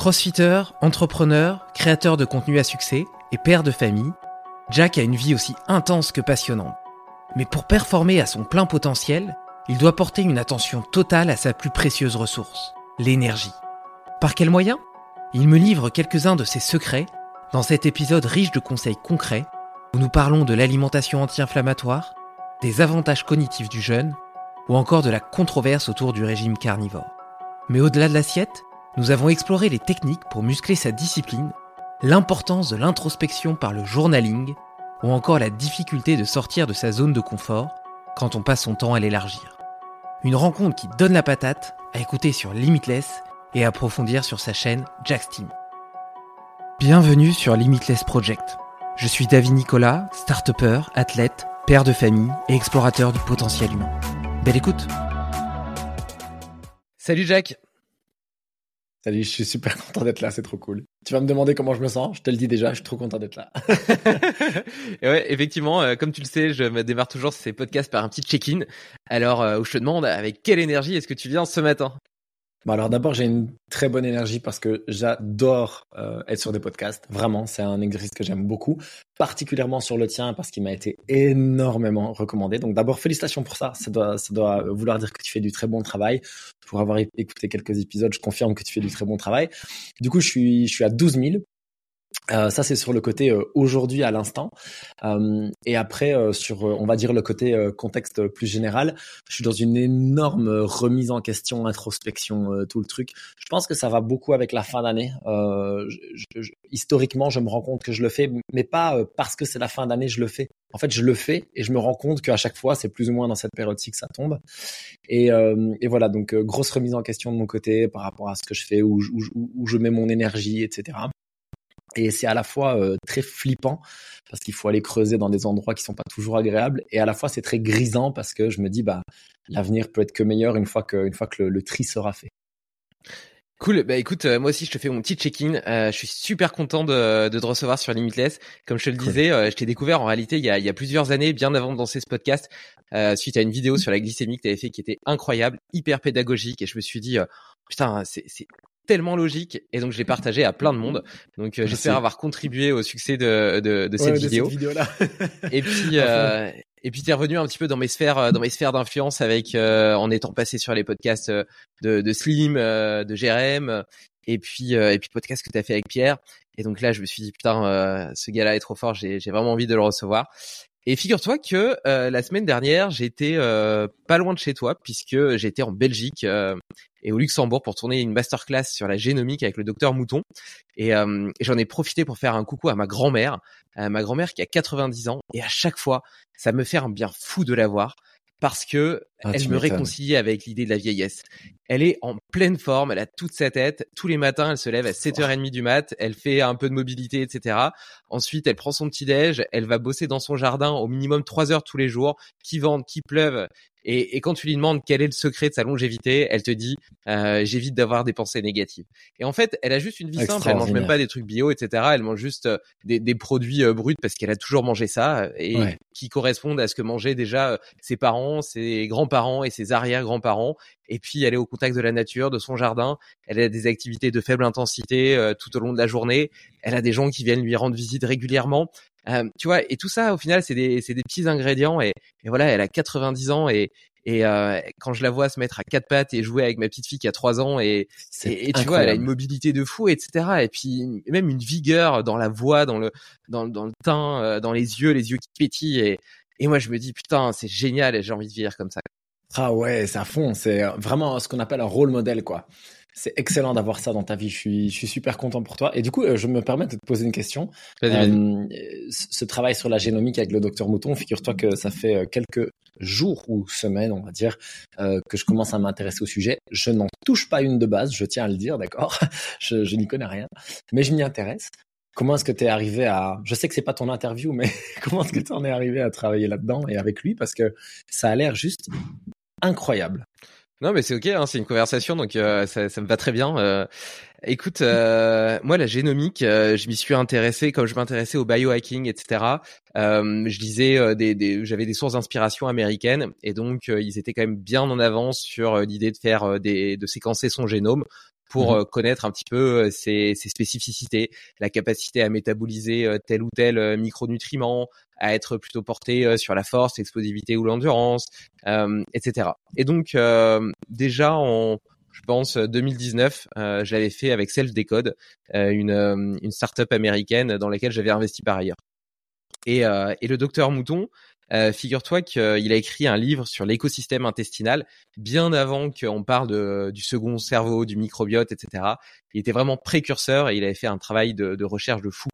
Crossfitter, entrepreneur, créateur de contenu à succès et père de famille, Jack a une vie aussi intense que passionnante. Mais pour performer à son plein potentiel, il doit porter une attention totale à sa plus précieuse ressource, l'énergie. Par quels moyens? Il me livre quelques-uns de ses secrets dans cet épisode riche de conseils concrets où nous parlons de l'alimentation anti-inflammatoire, des avantages cognitifs du jeûne ou encore de la controverse autour du régime carnivore. Mais au-delà de l'assiette, nous avons exploré les techniques pour muscler sa discipline, l'importance de l'introspection par le journaling ou encore la difficulté de sortir de sa zone de confort quand on passe son temps à l'élargir. Une rencontre qui donne la patate à écouter sur Limitless et à approfondir sur sa chaîne Jacksteam. Bienvenue sur Limitless Project. Je suis David Nicolas, start athlète, père de famille et explorateur du potentiel humain. Belle écoute Salut Jack Salut, je suis super content d'être là, c'est trop cool. Tu vas me demander comment je me sens, je te le dis déjà, je suis trop content d'être là. et ouais, effectivement, euh, comme tu le sais, je me démarre toujours ces podcasts par un petit check-in. Alors, euh, où je te demande avec quelle énergie est-ce que tu viens ce matin? Bon alors d'abord j'ai une très bonne énergie parce que j'adore euh, être sur des podcasts. Vraiment, c'est un exercice que j'aime beaucoup, particulièrement sur le tien parce qu'il m'a été énormément recommandé. Donc d'abord félicitations pour ça. Ça doit, ça doit vouloir dire que tu fais du très bon travail. Pour avoir écouté quelques épisodes, je confirme que tu fais du très bon travail. Du coup, je suis, je suis à 12 000 euh, ça c'est sur le côté euh, aujourd'hui à l'instant. Euh, et après sur on va dire le côté contexte plus général je suis dans une énorme remise en question introspection tout le truc. Je pense que ça va beaucoup avec la fin d'année. Historiquement je me rends compte que je le fais mais pas parce que c'est la fin d'année je le fais. En fait je le fais et je me rends compte qu'à chaque fois c'est plus ou moins dans cette période-ci que ça tombe. Et, et voilà donc grosse remise en question de mon côté par rapport à ce que je fais où, où, où je mets mon énergie etc et c'est à la fois euh, très flippant parce qu'il faut aller creuser dans des endroits qui sont pas toujours agréables et à la fois c'est très grisant parce que je me dis bah l'avenir peut être que meilleur une fois que une fois que le, tri sera fait. Cool, bah écoute, euh, moi aussi je te fais mon petit check-in. Euh, je suis super content de, de, te recevoir sur Limitless. Comme je te le disais, je t'ai découvert en réalité il y, a, il y a plusieurs années, bien avant de lancer ce podcast, suite à une vidéo sur la glycémie que tu avais fait qui était incroyable, hyper pédagogique, et je me suis dit putain, c'est tellement logique et donc je l'ai partagé à plein de monde. Donc euh, j'espère avoir contribué au succès de, de, de cette vidéo. vidéo là. et puis euh, et puis t'es revenu un petit peu dans mes sphères euh, dans mes sphères d'influence avec euh, en étant passé sur les podcasts de, de Slim, de Jérém et puis et puis le podcast que t'as fait avec Pierre. Et donc là je me suis dit putain ce gars-là est trop fort, j'ai j'ai vraiment envie de le recevoir. Et figure-toi que euh, la semaine dernière, j'étais euh, pas loin de chez toi puisque j'étais en Belgique euh, et au Luxembourg pour tourner une masterclass sur la génomique avec le docteur Mouton. Et, j'en ai profité pour faire un coucou à ma grand-mère, à ma grand-mère qui a 90 ans. Et à chaque fois, ça me fait un bien fou de la voir parce que Ah, elle me réconcilie avec l'idée de la vieillesse. Elle est en pleine forme, elle a toute sa tête. Tous les matins, elle se lève à 7h30 du mat, elle fait un peu de mobilité, etc. Ensuite, elle prend son petit déj, elle va bosser dans son jardin au minimum 3 heures tous les jours, qui vente, qui pleuve. Et, et quand tu lui demandes quel est le secret de sa longévité, elle te dit euh, j'évite d'avoir des pensées négatives. Et en fait, elle a juste une vie simple. Elle mange même pas des trucs bio, etc. Elle mange juste euh, des, des produits euh, bruts parce qu'elle a toujours mangé ça euh, et Ouais. qui correspondent à ce que mangeaient déjà ses parents, ses grands-parents et ses arrière-grands-parents. Et puis, elle est au contact de la nature, de son jardin. Elle a des activités de faible intensité euh, tout au long de la journée. Elle a des gens qui viennent lui rendre visite régulièrement. Euh, tu vois, et tout ça, au final, c'est des, c'est des petits ingrédients. Et, et voilà, elle a 90 ans et et euh, quand je la vois se mettre à quatre pattes et jouer avec ma petite fille qui a trois ans et et, et tu vois, elle a une mobilité de fou, etc. Et puis même une vigueur dans la voix, dans le dans, dans le teint, euh, dans les yeux, les yeux qui pétillent. Et, et moi, je me dis putain, c'est génial. et J'ai envie de vieillir comme ça. Ah ouais, c'est à fond. C'est euh, vraiment ce qu'on appelle un rôle modèle, quoi. C'est excellent d'avoir ça dans ta vie. Je suis, je suis super content pour toi. Et du coup, euh, je me permets de te poser une question. Euh, ce travail sur la génomique avec le docteur Mouton, figure-toi que ça fait quelques jours ou semaines, on va dire, euh, que je commence à m'intéresser au sujet. Je n'en touche pas une de base, je tiens à le dire, d'accord? Je, je n'y connais rien, mais je m'y intéresse. Comment est-ce que tu es arrivé à... Je sais que c'est pas ton interview, mais comment est-ce que tu en es arrivé à travailler là-dedans et avec lui? Parce que ça a l'air juste incroyable. Non, mais c'est ok, hein, c'est une conversation, donc euh, ça, ça me va très bien. Euh, écoute, euh, moi, la génomique, je m'y suis intéressé comme je m'intéressais au biohacking, etc. Je lisais des, j'avais des sources d'inspiration américaines, et donc ils étaient quand même bien en avance sur l'idée de faire des, de séquencer son génome pour Mhm. euh, connaître un petit peu euh, ses, ses spécificités, la capacité à métaboliser euh, tel ou tel micronutriment, à être plutôt porté sur la force, l'explosivité ou l'endurance, euh, etc. Et donc euh, déjà en je pense 2019, euh, je l'avais fait avec Self Decode, euh, une une startup américaine dans laquelle j'avais investi par ailleurs. Et, euh, et le docteur Mouton, euh, figure-toi qu'il a écrit un livre sur l'écosystème intestinal bien avant qu'on parle de, du second cerveau, du microbiote, etc. Il était vraiment précurseur et il avait fait un travail de, de recherche de fou.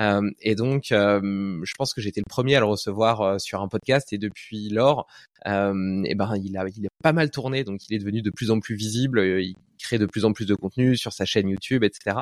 Euh, et donc, euh, je pense que j'étais le premier à le recevoir euh, sur un podcast et depuis lors, euh, et ben il a, il a pas mal tourné, donc il est devenu de plus en plus visible. euh, Il crée de plus en plus de contenu sur sa chaîne YouTube, etc.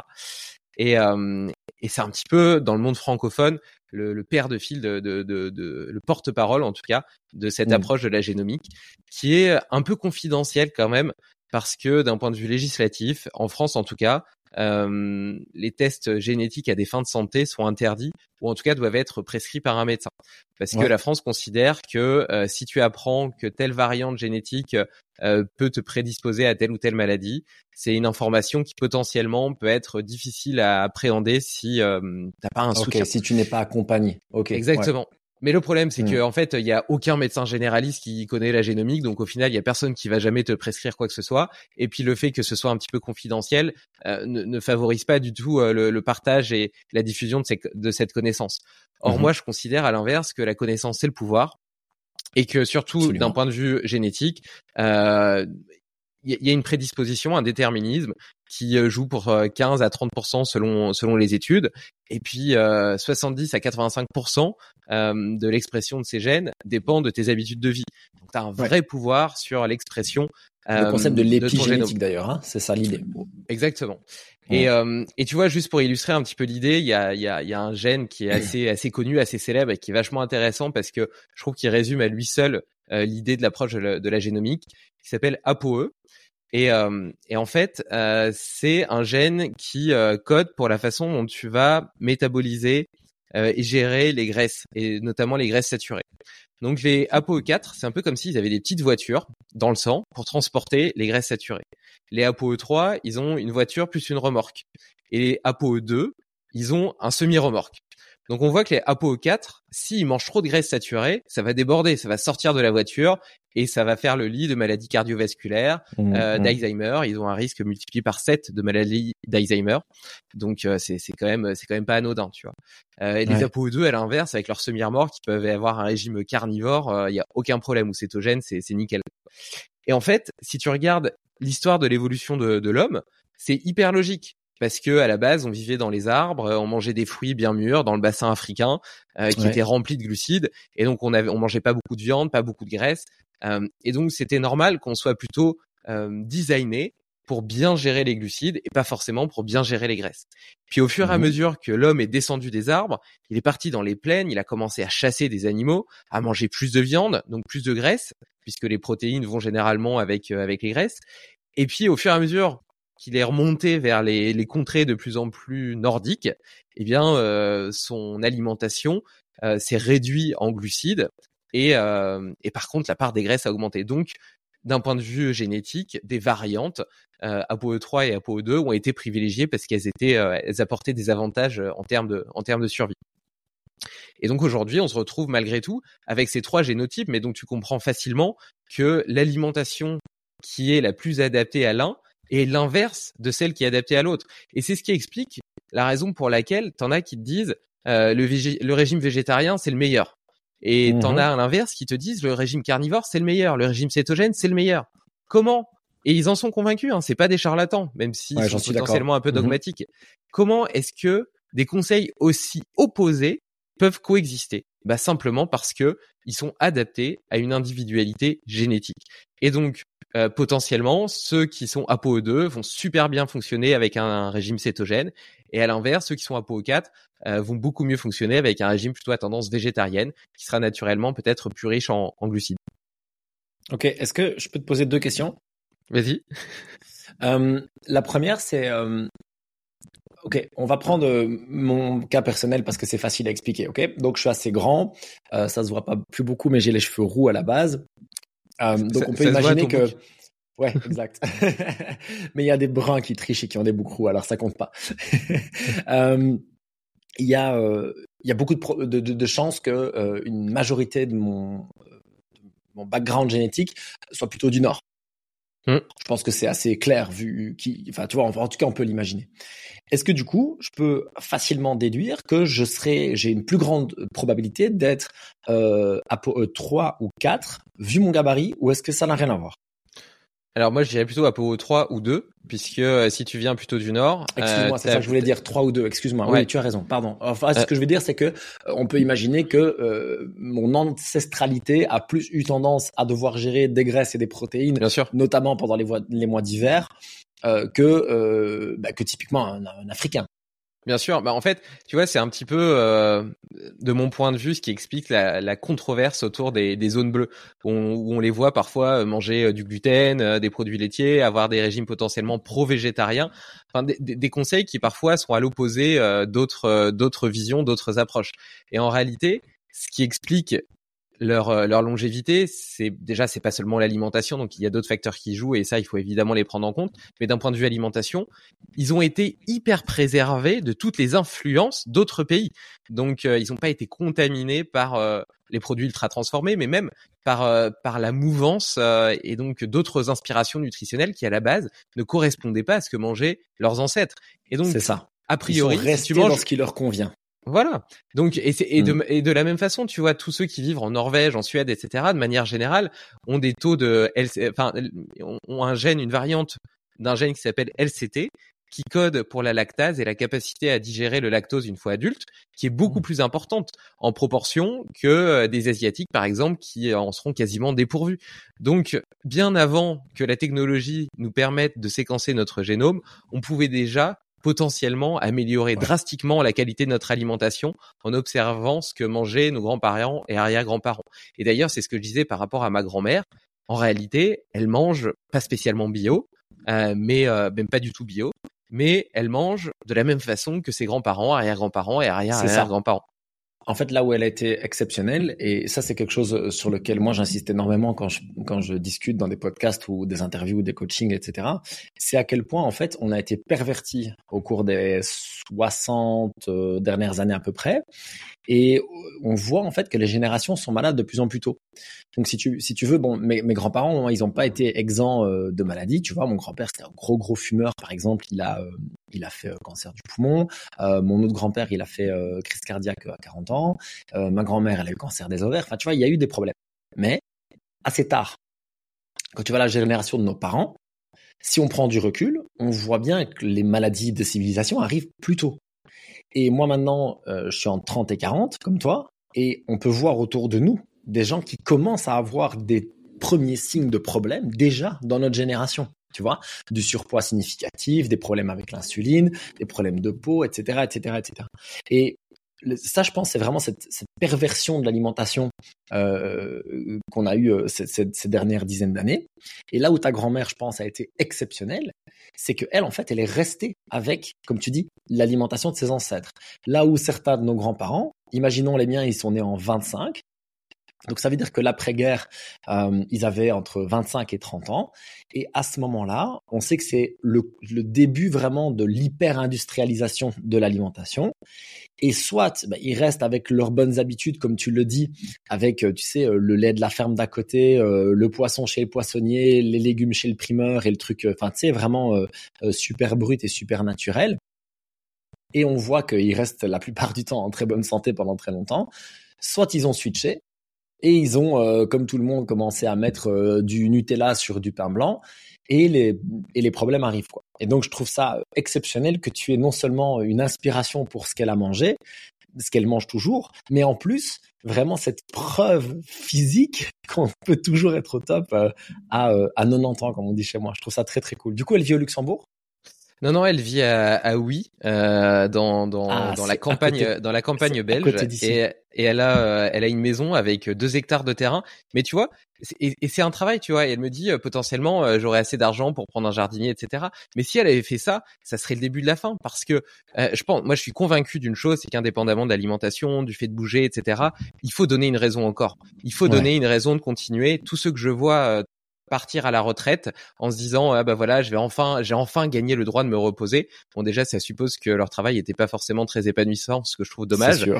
Et, euh, et c'est un petit peu dans le monde francophone le, le père de fil de, de, de, de- le porte-parole en tout cas de cette Mm. approche de la génomique qui est un peu confidentielle quand même parce que d'un point de vue législatif, en France en tout cas, euh, les tests génétiques à des fins de santé sont interdits ou en tout cas doivent être prescrits par un médecin. Parce que la France considère que euh, si tu apprends que telle variante génétique euh, peut te prédisposer à telle ou telle maladie, c'est une information qui potentiellement peut être difficile à appréhender si euh, t'as pas un Ok, soutien. si tu n'es pas accompagné. Ok. Exactement. Mais le problème, c'est Mm. que en fait, il y a aucun médecin généraliste qui connaît la génomique, donc au final, il y a personne qui va jamais te prescrire quoi que ce soit. Et puis le fait que ce soit un petit peu confidentiel euh, ne, ne favorise pas du tout euh, le, le partage et la diffusion de, ces- de cette connaissance. Or, Mhm. moi, je considère à l'inverse que la connaissance c'est le pouvoir, et que surtout d'un point de vue génétique, euh, il y, a- il y a une prédisposition, un déterminisme qui euh, joue pour euh, 15 à 30% selon selon les études, et puis euh, 70 à 85% euh, de l'expression de ces gènes dépend de tes habitudes de vie. Donc tu as un Ouais. vrai pouvoir sur l'expression Le euh, concept de l'épigénétique d'ailleurs, hein, c'est ça l'idée. Exactement. Ouais. Et, euh, et tu vois, juste pour illustrer un petit peu l'idée, il y a, il y, a, y a un gène qui est assez, assez connu, assez célèbre et qui est vachement intéressant parce que je trouve qu'il résume à lui seul euh, l'idée de l'approche de, la- de la génomique, qui s'appelle ApoE. Et, euh, en fait, euh, c'est un gène qui euh, code pour la façon dont tu vas métaboliser et gérer les graisses, et notamment les graisses saturées. Donc les ApoE4, c'est un peu comme s'ils avaient des petites voitures dans le sang pour transporter les graisses saturées. Les ApoE3, ils ont une voiture plus une remorque. Et les ApoE2, ils ont un semi-remorque. Donc on voit que les ApoE4, s'ils mangent trop de graisse saturée, ça va déborder, ça va sortir de la voiture et ça va faire le lit de maladies cardiovasculaires, Mmh, euh, mmh. d'Alzheimer. Ils ont un risque multiplié par 7 de maladies d'Alzheimer. Donc euh, c'est quand même c'est quand même pas anodin, tu vois. Euh, et les Ouais. ApoE2 à l'inverse, avec leur semi-remorque, qui peuvent avoir un régime carnivore, il y a aucun problème ou cétogène, c'est c'est nickel. Et en fait, si tu regardes l'histoire de l'évolution de, de l'homme, c'est hyper logique. Parce que à la base, on vivait dans les arbres, on mangeait des fruits bien mûrs dans le bassin africain qui était rempli de glucides, et donc on avait, on mangeait pas beaucoup de viande, pas beaucoup de graisse, et donc c'était normal qu'on soit plutôt designé pour bien gérer les glucides et pas forcément pour bien gérer les graisses. Puis au fur et à mmh mesure que l'homme est descendu des arbres, il est parti dans les plaines, il a commencé à chasser des animaux, à manger plus de viande, donc plus de graisse, puisque les protéines vont généralement avec euh, avec les graisses. Et puis au fur et à mesure qu'il est remonté vers les, contrées de plus en plus nordiques, eh bien euh, son alimentation euh, s'est réduite en glucides et, et par contre la part des graisses a augmenté. Donc d'un point de vue génétique, des variantes euh, ApoE3 et ApoE2 ont été privilégiées parce qu'elles étaient, euh, elles apportaient des avantages euh, en termes de, en termes de survie. Et donc aujourd'hui, on se retrouve malgré tout avec ces trois génotypes, mais donc tu comprends facilement que l'alimentation qui est la plus adaptée à l'un est l'inverse de celle qui est adaptée à l'autre. Et c'est ce qui explique la raison pour laquelle t'en as qui te disent euh, le, le régime végétarien c'est le meilleur. Et t'en mmh as à l'inverse qui te disent le régime carnivore c'est le meilleur, le régime cétogène c'est le meilleur. Comment? Et ils en sont convaincus, hein, c'est pas des charlatans, même si ouais, sont potentiellement un peu mmh dogmatiques. Comment est-ce que des conseils aussi opposés peuvent coexister? Bah simplement parce que ils sont adaptés à une individualité génétique. Et donc euh, potentiellement, ceux qui sont ApoE2 vont super bien fonctionner avec un, régime cétogène, et à l'inverse, ceux qui sont ApoE4 euh, vont beaucoup mieux fonctionner avec un régime plutôt à tendance végétarienne, qui sera naturellement peut-être plus riche en, glucides. Ok, est-ce que je peux te poser deux questions? Vas-y. Euh, la première, c'est Ok, on va prendre mon cas personnel parce que c'est facile à expliquer. Ok, donc je suis assez grand, ça se voit pas plus beaucoup, mais j'ai les cheveux roux à la base. Euh, donc on peut imaginer que Ouais, exact. Mais il y a des bruns qui trichent et qui ont des boucrous, alors ça compte pas. euh, il y a euh, il y a beaucoup de, de, de, de chances que euh, une majorité de mon mon background génétique soit plutôt du nord. Mmh. Je pense que c'est assez clair vu qui, enfin tu vois, en, tout cas on peut l'imaginer. Est-ce que du coup, je peux facilement déduire que je serai, j'ai une plus grande probabilité d'être euh, à 3 ou 4 vu mon gabarit, ou est-ce que ça n'a rien à voir? Alors moi je dirais plutôt APO 3 ou 2 puisque euh, si tu viens plutôt du nord, excuse-moi, euh, c'est ça que je voulais dire 3 ou 2, excuse-moi. Oui, tu as raison, pardon. Enfin, ce que je veux dire c'est que on peut imaginer que mon ancestralité a plus eu tendance à devoir gérer des graisses et des protéines, Bien sûr. notamment pendant les, les mois d'hiver, que bah, que typiquement un, un africain. Bien sûr, bah en fait, tu vois, c'est un petit peu, euh, de mon point de vue, ce qui explique la, la controverse autour des, des zones bleues, où on, on, les voit parfois euh, manger euh, du gluten, des produits laitiers, avoir des régimes potentiellement pro-végétariens, enfin des, des, conseils qui parfois sont à l'opposé d'autres visions, d'autres approches. Et en réalité, ce qui explique leur, euh, leur longévité, c'est déjà c'est pas seulement l'alimentation, donc il y a d'autres facteurs qui jouent et ça il faut évidemment les prendre en compte. Mais d'un point de vue alimentation, ils ont été hyper préservés de toutes les influences d'autres pays. Donc euh, ils n'ont pas été contaminés par euh, les produits ultra transformés, mais même par par la mouvance et donc d'autres inspirations nutritionnelles qui à la base ne correspondaient pas à ce que mangeaient leurs ancêtres. Et donc c'est ça. A priori, Ils sont restés dans ce qui leur convient. Voilà. Donc et, et, de, Mm. et de la même façon, tu vois, tous ceux qui vivent en Norvège, en Suède, etc., de manière générale, ont des taux de, LC enfin, ont- ont un gène, une variante d'un gène qui s'appelle LCT, qui code pour la lactase et la capacité à digérer le lactose une fois adulte, qui est beaucoup Mm. plus importante en proportion que euh, des asiatiques, par exemple, qui en seront quasiment dépourvus. Donc, bien avant que la technologie nous permette de séquencer notre génome, on pouvait déjà potentiellement améliorer drastiquement la qualité de notre alimentation en observant ce que mangeaient nos grands-parents et arrière-grands-parents. Et d'ailleurs, c'est ce que je disais par rapport à ma grand-mère. En réalité, elle mange pas spécialement bio, euh, mais euh, même pas du tout bio, mais elle mange de la même façon que ses grands-parents, arrière-grands-parents et arrière-arrière-grands-parents. En fait, là où elle a été exceptionnelle, et ça c'est quelque chose sur lequel moi j'insiste énormément quand je, quand je discute dans des podcasts ou des interviews ou des coachings, etc., c'est à quel point en fait on a été perverti au cours des 60 euh, dernières années à peu près, et on voit en fait que les générations sont malades de plus en plus tôt. Donc si tu, si tu veux, bon, mes, grands-parents, ils n'ont pas été exempts euh, de maladies, tu vois, mon grand-père c'était un gros gros fumeur par exemple, il a, euh, il a fait euh, cancer du poumon, Euh, mon autre grand-père il a fait euh, crise cardiaque à 40 ans, Euh, ma grand-mère elle a eu cancer des ovaires, enfin tu vois, il y a eu des problèmes. Mais assez tard, quand tu vois la génération de nos parents, Si on prend du recul, on voit bien que les maladies de civilisation arrivent plus tôt. Et moi maintenant, euh, je suis en 30 et 40 comme toi, et on peut voir autour de nous des gens qui commencent à avoir des premiers signes de problèmes déjà dans notre génération. Tu vois, du surpoids significatif, des problèmes avec l'insuline, des problèmes de peau, etc., etc., etc. Et ça, je pense, c'est vraiment cette, perversion de l'alimentation euh, qu'on a eue euh, ces, dernières dizaines d'années. Et là où ta grand-mère, je pense, a été exceptionnelle, c'est qu'elle, en fait, elle est restée avec, comme tu dis, l'alimentation de ses ancêtres. Là où certains de nos grands-parents, imaginons les miens, ils sont nés en 25, donc ça veut dire que l'après-guerre, euh, ils avaient entre 25 et 30 ans. Et à ce moment-là, on sait que c'est le, début vraiment de l'hyper-industrialisation de l'alimentation. Et soit bah, ils restent avec leurs bonnes habitudes, comme tu le dis, avec, euh, tu sais, euh, le lait de la ferme d'à côté, le poisson chez le poissonnier, les légumes chez le primeur et le truc, enfin, tu vraiment super brut et super naturel. Et on voit qu'ils restent la plupart du temps en très bonne santé pendant très longtemps. Soit ils ont switché, et ils ont, euh, comme tout le monde, commencé à mettre euh, du Nutella sur du pain blanc. Et les, et les problèmes arrivent. Quoi. Et donc, je trouve ça exceptionnel que tu aies non seulement une inspiration pour ce qu'elle a mangé, ce qu'elle mange toujours, mais en plus, vraiment cette preuve physique qu'on peut toujours être au top euh, à, à 90 ans, comme on dit chez moi. Je trouve ça très, très cool. Du coup, elle vit au Luxembourg? Non, non, elle vit à, à Oui, euh, dans dans, ah, dans la campagne dans la campagne belge, et, et elle a euh, elle a une maison avec deux hectares de terrain. Mais tu vois, et, et c'est un travail, tu vois. Et elle me dit euh, potentiellement euh, j'aurais assez d'argent pour prendre un jardinier, etc. Mais si elle avait fait ça, ça serait le début de la fin, parce que je pense, moi, je suis convaincu d'une chose, c'est qu'indépendamment de l'alimentation, du fait de bouger, etc. Il faut donner une raison encore. Il faut donner une raison de continuer. Tous ceux que je vois partir à la retraite en se disant ah bah voilà je vais enfin j'ai enfin gagné le droit de me reposer. Bon déjà ça suppose que leur travail n'était pas forcément très épanouissant ce que je trouve dommage.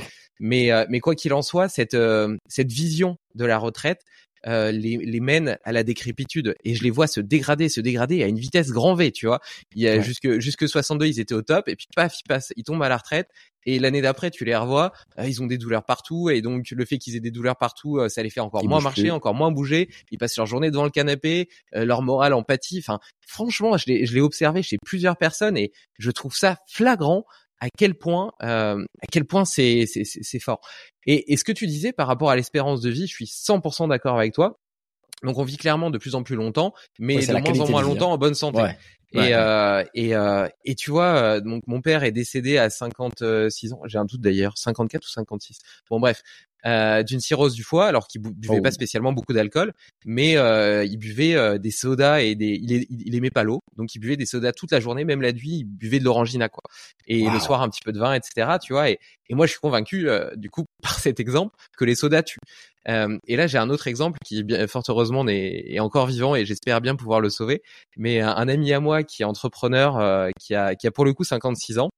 mais euh, mais quoi qu'il en soit cette euh, cette vision de la retraite euh, les, les mène à la décrépitude. Et je les vois se dégrader, se dégrader à une vitesse grand V, tu vois. Il y a jusque jusque 62, ils étaient au top et puis paf, ils passent, ils tombent à la retraite et l'année d'après, tu les revois, euh, ils ont des douleurs partout et donc le fait qu'ils aient des douleurs partout, euh, ça les fait encore moins marcher, encore moins bouger. Ils passent leur journée devant le canapé, leur morale en pâtit. Enfin, franchement, je l'ai je l'ai observé chez plusieurs personnes et je trouve ça flagrant à quel point euh, à quel point c'est c'est fort. Et, et ce que tu disais par rapport à l'espérance de vie, je suis 100% d'accord avec toi. Donc on vit clairement de plus en plus longtemps, mais de moins en moins longtemps hein. en bonne santé. Et, Euh, et, euh, et tu vois, euh, donc mon père est décédé à 56 ans. J'ai un doute d'ailleurs, 54 ou 56. Bon bref, euh, d'une cirrhose du foie, alors qu'il buvait pas oh. spécialement beaucoup d'alcool, mais euh, il buvait euh, des sodas et des, il, il, aimait pas l'eau, donc il buvait des sodas toute la journée, même la nuit, il buvait de l'orangina quoi. Et le soir un petit peu de vin, etc. Tu vois. Et, et moi je suis convaincu du coup par cet exemple que les sodas tuent. et là j'ai un autre exemple qui fort heureusement est, est encore vivant et j'espère bien pouvoir le sauver. Mais un, un, ami à moi qui est entrepreneur, qui a qui a pour le coup 56 ans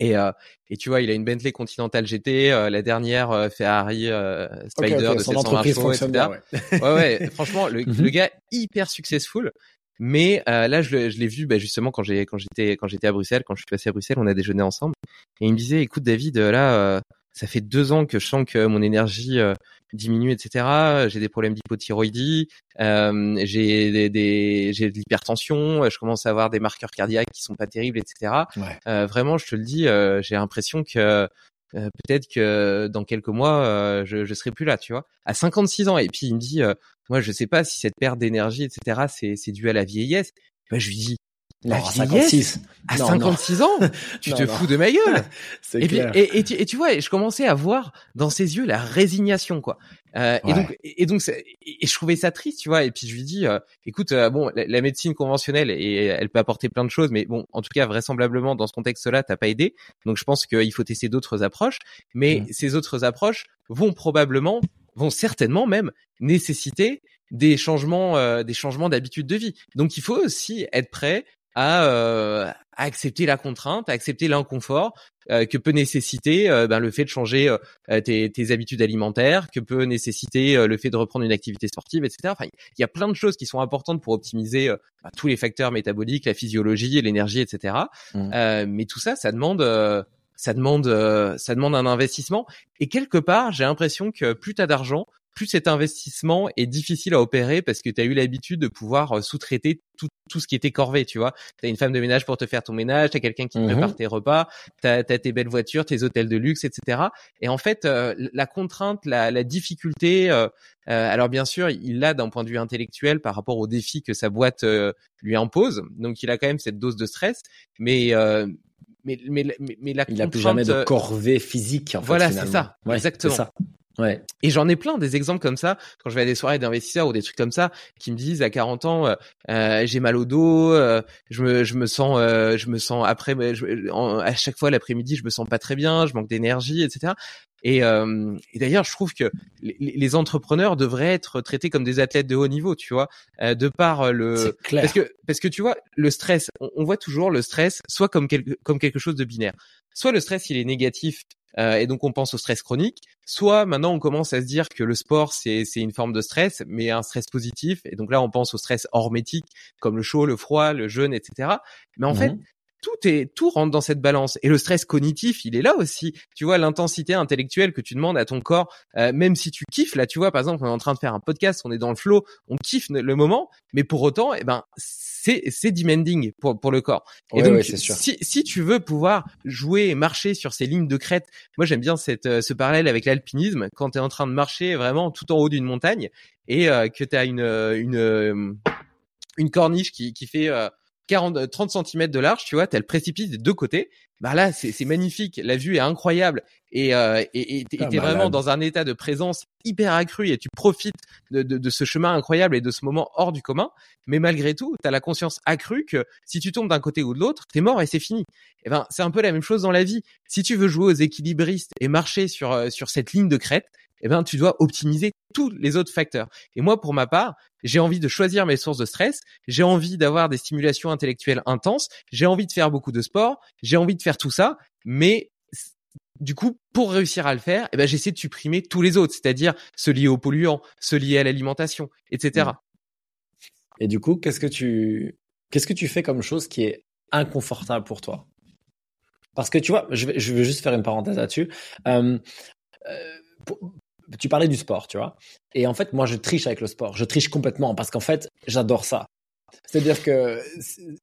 et, euh, et tu vois, il a une Bentley Continental GT, euh, la dernière euh, Ferrari euh, Spider de 720 chevaux, etc. ouais. ouais, franchement, le, mhm. le, gars hyper successful. Mais là, je, je l'ai vu bah, justement quand j'ai quand j'étais quand j'étais à Bruxelles, quand je suis passé à Bruxelles, on a déjeuné ensemble. Et il me disait, écoute David, là, ça fait deux ans que je sens que mon énergie euh, diminue, etc. J'ai des problèmes d'hypothyroïdie, euh, j'ai des, j'ai de l'hypertension, je commence à avoir des marqueurs cardiaques qui sont pas terribles, etc. Euh, vraiment, je te le dis, euh, j'ai l'impression que euh, peut-être que dans quelques mois, je, je serai plus là, tu vois. À 56 ans, et puis il me dit, moi, je sais pas si cette perte d'énergie, etc. C'est c'est dû à la vieillesse. Ben, je lui dis, la non, 56. À 56 ans, tu te fous de ma gueule. et, clair. et, et, tu, et, tu, vois, je commençais à voir dans ses yeux la résignation, quoi. Euh, Et donc, et donc, et je trouvais ça triste, tu vois. Et puis je lui dis, euh, écoute, euh, bon, la, médecine conventionnelle, et elle peut apporter plein de choses, mais bon, en tout cas, vraisemblablement, dans ce contexte-là, t'as pas aidé. Donc, je pense qu'il faut tester d'autres approches. Mais mmh. ces autres approches vont probablement, vont certainement même nécessiter des changements, euh, des changements d'habitude de vie. Donc, il faut aussi être prêt euh, à, accepter la contrainte, à accepter l'inconfort euh, que peut nécessiter euh, ben, le fait de changer tes, tes, habitudes alimentaires, que peut nécessiter le fait de reprendre une activité sportive, etc. Enfin, il y a plein de choses qui sont importantes pour optimiser ben, tous les facteurs métaboliques, la physiologie, l'énergie, etc. Mmh. mais tout ça, ça demande ça demande ça demande un investissement et quelque part j'ai l'impression que plus t'as d'argent plus cet investissement est difficile à opérer parce que tu as eu l'habitude de pouvoir sous-traiter tout, tout ce qui était corvé, tu vois. Tu as une femme de ménage pour te faire ton ménage, tu as quelqu'un qui te prépare Mhm. tes repas, tu as, tes belles voitures, tes hôtels de luxe, etc. Et en fait, euh, la contrainte, la, la difficulté, euh, euh, alors bien sûr, il l'a d'un point de vue intellectuel par rapport aux défis que sa boîte euh, lui impose. Donc il a quand même cette dose de stress, mais euh, mais, mais, mais, mais la Il a plus jamais de euh, corvée physique. En Voilà, c'est ça. Ouais, Exactement. ça. Ouais. Et j'en ai plein des exemples comme ça quand je vais à des soirées d'investisseurs ou des trucs comme ça qui me disent à 40 ans euh, euh, j'ai mal au dos, euh, je me je me sens euh, je me sens après je- en- à chaque fois l'après-midi je me sens pas très bien, je manque d'énergie etc. Et, euh, et d'ailleurs je trouve que les, les entrepreneurs devraient être traités comme des athlètes de haut niveau, tu vois, euh, de par le clair. parce que parce que tu vois le stress, on, on voit toujours le stress soit comme quelque comme quelque chose de binaire. Soit le stress il est négatif euh, et donc on pense au stress chronique. Soit maintenant on commence à se dire que le sport c'est c'est une forme de stress, mais un stress positif. Et donc là on pense au stress hormétique comme le chaud, le froid, le jeûne, etc. Mais en Mhm. fait tout est tout rentre dans cette balance. Et le stress cognitif il est là aussi. Tu vois l'intensité intellectuelle que tu demandes à ton corps euh, même si tu kiffes là tu vois par exemple on est en train de faire un podcast on est dans le flow on kiffe le moment mais pour autant eh ben c'est c'est demanding pour pour le corps. Et Ouais, donc ouais, c'est sûr. si si tu veux pouvoir jouer et marcher sur ces lignes de crête moi j'aime bien cette euh, ce parallèle avec l'alpinisme. Quand tu es en train de marcher vraiment tout en haut d'une montagne et euh, que tu as une euh, une euh, une corniche qui qui fait euh, 40, euh, 30 cm de large, tu vois, t'as le précipice des deux côtés. Bah là, c'est magnifique. La vue est incroyable et euh, et t'es vraiment dans un état de présence hyper accru et tu profites de, de, de ce chemin incroyable et de ce moment hors du commun. Mais malgré tout, t'as la conscience accrue que si tu tombes d'un côté ou de l'autre, t'es mort et c'est fini. Et ben, c'est un peu la même chose dans la vie. Si tu veux jouer aux équilibristes et marcher sur euh, sur cette ligne de crête, eh ben, tu dois optimiser tous les autres facteurs. Et moi, pour ma part, j'ai envie de choisir mes sources de stress. J'ai envie d'avoir des stimulations intellectuelles intenses. J'ai envie de faire beaucoup de sport. J'ai envie de faire tout ça. Mais du coup, pour réussir à le faire, eh ben, j'essaie de supprimer tous les autres, c'est-à-dire ceux liés aux polluants, ceux liés à l'alimentation, etc. Et du coup, qu'est-ce que tu, qu'est-ce que tu fais comme chose qui est inconfortable pour toi? Parce que tu vois, je vais, juste faire une parenthèse là-dessus. Euh, euh, tu parlais du sport, tu vois. Et en fait, moi, je triche avec le sport. Je triche complètement parce qu'en fait, j'adore ça. C'est-à-dire que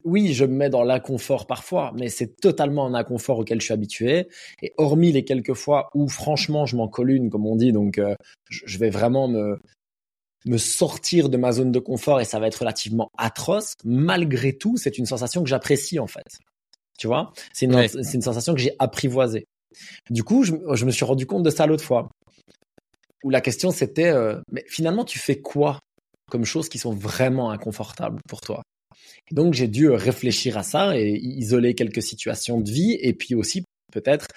oui, je me mets dans l'inconfort parfois, mais c'est totalement un inconfort auquel je suis habitué. Et hormis les quelques fois où franchement je m'en colle une, comme on dit, donc euh, je vais vraiment me me sortir de ma zone de confort et ça va être relativement atroce. Malgré tout, c'est une sensation que j'apprécie en fait. Tu vois, c'est une, Ouais. c'est une sensation que j'ai apprivoisée. Du coup, je, je me suis rendu compte de ça l'autre fois, où la question c'était, euh, mais finalement, tu fais quoi comme choses qui sont vraiment inconfortables pour toi? Donc, j'ai dû euh, réfléchir à ça et isoler quelques situations de vie et puis aussi peut-être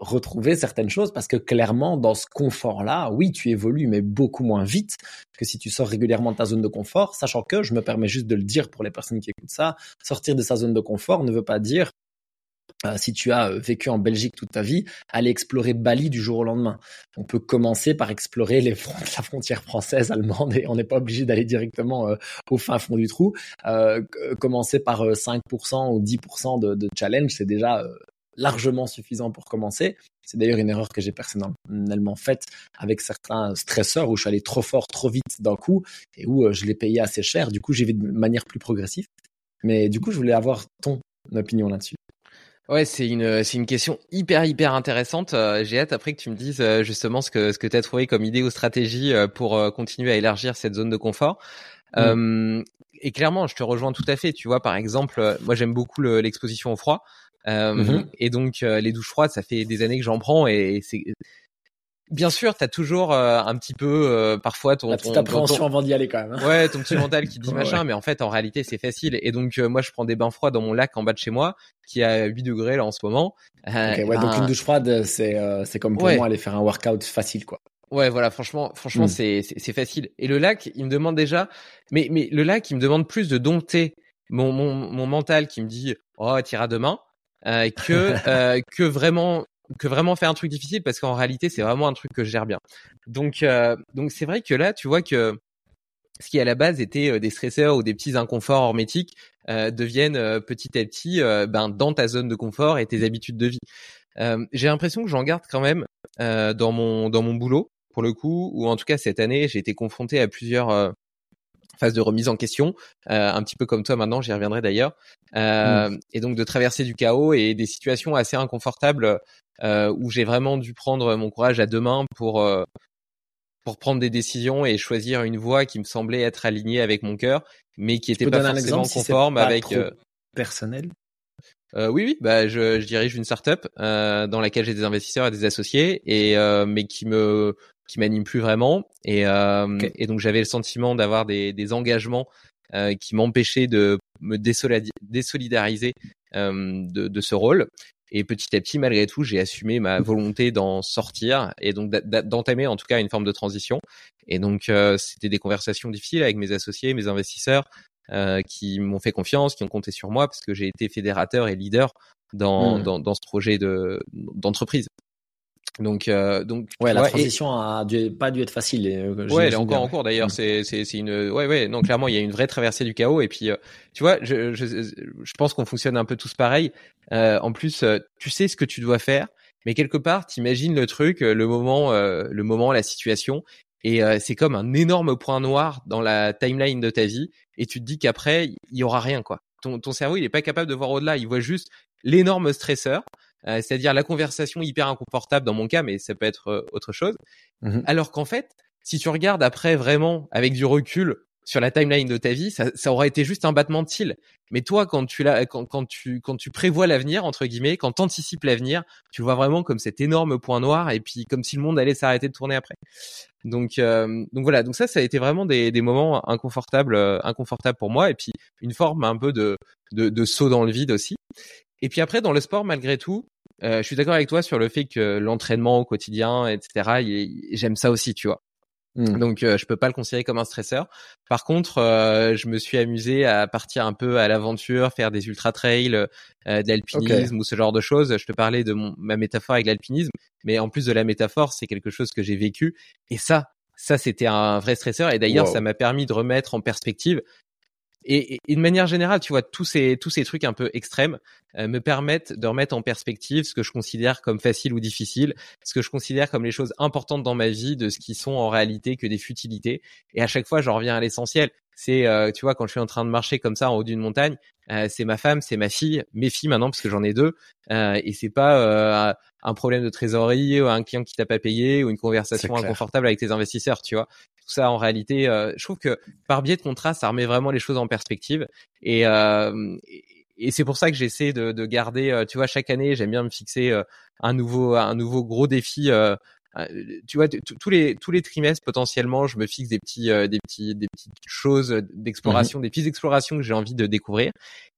retrouver certaines choses parce que clairement dans ce confort-là, oui, tu évolues mais beaucoup moins vite que si tu sors régulièrement de ta zone de confort, sachant que je me permets juste de le dire pour les personnes qui écoutent ça, sortir de sa zone de confort ne veut pas dire euh, si tu as euh, vécu en Belgique toute ta vie, aller explorer Bali du jour au lendemain. On peut commencer par explorer les la frontière française, allemande, et on n'est pas obligé d'aller directement euh, au fin fond du trou. Commencer par euh, 5% ou 10% de, de challenge, c'est déjà largement suffisant pour commencer. C'est d'ailleurs une erreur que j'ai personnellement faite avec certains stresseurs où je suis allé trop fort, trop vite d'un coup et où je l'ai payé assez cher. Du coup, j'y vais de manière plus progressive. Mais du coup, je voulais avoir ton opinion là-dessus. Ouais, c'est une c'est une question hyper hyper intéressante. Euh, J'ai hâte après que tu me dises euh, justement ce que ce que tu as trouvé comme idée ou stratégie euh, pour euh, continuer à élargir cette zone de confort. Euh, et clairement, je te rejoins tout à fait. Tu vois, par exemple, euh, moi j'aime beaucoup le- l'exposition au froid. Euh, Mhm. Et donc euh, les douches froides, ça fait des années que j'en prends et c'est bien sûr, t'as toujours euh, un petit peu euh, parfois ton La petite ton- appréhension ton- avant d'y aller quand même. hein. Ouais, ton petit mental qui dit Ouais, machin, mais en fait, en réalité, c'est facile. Et donc, euh, moi, je prends des bains froids dans mon lac en bas de chez moi, qui est à 8 degrés là en ce moment. Euh, Ok, ouais, donc une douche froide, c'est euh, c'est comme pour Ouais. moi aller faire un workout facile, quoi. Ouais, voilà, franchement, franchement, Mm. c'est c'est c'est facile. Et le lac, il me demande déjà, mais mais le lac, il me demande plus de dompter mon mon mon mental qui me dit oh t'iras demain euh, que euh, que vraiment que vraiment faire un truc difficile parce qu'en réalité c'est vraiment un truc que je gère bien. Donc euh, donc c'est vrai que là tu vois que ce qui à la base était euh, des stresseurs ou des petits inconforts hormétiques euh, deviennent euh, petit à petit euh, ben dans ta zone de confort et tes habitudes de vie. J'ai l'impression que j'en garde quand même dans mon dans mon boulot pour le coup, ou en tout cas cette année, j'ai été confronté à plusieurs phase de remise en question, euh, un petit peu comme toi maintenant, j'y reviendrai d'ailleurs, euh, mmh. et donc de traverser du chaos et des situations assez inconfortables euh, où j'ai vraiment dû prendre mon courage à deux mains pour pour prendre des décisions et choisir une voie qui me semblait être alignée avec mon cœur, mais qui était pas forcément conforme avec personnel? Euh, oui, oui, bah je, je dirige une startup euh, dans laquelle j'ai des investisseurs et des associés, et mais qui me qui m'anime plus vraiment. Et, euh, et donc j'avais le sentiment d'avoir des, des engagements euh, qui m'empêchaient de me désolidariser euh, de, de ce rôle. Et petit à petit, malgré tout, j'ai assumé ma volonté d'en sortir et donc d'entamer en tout cas une forme de transition. Et donc, euh, c'était des conversations difficiles avec mes associés, mes investisseurs, euh, qui m'ont fait confiance, qui ont compté sur moi parce que j'ai été fédérateur et leader dans, mmh. dans, dans, ce projet de d'entreprise. Donc, euh, donc ouais, la transition a dû, pas dû être facile. Euh, ouais, elle est encore en cours d'ailleurs. Mm. C'est, c'est, c'est une, ouais, ouais. Non, clairement, il y a une vraie traversée du chaos. Et puis, euh, tu vois, je, je, je pense qu'on fonctionne un peu tous pareil. Euh, en plus, euh, tu sais ce que tu dois faire, mais quelque part, t'imagines le truc, le moment, le moment, la situation, et c'est comme un énorme point noir dans la timeline de ta vie. Et tu te dis qu'après, il y aura rien, quoi. Ton, ton cerveau, il est pas capable de voir au-delà. Il voit juste l'énorme stresseur. Euh, c'est-à-dire la conversation hyper inconfortable dans mon cas, mais ça peut être euh, autre chose. Mmh Alors qu'en fait, si tu regardes après vraiment avec du recul sur la timeline de ta vie, ça, ça aurait été juste un battement de cils. Mais toi, quand tu la, quand, quand tu quand tu prévois l'avenir entre guillemets, quand tu anticipes l'avenir, tu vois vraiment comme cet énorme point noir et puis comme si le monde allait s'arrêter de tourner après. Donc euh, donc voilà, donc ça ça a été vraiment des, des moments inconfortables inconfortables pour moi et puis une forme un peu de de, de saut dans le vide aussi. Et puis après, dans le sport, malgré tout, euh, je suis d'accord avec toi sur le fait que l'entraînement au quotidien, etc. J'aime ça aussi, tu vois. Mmh. Donc euh, je peux pas le considérer comme un stresseur. Par contre, euh, je me suis amusé à partir un peu à l'aventure, faire des ultra trails, euh, de l'alpinisme ou ce genre de choses. Je te parlais de mon, ma métaphore avec l'alpinisme, mais en plus de la métaphore, c'est quelque chose que j'ai vécu. Et ça, ça c'était un vrai stresseur. Et d'ailleurs, ça m'a permis de remettre en perspective et, et, de manière générale, tu vois, tous ces tous ces trucs un peu extrêmes euh, me permettent de remettre en perspective ce que je considère comme facile ou difficile, ce que je considère comme les choses importantes dans ma vie, de ce qui sont en réalité que des futilités. Et à chaque fois, j'en reviens à l'essentiel. C'est, euh, tu vois, quand je suis en train de marcher comme ça en haut d'une montagne, euh, c'est ma femme, c'est ma fille, mes filles maintenant parce que j'en ai deux, et c'est pas un problème de trésorerie ou un client qui t'a pas payé ou une conversation inconfortable avec tes investisseurs, tu vois ça en réalité euh, je trouve que par biais de contraste ça remet vraiment les choses en perspective. Et euh, et c'est pour ça que j'essaie de, de, garder euh, tu vois chaque année j'aime bien me fixer un nouveau un nouveau gros défi tu vois tous les tous les trimestres potentiellement je me fixe des petits des petits des petites choses d'exploration mmh des petites explorations que j'ai envie de découvrir.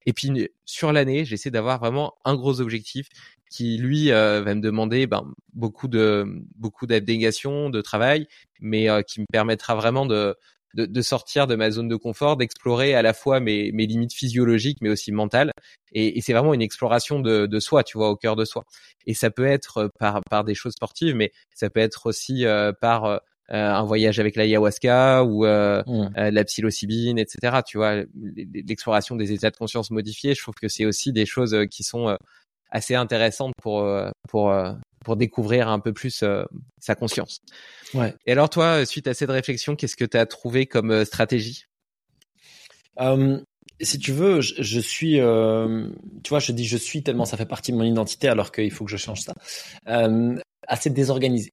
Et puis sur l'année j'essaie d'avoir vraiment un gros objectif qui lui euh, va me demander ben, beaucoup de beaucoup d'abnégation, de travail, mais euh, qui me permettra vraiment de, de, de sortir de ma zone de confort, d'explorer à la fois mes, mes limites physiologiques mais aussi mentales. Et, et c'est vraiment une exploration de, de soi, tu vois, au cœur de soi. Et ça peut être par par des choses sportives, mais ça peut être aussi euh, par un voyage avec l'ayahuasca ou euh, mmh. la psilocybine, etc. Tu vois, l'exploration des états de conscience modifiés, je trouve que c'est aussi des choses qui sont assez intéressante pour euh, pour euh, pour découvrir un peu plus euh, sa conscience. Ouais. Et alors toi, suite à cette réflexion, qu'est-ce que tu as trouvé comme stratégie? Si tu veux, je, suis, tu vois, je dis je suis tellement ça fait partie de mon identité alors qu'il faut que je change ça. assez désorganisé.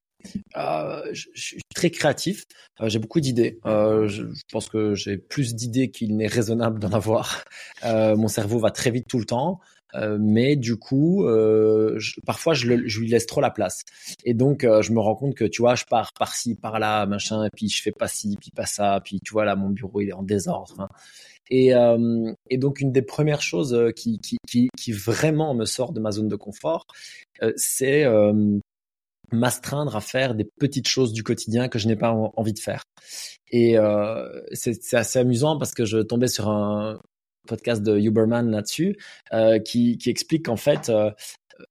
Euh, je, je, suis très créatif. Euh, j'ai beaucoup d'idées. Euh, je, je, pense que j'ai plus d'idées qu'il n'est raisonnable d'en avoir. mon cerveau va très vite tout le temps. Euh, mais du coup, euh, je, parfois je, le, je, lui laisse trop la place. Et donc, euh, je me rends compte que tu vois, je pars par-ci, par-là, machin, et puis je fais pas ci, puis pas ça, puis tu vois là, mon bureau il est en désordre. Hein. Et, et, donc, une des premières choses qui, qui, qui, qui, vraiment me sort de ma zone de confort, c'est m'astreindre à faire des petites choses du quotidien que je n'ai pas envie de faire. Et euh, c'est assez amusant parce que je tombais sur un, podcast de Huberman là-dessus, euh, qui, qui, explique qu'en fait, euh,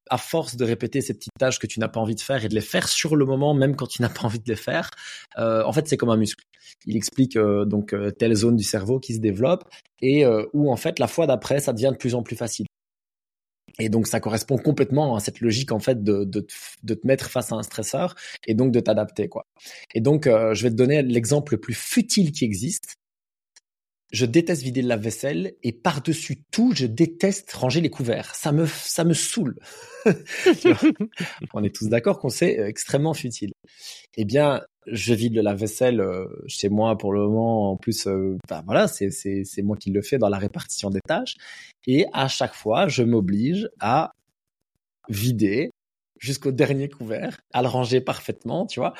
à force de répéter ces petites tâches que tu n'as pas envie de faire et de les faire sur le moment, même quand tu n'as pas envie de les faire, euh, en fait, c'est comme un muscle. Il explique euh, donc euh, telle zone du cerveau qui se développe et où en fait, la fois d'après, ça devient de plus en plus facile. Et donc, ça correspond complètement à cette logique, en fait, de, de, de te mettre face à un stresseur et donc de t'adapter, quoi. Et donc, euh, je vais te donner l'exemple le plus futile qui existe. Je déteste vider le lave-vaisselle et par-dessus tout, je déteste ranger les couverts. Ça me, ça me saoule. On est tous d'accord qu'on c'est euh, extrêmement futile. Eh bien, je vide le lave-vaisselle euh, chez moi pour le moment. En plus, bah, voilà, c'est, c'est, c'est moi qui le fais dans la répartition des tâches. Et à chaque fois, je m'oblige à vider jusqu'au dernier couvert, à le ranger parfaitement, tu vois?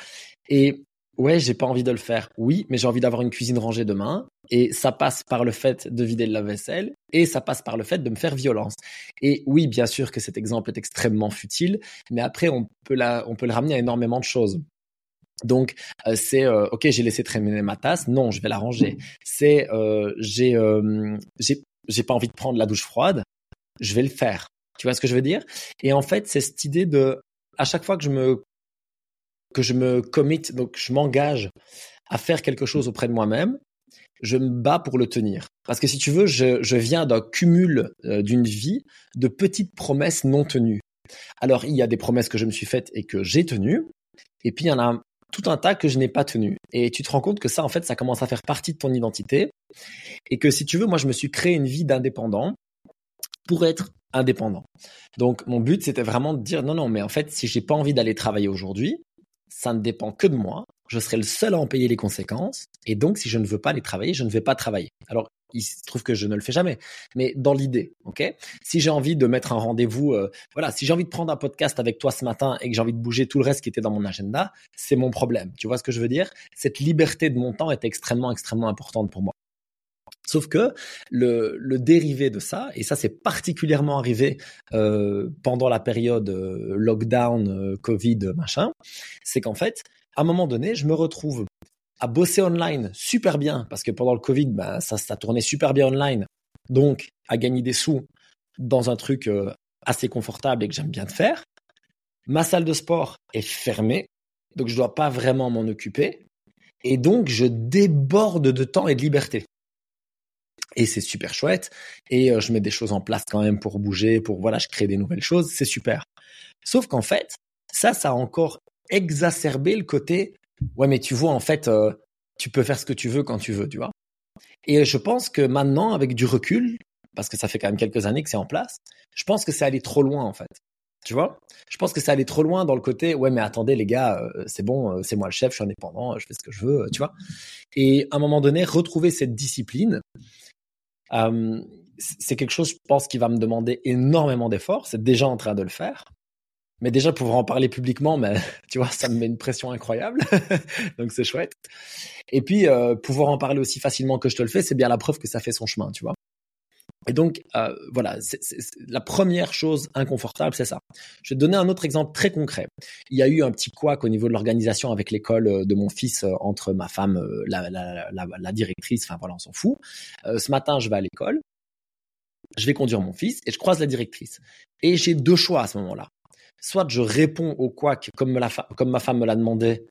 Et ouais, j'ai pas envie de le faire. Oui, mais j'ai envie d'avoir une cuisine rangée demain. Et ça passe par le fait de vider le lave-vaisselle et ça passe par le fait de me faire violence. Et oui, bien sûr que cet exemple est extrêmement futile, mais après, on peut, la, on peut le ramener à énormément de choses. Donc euh, c'est euh, ok j'ai laissé traîner ma tasse non je vais la ranger c'est euh, j'ai j'ai j'ai pas envie de prendre la douche froide je vais le faire tu vois ce que je veux dire? Et en fait c'est cette idée de à chaque fois que je me que je me commit donc je m'engage à faire quelque chose auprès de moi-même je me bats pour le tenir parce que si tu veux je, viens d'un cumul d'une vie de petites promesses non tenues alors il y a des promesses que je me suis faites et que j'ai tenues et puis il y en a tout un tas que je n'ai pas tenu. Et tu te rends compte que ça, en fait, ça commence à faire partie de ton identité. Et que si tu veux, moi, je me suis créé une vie d'indépendant pour être indépendant. Donc, mon but, c'était vraiment de dire non, non, mais en fait, si j'ai pas envie d'aller travailler aujourd'hui, ça ne dépend que de moi. Je serai le seul à en payer les conséquences. Et donc, si je ne veux pas aller travailler, je ne vais pas travailler. Alors, il se trouve que je ne le fais jamais. Mais dans l'idée, ok? Si j'ai envie de mettre un rendez-vous, euh, voilà, si j'ai envie de prendre un podcast avec toi ce matin et que j'ai envie de bouger tout le reste qui était dans mon agenda, c'est mon problème. Tu vois ce que je veux dire? Cette liberté de mon temps est extrêmement, extrêmement importante pour moi. Sauf que le, le dérivé de ça, et ça c'est particulièrement arrivé euh, pendant la période euh, lockdown, Covid, machin, c'est qu'en fait, à un moment donné, je me retrouve à bosser online super bien, parce que pendant le Covid, ben, ça, ça tournait super bien online. Donc, à gagner des sous dans un truc euh, assez confortable et que j'aime bien de faire. Ma salle de sport est fermée, donc je dois pas vraiment m'en occuper. Et donc, je déborde de temps et de liberté. Et c'est super chouette. Et euh, je mets des choses en place quand même pour bouger, pour voilà, je crée des nouvelles choses. C'est super. Sauf qu'en fait, ça, ça a encore exacerbé le côté ouais, mais tu vois, en fait, euh, tu peux faire ce que tu veux quand tu veux, tu vois. Et je pense que maintenant, avec du recul, parce que ça fait quand même quelques années que c'est en place, je pense que c'est allé trop loin, en fait. Tu vois? Je pense que c'est allé trop loin dans le côté, ouais, mais attendez, les gars, euh, c'est bon, c'est moi le chef, je suis indépendant, je fais ce que je veux, tu vois? Et à un moment donné, retrouver cette discipline, c'est quelque chose, je pense, qui va me demander énormément d'efforts. C'est déjà en train de le faire. Mais déjà, pouvoir en parler publiquement, mais, tu vois, ça me met une pression incroyable. Donc, c'est chouette. Et puis, euh, pouvoir en parler aussi facilement que je te le fais, c'est bien la preuve que ça fait son chemin, tu vois. Et donc, euh, voilà, c'est, la première chose inconfortable, c'est ça. Je vais te donner un autre exemple très concret. Il y a eu un petit couac au niveau de l'organisation avec l'école euh, de mon fils entre ma femme, la, la, la, la directrice, enfin voilà, on s'en fout. ce matin, je vais à l'école, je vais conduire mon fils et je croise la directrice. Et j'ai deux choix à ce moment-là soit je réponds au quoi comme, comme ma femme me l'a demandé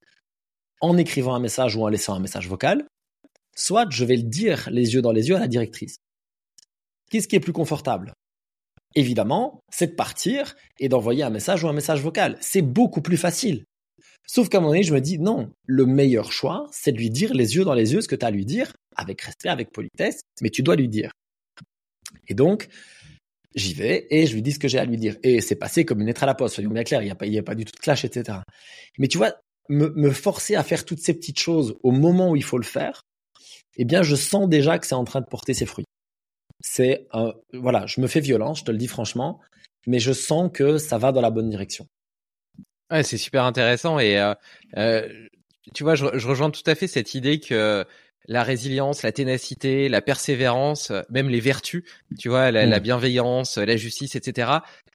en écrivant un message ou en laissant un message vocal, soit je vais le dire les yeux dans les yeux à la directrice. Qu'est-ce qui est plus confortable? Évidemment, c'est de partir et d'envoyer un message ou un message vocal. C'est beaucoup plus facile. Sauf qu'à un moment donné, je me dis non, le meilleur choix, c'est de lui dire les yeux dans les yeux ce que tu as à lui dire, avec respect, avec politesse, mais tu dois lui dire. Et donc, J'y vais et je lui dis ce que j'ai à lui dire. Et c'est passé comme une lettre à la poste, soyons bien clairs, il n'y a, pas, a pas du tout de clash, etc. Mais tu vois, me, me, forcer à faire toutes ces petites choses au moment où il faut le faire, eh bien, je sens déjà que c'est en train de porter ses fruits. C'est, euh, voilà, je me fais violence, je te le dis franchement, mais je sens que ça va dans la bonne direction. Ouais, c'est super intéressant et euh, euh, tu vois, je, je, rejoins tout à fait cette idée que la résilience, la ténacité, la persévérance, euh, même les vertus, tu vois, la, mm. bienveillance, la justice, etc.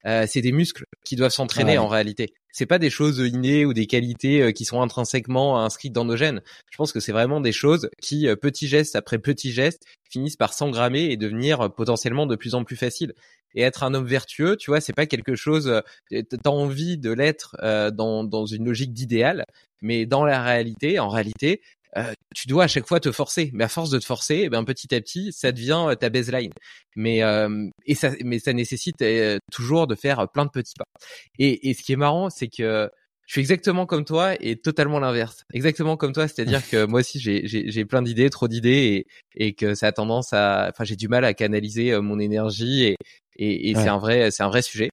Euh, c'est des muscles qui doivent s'entraîner en réalité. C'est pas des choses innées ou des qualités euh, qui sont intrinsèquement inscrites dans nos gènes. Je pense que c'est vraiment des choses qui, petit geste après petit geste, finissent par s'engrammer et devenir potentiellement de plus en plus faciles. Et être un homme vertueux, tu vois, c'est pas quelque chose. T'as envie de l'être dans dans une logique d'idéal, mais dans la réalité, en réalité, euh, tu dois à chaque fois te forcer. Mais à force de te forcer, eh ben petit à petit, ça devient ta baseline. Mais et ça, mais ça nécessite toujours de faire plein de petits pas. Et, et ce qui est marrant, c'est que je suis exactement comme toi et totalement l'inverse. Exactement comme toi, c'est-à-dire que moi aussi j'ai j'ai plein d'idées, trop d'idées et et que ça a tendance à, enfin j'ai du mal à canaliser euh, mon énergie et et, et c'est un vrai c'est un vrai sujet.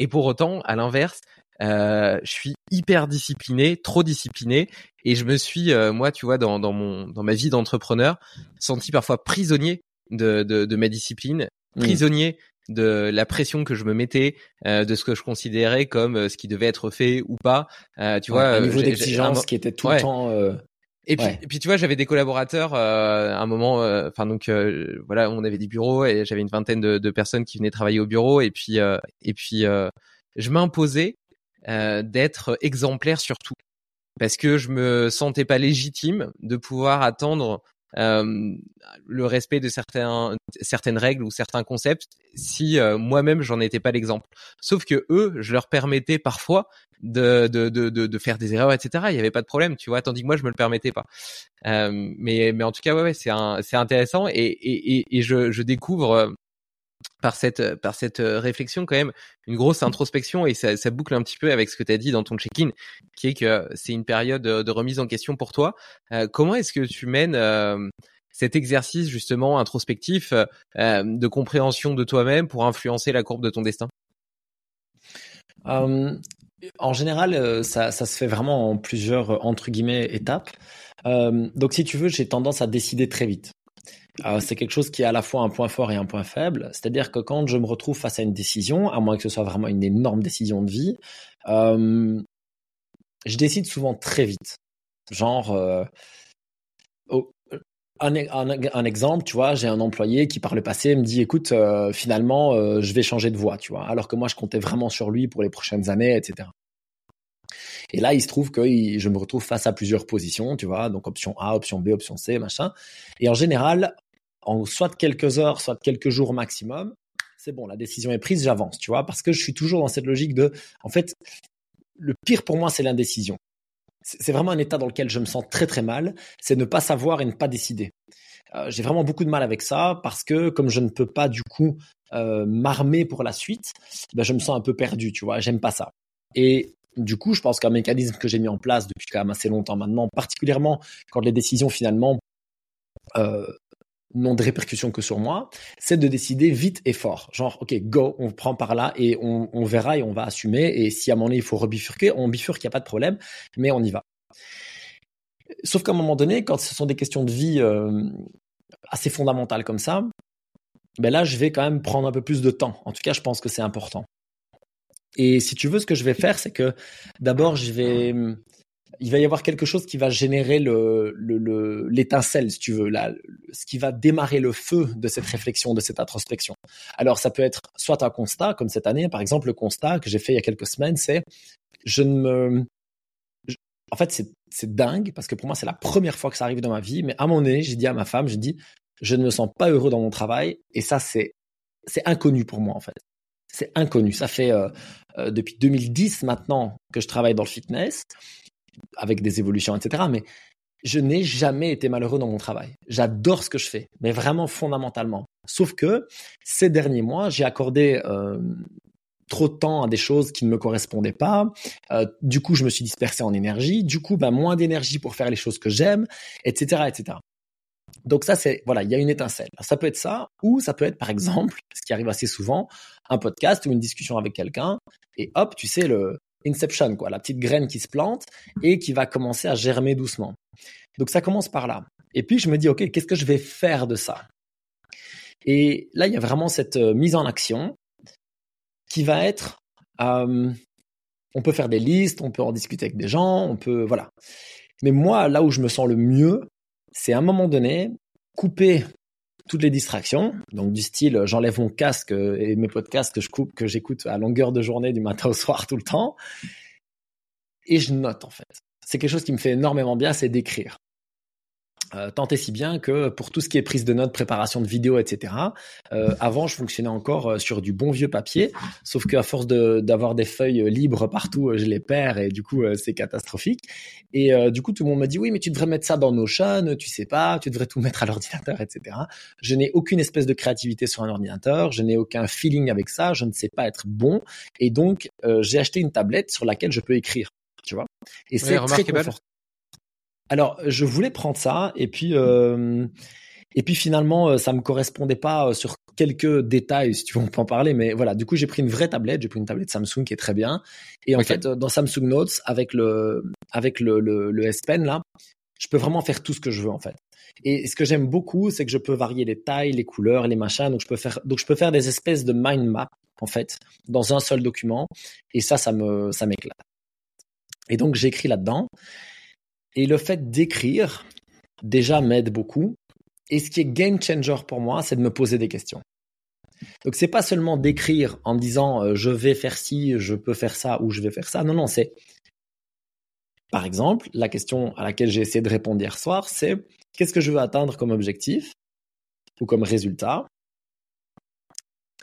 Et pour autant, à l'inverse, euh, je suis hyper discipliné, trop discipliné, et je me suis, euh, moi, tu vois, dans, dans mon dans ma vie d'entrepreneur, senti parfois prisonnier de, de, de ma discipline, mmh. prisonnier de la pression que je me mettais, euh, de ce que je considérais comme euh, ce qui devait être fait ou pas. Euh, tu vois, un niveau d'exigence qui était tout le temps. Et puis, et puis tu vois, j'avais des collaborateurs à un moment. Enfin donc voilà, on avait des bureaux et j'avais une vingtaine de, de, personnes qui venaient travailler au bureau. Et puis et puis je m'imposais d'être exemplaire sur tout parce que je me sentais pas légitime de pouvoir attendre euh, le respect de certains, certaines règles ou certains concepts si euh, moi-même j'en étais pas l'exemple. Sauf que eux, je leur permettais parfois de, de, de, de, faire des erreurs, etc. Il y avait pas de problème, tu vois, tandis que moi je me le permettais pas. Euh, mais, mais en tout cas, ouais, ouais c'est c'est intéressant et, et, et, je, je découvre par cette par cette euh, réflexion quand même une grosse introspection et ça, ça boucle un petit peu avec ce que tu as dit dans ton check-in qui est que c'est une période de remise en question pour toi. Euh, comment est-ce que tu mènes euh, cet exercice justement introspectif de compréhension de toi-même pour influencer la courbe de ton destin? En général, ça, ça, se fait vraiment en plusieurs entre guillemets étapes. donc si tu veux, j'ai tendance à décider très vite. Euh, c'est quelque chose qui est à la fois un point fort et un point faible. C'est-à-dire que quand je me retrouve face à une décision, à moins que ce soit vraiment une énorme décision de vie, euh, je décide souvent très vite. Genre, euh, oh, un, un, exemple, tu vois, j'ai un employé qui par le passé me dit, écoute, finalement, je vais changer de voie, tu vois, alors que moi, je comptais vraiment sur lui pour les prochaines années, etc. Et là, il se trouve que je me retrouve face à plusieurs positions, tu vois, donc option A, option B, option C, machin. Et en général, en soit quelques heures, soit quelques jours maximum, c'est bon, la décision est prise, j'avance, tu vois, parce que je suis toujours dans cette logique de, en fait, le pire pour moi, c'est l'indécision. C'est vraiment un état dans lequel je me sens très très mal, c'est ne pas savoir et ne pas décider. Euh, j'ai vraiment beaucoup de mal avec ça parce que comme je ne peux pas du coup euh, m'armer pour la suite, ben, je me sens un peu perdu, tu vois, j'aime pas ça. Et du coup, je pense qu'un mécanisme que j'ai mis en place depuis quand même assez longtemps maintenant, particulièrement quand les décisions finalement euh, n'ont de répercussions que sur moi, c'est de décider vite et fort. Genre, ok, go, on prend par là et on, verra et on va assumer. Et si à un moment donné il faut rebifurquer, on bifurque, il n'y a pas de problème, mais on y va. Sauf qu'à un moment donné, quand ce sont des questions de vie euh, assez fondamentales comme ça, ben là, je vais quand même prendre un peu plus de temps. En tout cas, je pense que c'est important. Et si tu veux, ce que je vais faire, c'est que d'abord, je vais il va y avoir quelque chose qui va générer le, l'étincelle, si tu veux, là, ce qui va démarrer le feu de cette réflexion, de cette introspection. Alors, ça peut être soit un constat, comme cette année, par exemple, le constat que j'ai fait il y a quelques semaines, c'est je ne me, en fait, c'est, c'est dingue parce que pour moi, c'est la première fois que ça arrive dans ma vie. Mais à mon nez, j'ai dit à ma femme, j'ai dit, je ne me sens pas heureux dans mon travail. Et ça, c'est, c'est inconnu pour moi, en fait. C'est inconnu. Ça fait euh, euh, depuis 2010 maintenant que je travaille dans le fitness avec des évolutions, etc. Mais je n'ai jamais été malheureux dans mon travail. J'adore ce que je fais, mais vraiment fondamentalement. Sauf que ces derniers mois, j'ai accordé euh, trop de temps à des choses qui ne me correspondaient pas. Euh, du coup, je me suis dispersé en énergie. Du coup, ben, moins d'énergie pour faire les choses que j'aime, etc., etc. Donc ça, c'est voilà, il y a une étincelle. Ça peut être ça, ou ça peut être par exemple, ce qui arrive assez souvent, un podcast ou une discussion avec quelqu'un, et hop, tu sais le Inception, quoi, la petite graine qui se plante et qui va commencer à germer doucement. Donc ça commence par là. Et puis je me dis, ok, qu'est-ce que je vais faire de ça? Et là, il y a vraiment cette euh, mise en action qui va être, euh, on peut faire des listes, on peut en discuter avec des gens, on peut, voilà. Mais moi, là où je me sens le mieux, c'est à un moment donné couper toutes les distractions. Donc du style, j'enlève mon casque et mes podcasts que je coupe, que j'écoute à longueur de journée du matin au soir tout le temps. Et je note en fait. C'est quelque chose qui me fait énormément bien, c'est d'écrire. Euh, tant et si bien que pour tout ce qui est prise de notes, préparation de vidéos, etc. Euh, avant, je fonctionnais encore euh, sur du bon vieux papier, sauf qu'à force d'avoir des feuilles libres partout, je les perds et du coup c'est catastrophique. Et du coup tout le monde me dit oui mais tu devrais mettre ça dans Notion, tu sais pas, tu devrais tout mettre à l'ordinateur, etc. Je n'ai aucune espèce de créativité sur un ordinateur, je n'ai aucun feeling avec ça, je ne sais pas être bon et donc j'ai acheté une tablette sur laquelle je peux écrire, tu vois. Et c'est très confortable. Alors, je voulais prendre ça et puis euh, et puis finalement, euh, ça me correspondait pas euh, sur quelques détails, si tu veux, on peut en parler. Mais voilà, du coup, j'ai pris une vraie tablette. J'ai pris une tablette Samsung qui est très bien. Et en fait, dans Samsung Notes, avec le avec le, le, le S Pen là, je peux vraiment faire tout ce que je veux en fait. Et ce que j'aime beaucoup, c'est que je peux varier les tailles, les couleurs, les machins. Donc je peux faire donc je peux faire des espèces de mind map en fait dans un seul document. Et ça, ça me ça m'éclate. Et donc j'écris là-dedans. Et le fait d'écrire, déjà, m'aide beaucoup. Et ce qui est game changer pour moi, c'est de me poser des questions. Donc c'est pas seulement d'écrire en disant euh, je vais faire ci, je peux faire ça ou je vais faire ça. Non, non, c'est par exemple la question à laquelle j'ai essayé de répondre hier soir, c'est qu'est-ce que je veux atteindre comme objectif ou comme résultat?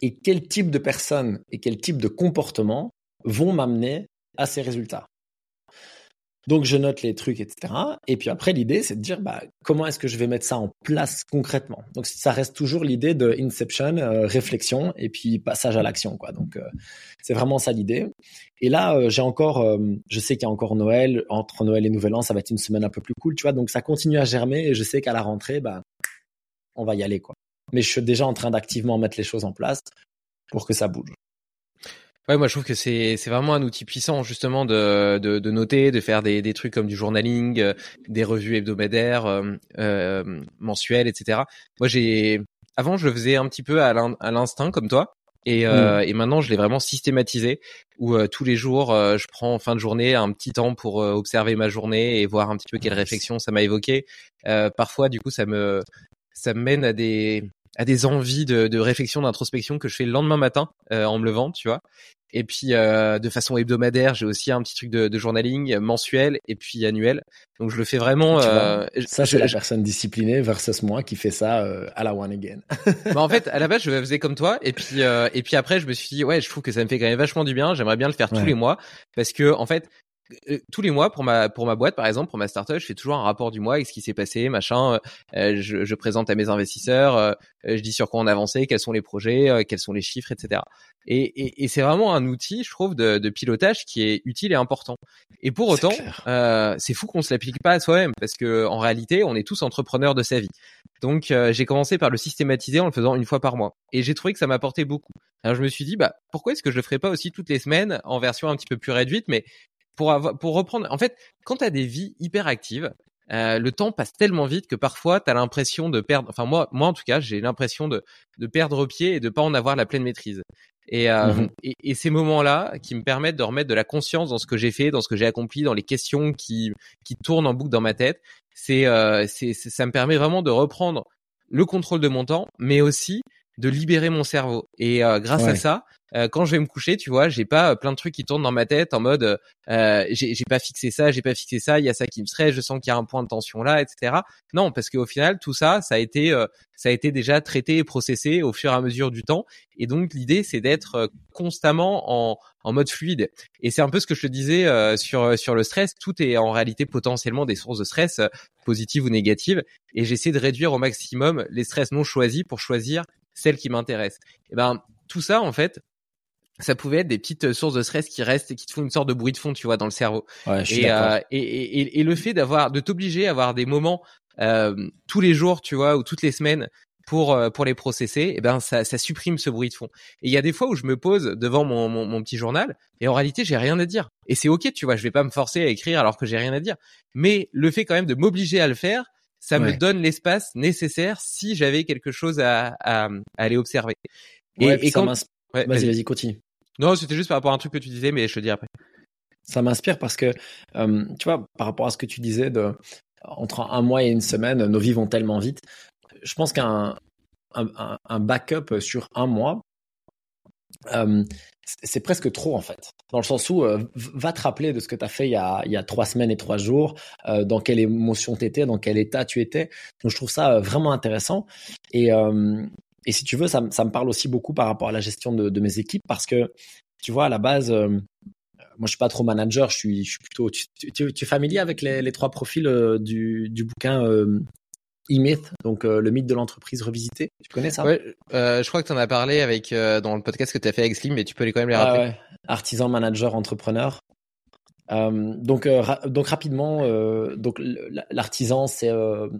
Et quel type de personnes et quel type de comportement vont m'amener à ces résultats? Donc je note les trucs, etc. Et puis après, l'idée, c'est de dire bah, comment est-ce que je vais mettre ça en place concrètement? Donc ça reste toujours l'idée de inception, euh, réflexion et puis passage à l'action. quoi. Donc euh, c'est vraiment ça l'idée. Et là, euh, j'ai encore, je sais qu'il y a encore Noël. Entre Noël et Nouvel An, ça va être une semaine un peu plus cool, tu vois. Donc ça continue à germer et je sais qu'à la rentrée, bah, on va y aller. quoi. Mais je suis déjà en train d'activement mettre les choses en place pour que ça bouge. Ouais, moi je trouve que c'est c'est vraiment un outil puissant justement de de, de noter, de faire des des trucs comme du journaling, euh, des revues hebdomadaires, euh, euh mensuelles, etc. Moi j'ai avant je le faisais un petit peu à l'instinct comme toi. Et, euh, mmh. et maintenant, je l'ai vraiment systématisé, où tous les jours, je prends en fin de journée un petit temps pour observer ma journée et voir un petit peu quelle réflexion ça m'a évoqué. parfois, du coup, ça me ça me mène à des à des envies de, de réflexion, d'introspection que je fais le lendemain matin en me levant, tu vois. Et puis euh, de façon hebdomadaire, j'ai aussi un petit truc de, de, journaling mensuel et puis annuel. Donc je le fais vraiment. Euh, ça c'est la personne disciplinée versus moi qui fait ça euh, à la one again. bah, en fait, à la base je faisais comme toi et puis euh, et puis après je me suis dit ouais je trouve que ça me fait quand même vachement du bien. J'aimerais bien le faire tous les mois parce que en fait euh, tous les mois pour ma pour ma boîte par exemple pour ma startup je fais toujours un rapport du mois avec ce qui s'est passé machin euh, je, je, présente à mes investisseurs euh, je dis sur quoi on a avancé quels sont les projets quels sont les chiffres etc et, et, et c'est vraiment un outil je trouve de, de, pilotage qui est utile et important et pour autant c'est fou qu'on se l'applique pas à soi-même parce que en réalité on est tous entrepreneurs de sa vie donc j'ai commencé par le systématiser en le faisant une fois par mois et j'ai trouvé que ça m'apportait beaucoup alors je me suis dit bah pourquoi est-ce que je le ferais pas aussi toutes les semaines en version un petit peu plus réduite mais pour avoir, pour reprendre, en fait, quand tu as des vies hyper actives, euh, le temps passe tellement vite que parfois tu as l'impression de perdre. Enfin moi, moi en tout cas, j'ai l'impression de, de perdre pied et de pas en avoir la pleine maîtrise. Et, euh, mmh et, et, ces moments-là qui me permettent de remettre de la conscience dans ce que j'ai fait, dans ce que j'ai accompli, dans les questions qui qui tournent en boucle dans ma tête, c'est euh, c'est ça me permet vraiment de reprendre le contrôle de mon temps, mais aussi de libérer mon cerveau. Et euh, grâce à ça, euh, quand je vais me coucher, tu vois, j'ai pas euh, plein de trucs qui tournent dans ma tête en mode euh, j'ai pas fixé ça, j'ai pas fixé ça, il y a ça qui me stresse, je sens qu'il y a un point de tension là, etc. Non, parce qu'au final, tout ça, ça a été ça a été déjà traité et processé au fur et à mesure du temps. Et donc l'idée, c'est d'être constamment en, en mode fluide. Et c'est un peu ce que je te disais sur sur le stress. Tout est en réalité potentiellement des sources de stress positives ou négatives. Et j'essaie de réduire au maximum les stress non choisis pour choisir celles qui m'intéressent. Et ben tout ça, en fait, ça pouvait être des petites sources de stress qui restent et qui te font une sorte de bruit de fond, tu vois, dans le cerveau. Ouais, je suis euh, et, et, et, le fait d'avoir, de t'obliger à avoir des moments euh, tous les jours, tu vois, ou toutes les semaines pour euh, pour les processer, eh ben ça, ça supprime ce bruit de fond. Et il y a des fois où je me pose devant mon, mon, mon petit journal et en réalité j'ai rien à dire. Et c'est ok, tu vois, je vais pas me forcer à écrire alors que j'ai rien à dire. Mais le fait quand même de m'obliger à le faire, ça me donne l'espace nécessaire si j'avais quelque chose à, à, à aller observer. Et, et quand... vas-y, vas-y, continue. Non, c'était juste par rapport à un truc que tu disais, mais je te dis après. Ça m'inspire parce que, euh, tu vois, par rapport à ce que tu disais, de, entre un mois et une semaine, nos vies vont tellement vite. Je pense qu'un un, un, backup sur un mois, euh, c'est presque trop en fait. Dans le sens où euh, va te rappeler de ce que tu as fait il y, a, il y a trois semaines et trois jours, dans quelle émotion tu étais, dans quel état tu étais. Donc je trouve ça vraiment intéressant. Et, et si tu veux, ça, ça, me parle aussi beaucoup par rapport à la gestion de, de mes équipes parce que tu vois, à la base, moi je suis pas trop manager, je suis, je suis plutôt. Tu, tu, tu es familier avec les, les trois profils du, du bouquin E-Myth, donc euh, le mythe de l'entreprise revisité. Tu connais ça? Ouais, euh, je crois que tu en as parlé avec euh, dans le podcast que tu as fait avec Slim, mais tu peux quand même les rappeler. ouais. Artisan, manager, entrepreneur. donc donc rapidement, donc l'artisan c'est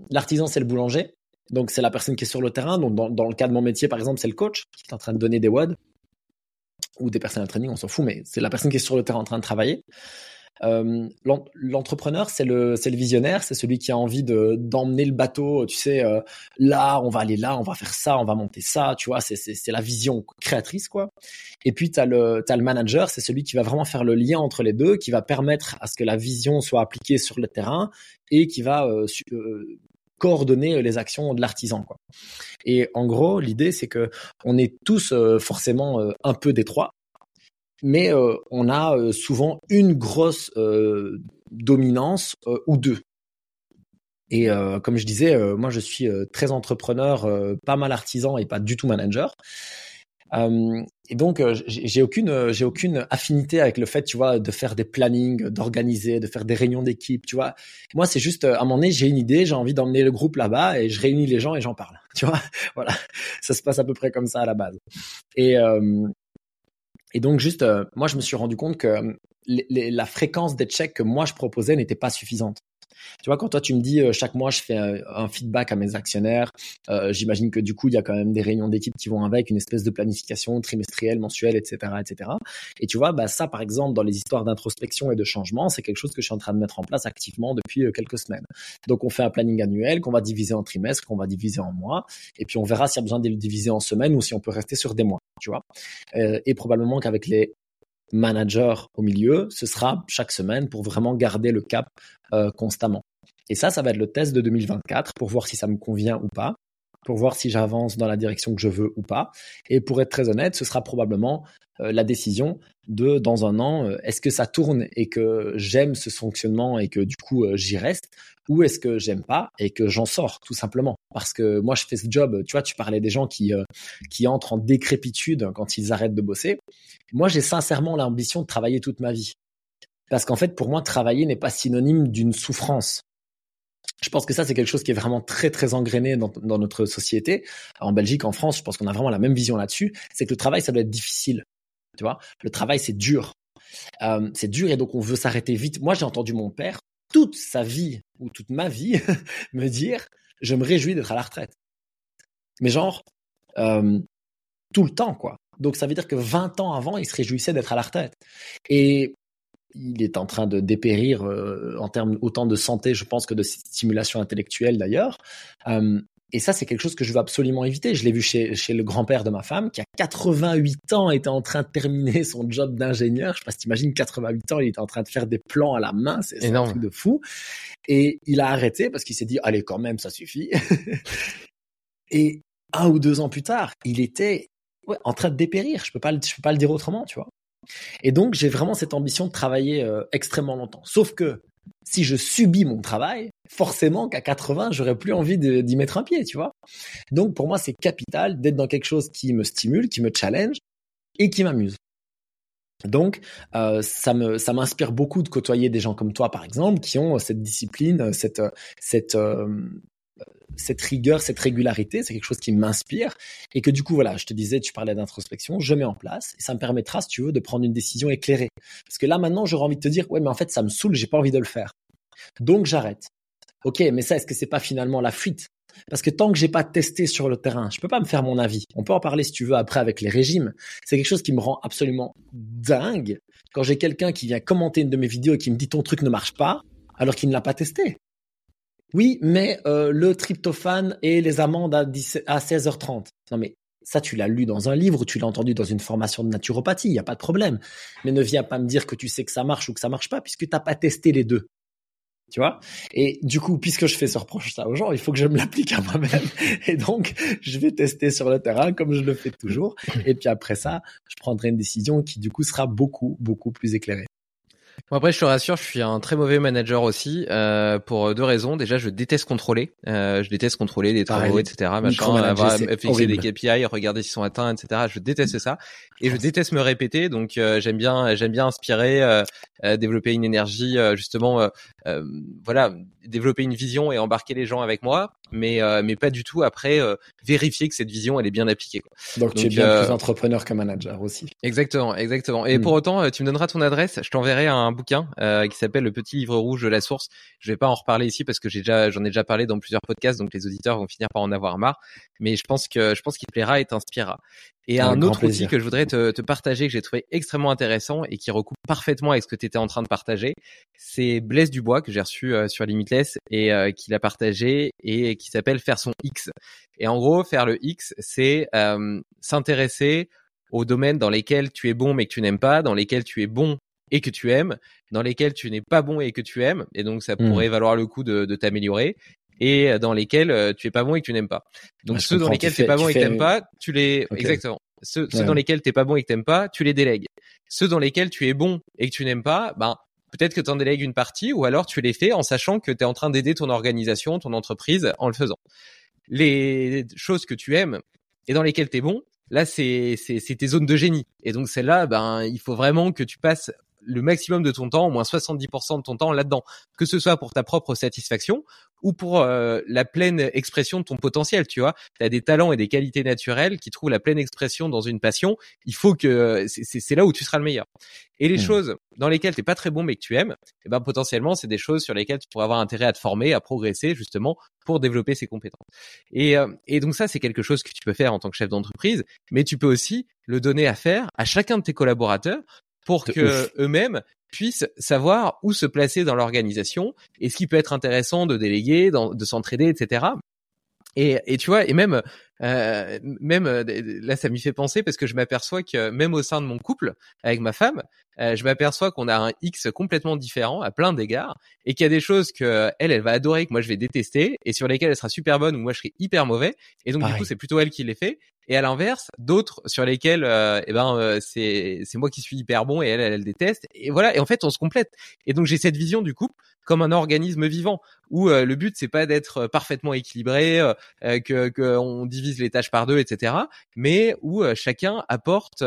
l'artisan c'est le boulanger. Donc c'est la personne qui est sur le terrain. Donc dans, dans le cas de mon métier par exemple, c'est le coach qui est en train de donner des WOD ou des personnes à training, on s'en fout, mais c'est la personne qui est sur le terrain en train de travailler. Euh, L'entrepreneur, c'est le, le visionnaire, c'est celui qui a envie de d'emmener le bateau. Tu sais, euh, là, on va aller là, on va faire ça, on va monter ça. Tu vois, c'est la vision créatrice quoi. Et puis t'as le t'as le manager, c'est celui qui va vraiment faire le lien entre les deux, qui va permettre à ce que la vision soit appliquée sur le terrain et qui va euh, euh coordonner les actions de l'artisan. Et en gros, l'idée c'est que on est tous euh, forcément un peu détroits mais euh, on a euh, souvent une grosse euh, dominance ou deux. Et comme je disais, moi je suis très entrepreneur, pas mal artisan et pas du tout manager. Et donc j'ai aucune j'ai aucune affinité avec le fait tu vois de faire des plannings, d'organiser, de faire des réunions d'équipe, tu vois. Moi c'est juste à un moment donné j'ai une idée, j'ai envie d'emmener le groupe là-bas et je réunis les gens et j'en parle, tu vois. voilà, ça se passe à peu près comme ça à la base. Et et donc juste, euh, moi je me suis rendu compte que euh, la fréquence des checks que moi je proposais n'était pas suffisante. Tu vois, quand toi tu me dis euh, chaque mois je fais un, feedback à mes actionnaires, euh, j'imagine que du coup il y a quand même des réunions d'équipe qui vont avec, une espèce de planification trimestrielle, mensuelle, etc., etc. Et tu vois, bah ça par exemple dans les histoires d'introspection et de changement, c'est quelque chose que je suis en train de mettre en place activement depuis quelques semaines. Donc on fait un planning annuel qu'on va diviser en trimestres, qu'on va diviser en mois, et puis on verra s'il y a besoin de le diviser en semaines ou si on peut rester sur des mois. Tu vois, euh, et probablement qu'avec les manager au milieu, ce sera chaque semaine pour vraiment garder le cap euh, constamment. Et ça, ça va être le test de 2024 pour voir si ça me convient ou pas, pour voir si j'avance dans la direction que je veux ou pas. Et pour être très honnête, ce sera probablement euh, la décision de dans un an, euh, est-ce que ça tourne et que j'aime ce fonctionnement et que du coup j'y reste ou est-ce que j'aime pas et que j'en sors tout simplement parce que moi je fais ce job tu vois tu parlais des gens qui qui entrent en décrépitude quand ils arrêtent de bosser moi, j'ai sincèrement l'ambition de travailler toute ma vie. Parce qu'en fait, pour moi, travailler n'est pas synonyme d'une souffrance. Je pense que ça, c'est quelque chose qui est vraiment très, très engrainé dans, notre société. En Belgique, en France, je pense qu'on a vraiment la même vision là-dessus. C'est que le travail, ça doit être difficile. Tu vois, le travail, c'est dur. Euh, c'est dur et donc on veut s'arrêter vite. Moi, j'ai entendu mon père toute sa vie ou toute ma vie me dire, je me réjouis d'être à la retraite. Mais genre, euh, tout le temps, quoi. Donc ça veut dire que 20 ans avant, il se réjouissait d'être à la retraite. Et il est en train de dépérir euh, en termes autant de santé, je pense, que de stimulation intellectuelle d'ailleurs. Euh, et ça, c'est quelque chose que je veux absolument éviter. Je l'ai vu chez, chez le grand-père de ma femme, qui a 88 ans, était en train de terminer son job d'ingénieur. Je sais pas si t'imagines, 88 ans, il était en train de faire des plans à la main. C'est un truc de fou. Et il a arrêté parce qu'il s'est dit, allez, quand même, ça suffit. et un ou deux ans plus tard, il était en train de dépérir. Je peux pas, je peux pas le dire autrement, tu vois. Et donc j'ai vraiment cette ambition de travailler euh, extrêmement longtemps. Sauf que si je subis mon travail, forcément qu'à 80, j'aurais plus envie d'y mettre un pied, tu vois. Donc pour moi, c'est capital d'être dans quelque chose qui me stimule, qui me challenge et qui m'amuse. Donc, euh, ça ça m'inspire beaucoup de côtoyer des gens comme toi, par exemple, qui ont cette discipline, cette cette euh, cette rigueur, cette régularité, c'est quelque chose qui m'inspire et que du coup, voilà, je te disais, tu parlais d'introspection, je mets en place et ça me permettra, si tu veux, de prendre une décision éclairée. Parce que là, maintenant, j'aurais envie de te dire, ouais, mais en fait, ça me saoule, j'ai pas envie de le faire. Donc, j'arrête. Ok, mais ça, est-ce que c'est pas finalement la fuite? Parce que tant que j'ai pas testé sur le terrain, je peux pas me faire mon avis. On peut en parler si tu veux après avec les régimes. C'est quelque chose qui me rend absolument dingue quand j'ai quelqu'un qui vient commenter une de mes vidéos et qui me dit ton truc ne marche pas alors qu'il ne l'a pas testé. Oui, mais euh, le tryptophane et les amandes à, 16h30. Non mais ça, tu l'as lu dans un livre, tu l'as entendu dans une formation de naturopathie, il n'y a pas de problème. Mais ne viens pas me dire que tu sais que ça marche ou que ça marche pas, puisque tu n'as pas testé les deux. tu vois? Et du coup, puisque je fais ce reproche ça aux gens, il faut que je me l'applique à moi-même. Et donc, je vais tester sur le terrain comme je le fais toujours. Et puis après ça, je prendrai une décision qui du coup sera beaucoup, beaucoup plus éclairée. Bon après, je te rassure, je suis un très mauvais manager aussi euh, pour deux raisons. Déjà, je déteste contrôler. Euh, je déteste contrôler des travaux, etc. Machin, avoir fixer des KPI, regarder s'ils sont atteints, etc. Je déteste ça et je déteste me répéter. Donc, euh, j'aime bien, j'aime bien inspirer, euh, euh, développer une énergie, justement, voilà, développer une vision et embarquer les gens avec moi, mais mais pas du tout après vérifier que cette vision elle est bien appliquée. Quoi. Donc, tu es bien plus entrepreneur que manager aussi. Exactement, exactement. Et hmm. pour autant, tu me donneras ton adresse, je t'enverrai un bouquin qui s'appelle Le Petit Livre Rouge de la Source. Je vais pas en reparler ici parce que j'ai déjà, j'en ai déjà parlé dans plusieurs podcasts, donc les auditeurs vont finir par en avoir marre. Mais je pense que je pense qu'il plaira et t'inspirera. Et un autre outil que je voudrais te, te partager, que j'ai trouvé extrêmement intéressant et qui recoupe parfaitement avec ce que tu étais en train de partager, c'est Blaise Dubois que j'ai reçu euh, sur Limitless et euh, qui l'a partagé et qui s'appelle faire son X. Et en gros, faire le X, c'est euh, s'intéresser aux domaines dans lesquels tu es bon mais que tu n'aimes pas, dans lesquels tu es bon et que tu aimes, dans lesquels tu n'es pas bon et que tu aimes, et donc ça hmm. pourrait valoir le coup de, de t'améliorer, et euh, dans lesquels euh, tu es pas bon et que tu n'aimes pas. Donc ceux dans lesquels tu es pas bon et que t'aimes pas, tu les exactement. Ceux, ceux dans lesquels t'es pas bon et que t'aimes pas, tu les délègues. Ceux dans lesquels tu es bon et que tu n'aimes pas, ben peut-être que tu en délègues une partie ou alors tu les fais en sachant que tu es en train d'aider ton organisation, ton entreprise en le faisant. Les choses que tu aimes et dans lesquelles tu bon, là c'est c'est tes zones de génie. Et donc celle-là, ben il faut vraiment que tu passes le maximum de ton temps, au moins 70% de ton temps là-dedans, que ce soit pour ta propre satisfaction ou pour euh, la pleine expression de ton potentiel, tu vois. Tu as des talents et des qualités naturelles qui trouvent la pleine expression dans une passion, il faut que c'est là où tu seras le meilleur. Et les mmh. choses dans lesquelles tu pas très bon mais que tu aimes, eh ben potentiellement c'est des choses sur lesquelles tu pourrais avoir intérêt à te former, à progresser justement pour développer ces compétences. Et, euh, et donc ça c'est quelque chose que tu peux faire en tant que chef d'entreprise, mais tu peux aussi le donner à faire à chacun de tes collaborateurs pour que eux-mêmes puissent savoir où se placer dans l'organisation et ce qui peut être intéressant de déléguer, de s'entraider, etc. Et, et tu vois, et même, euh, même euh, là, ça m'y fait penser parce que je m'aperçois que même au sein de mon couple avec ma femme, euh, je m'aperçois qu'on a un X complètement différent à plein d'égards et qu'il y a des choses que elle, elle va adorer, que moi je vais détester et sur lesquelles elle sera super bonne ou moi je serai hyper mauvais. Et donc du coup, c'est plutôt elle qui les fait. Et à l'inverse, d'autres sur lesquels, euh, eh ben, euh, c'est c'est moi qui suis hyper bon et elle, elle, déteste. Et voilà. Et en fait, on se complète. Et donc j'ai cette vision du couple comme un organisme vivant où euh, le but c'est pas d'être parfaitement équilibré, que qu'on divise les tâches par deux, etc. Mais où chacun apporte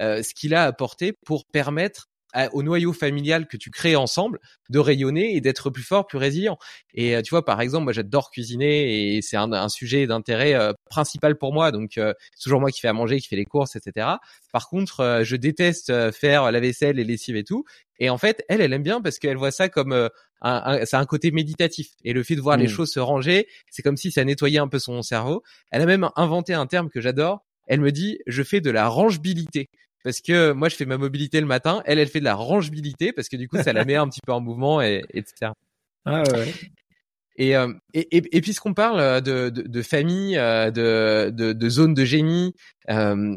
ce qu'il a apporté pour permettre au noyau familial que tu crées ensemble de rayonner et d'être plus fort, plus résilient. Et euh, tu vois, par exemple, moi j'adore cuisiner et c'est un, un, sujet d'intérêt euh, principal pour moi. Donc euh, c'est toujours moi qui fais à manger, qui fais les courses, etc. Par contre, je déteste faire la vaisselle, les lessives et tout. Et en fait, elle, elle aime bien parce qu'elle voit ça comme un, un, c'est un côté méditatif. Et le fait de voir les mmh. choses se ranger, c'est comme si ça nettoyait un peu son cerveau. Elle a même inventé un terme que j'adore. Elle me dit, je fais de la rangeabilité parce que moi je fais ma mobilité le matin, elle elle fait de la rangeabilité parce que du coup ça la met un petit peu en mouvement et etc. Ah ouais. Et, euh, et, et, et puisqu'on parle de, de, de famille, euh, de, de, de zone de génie, euh,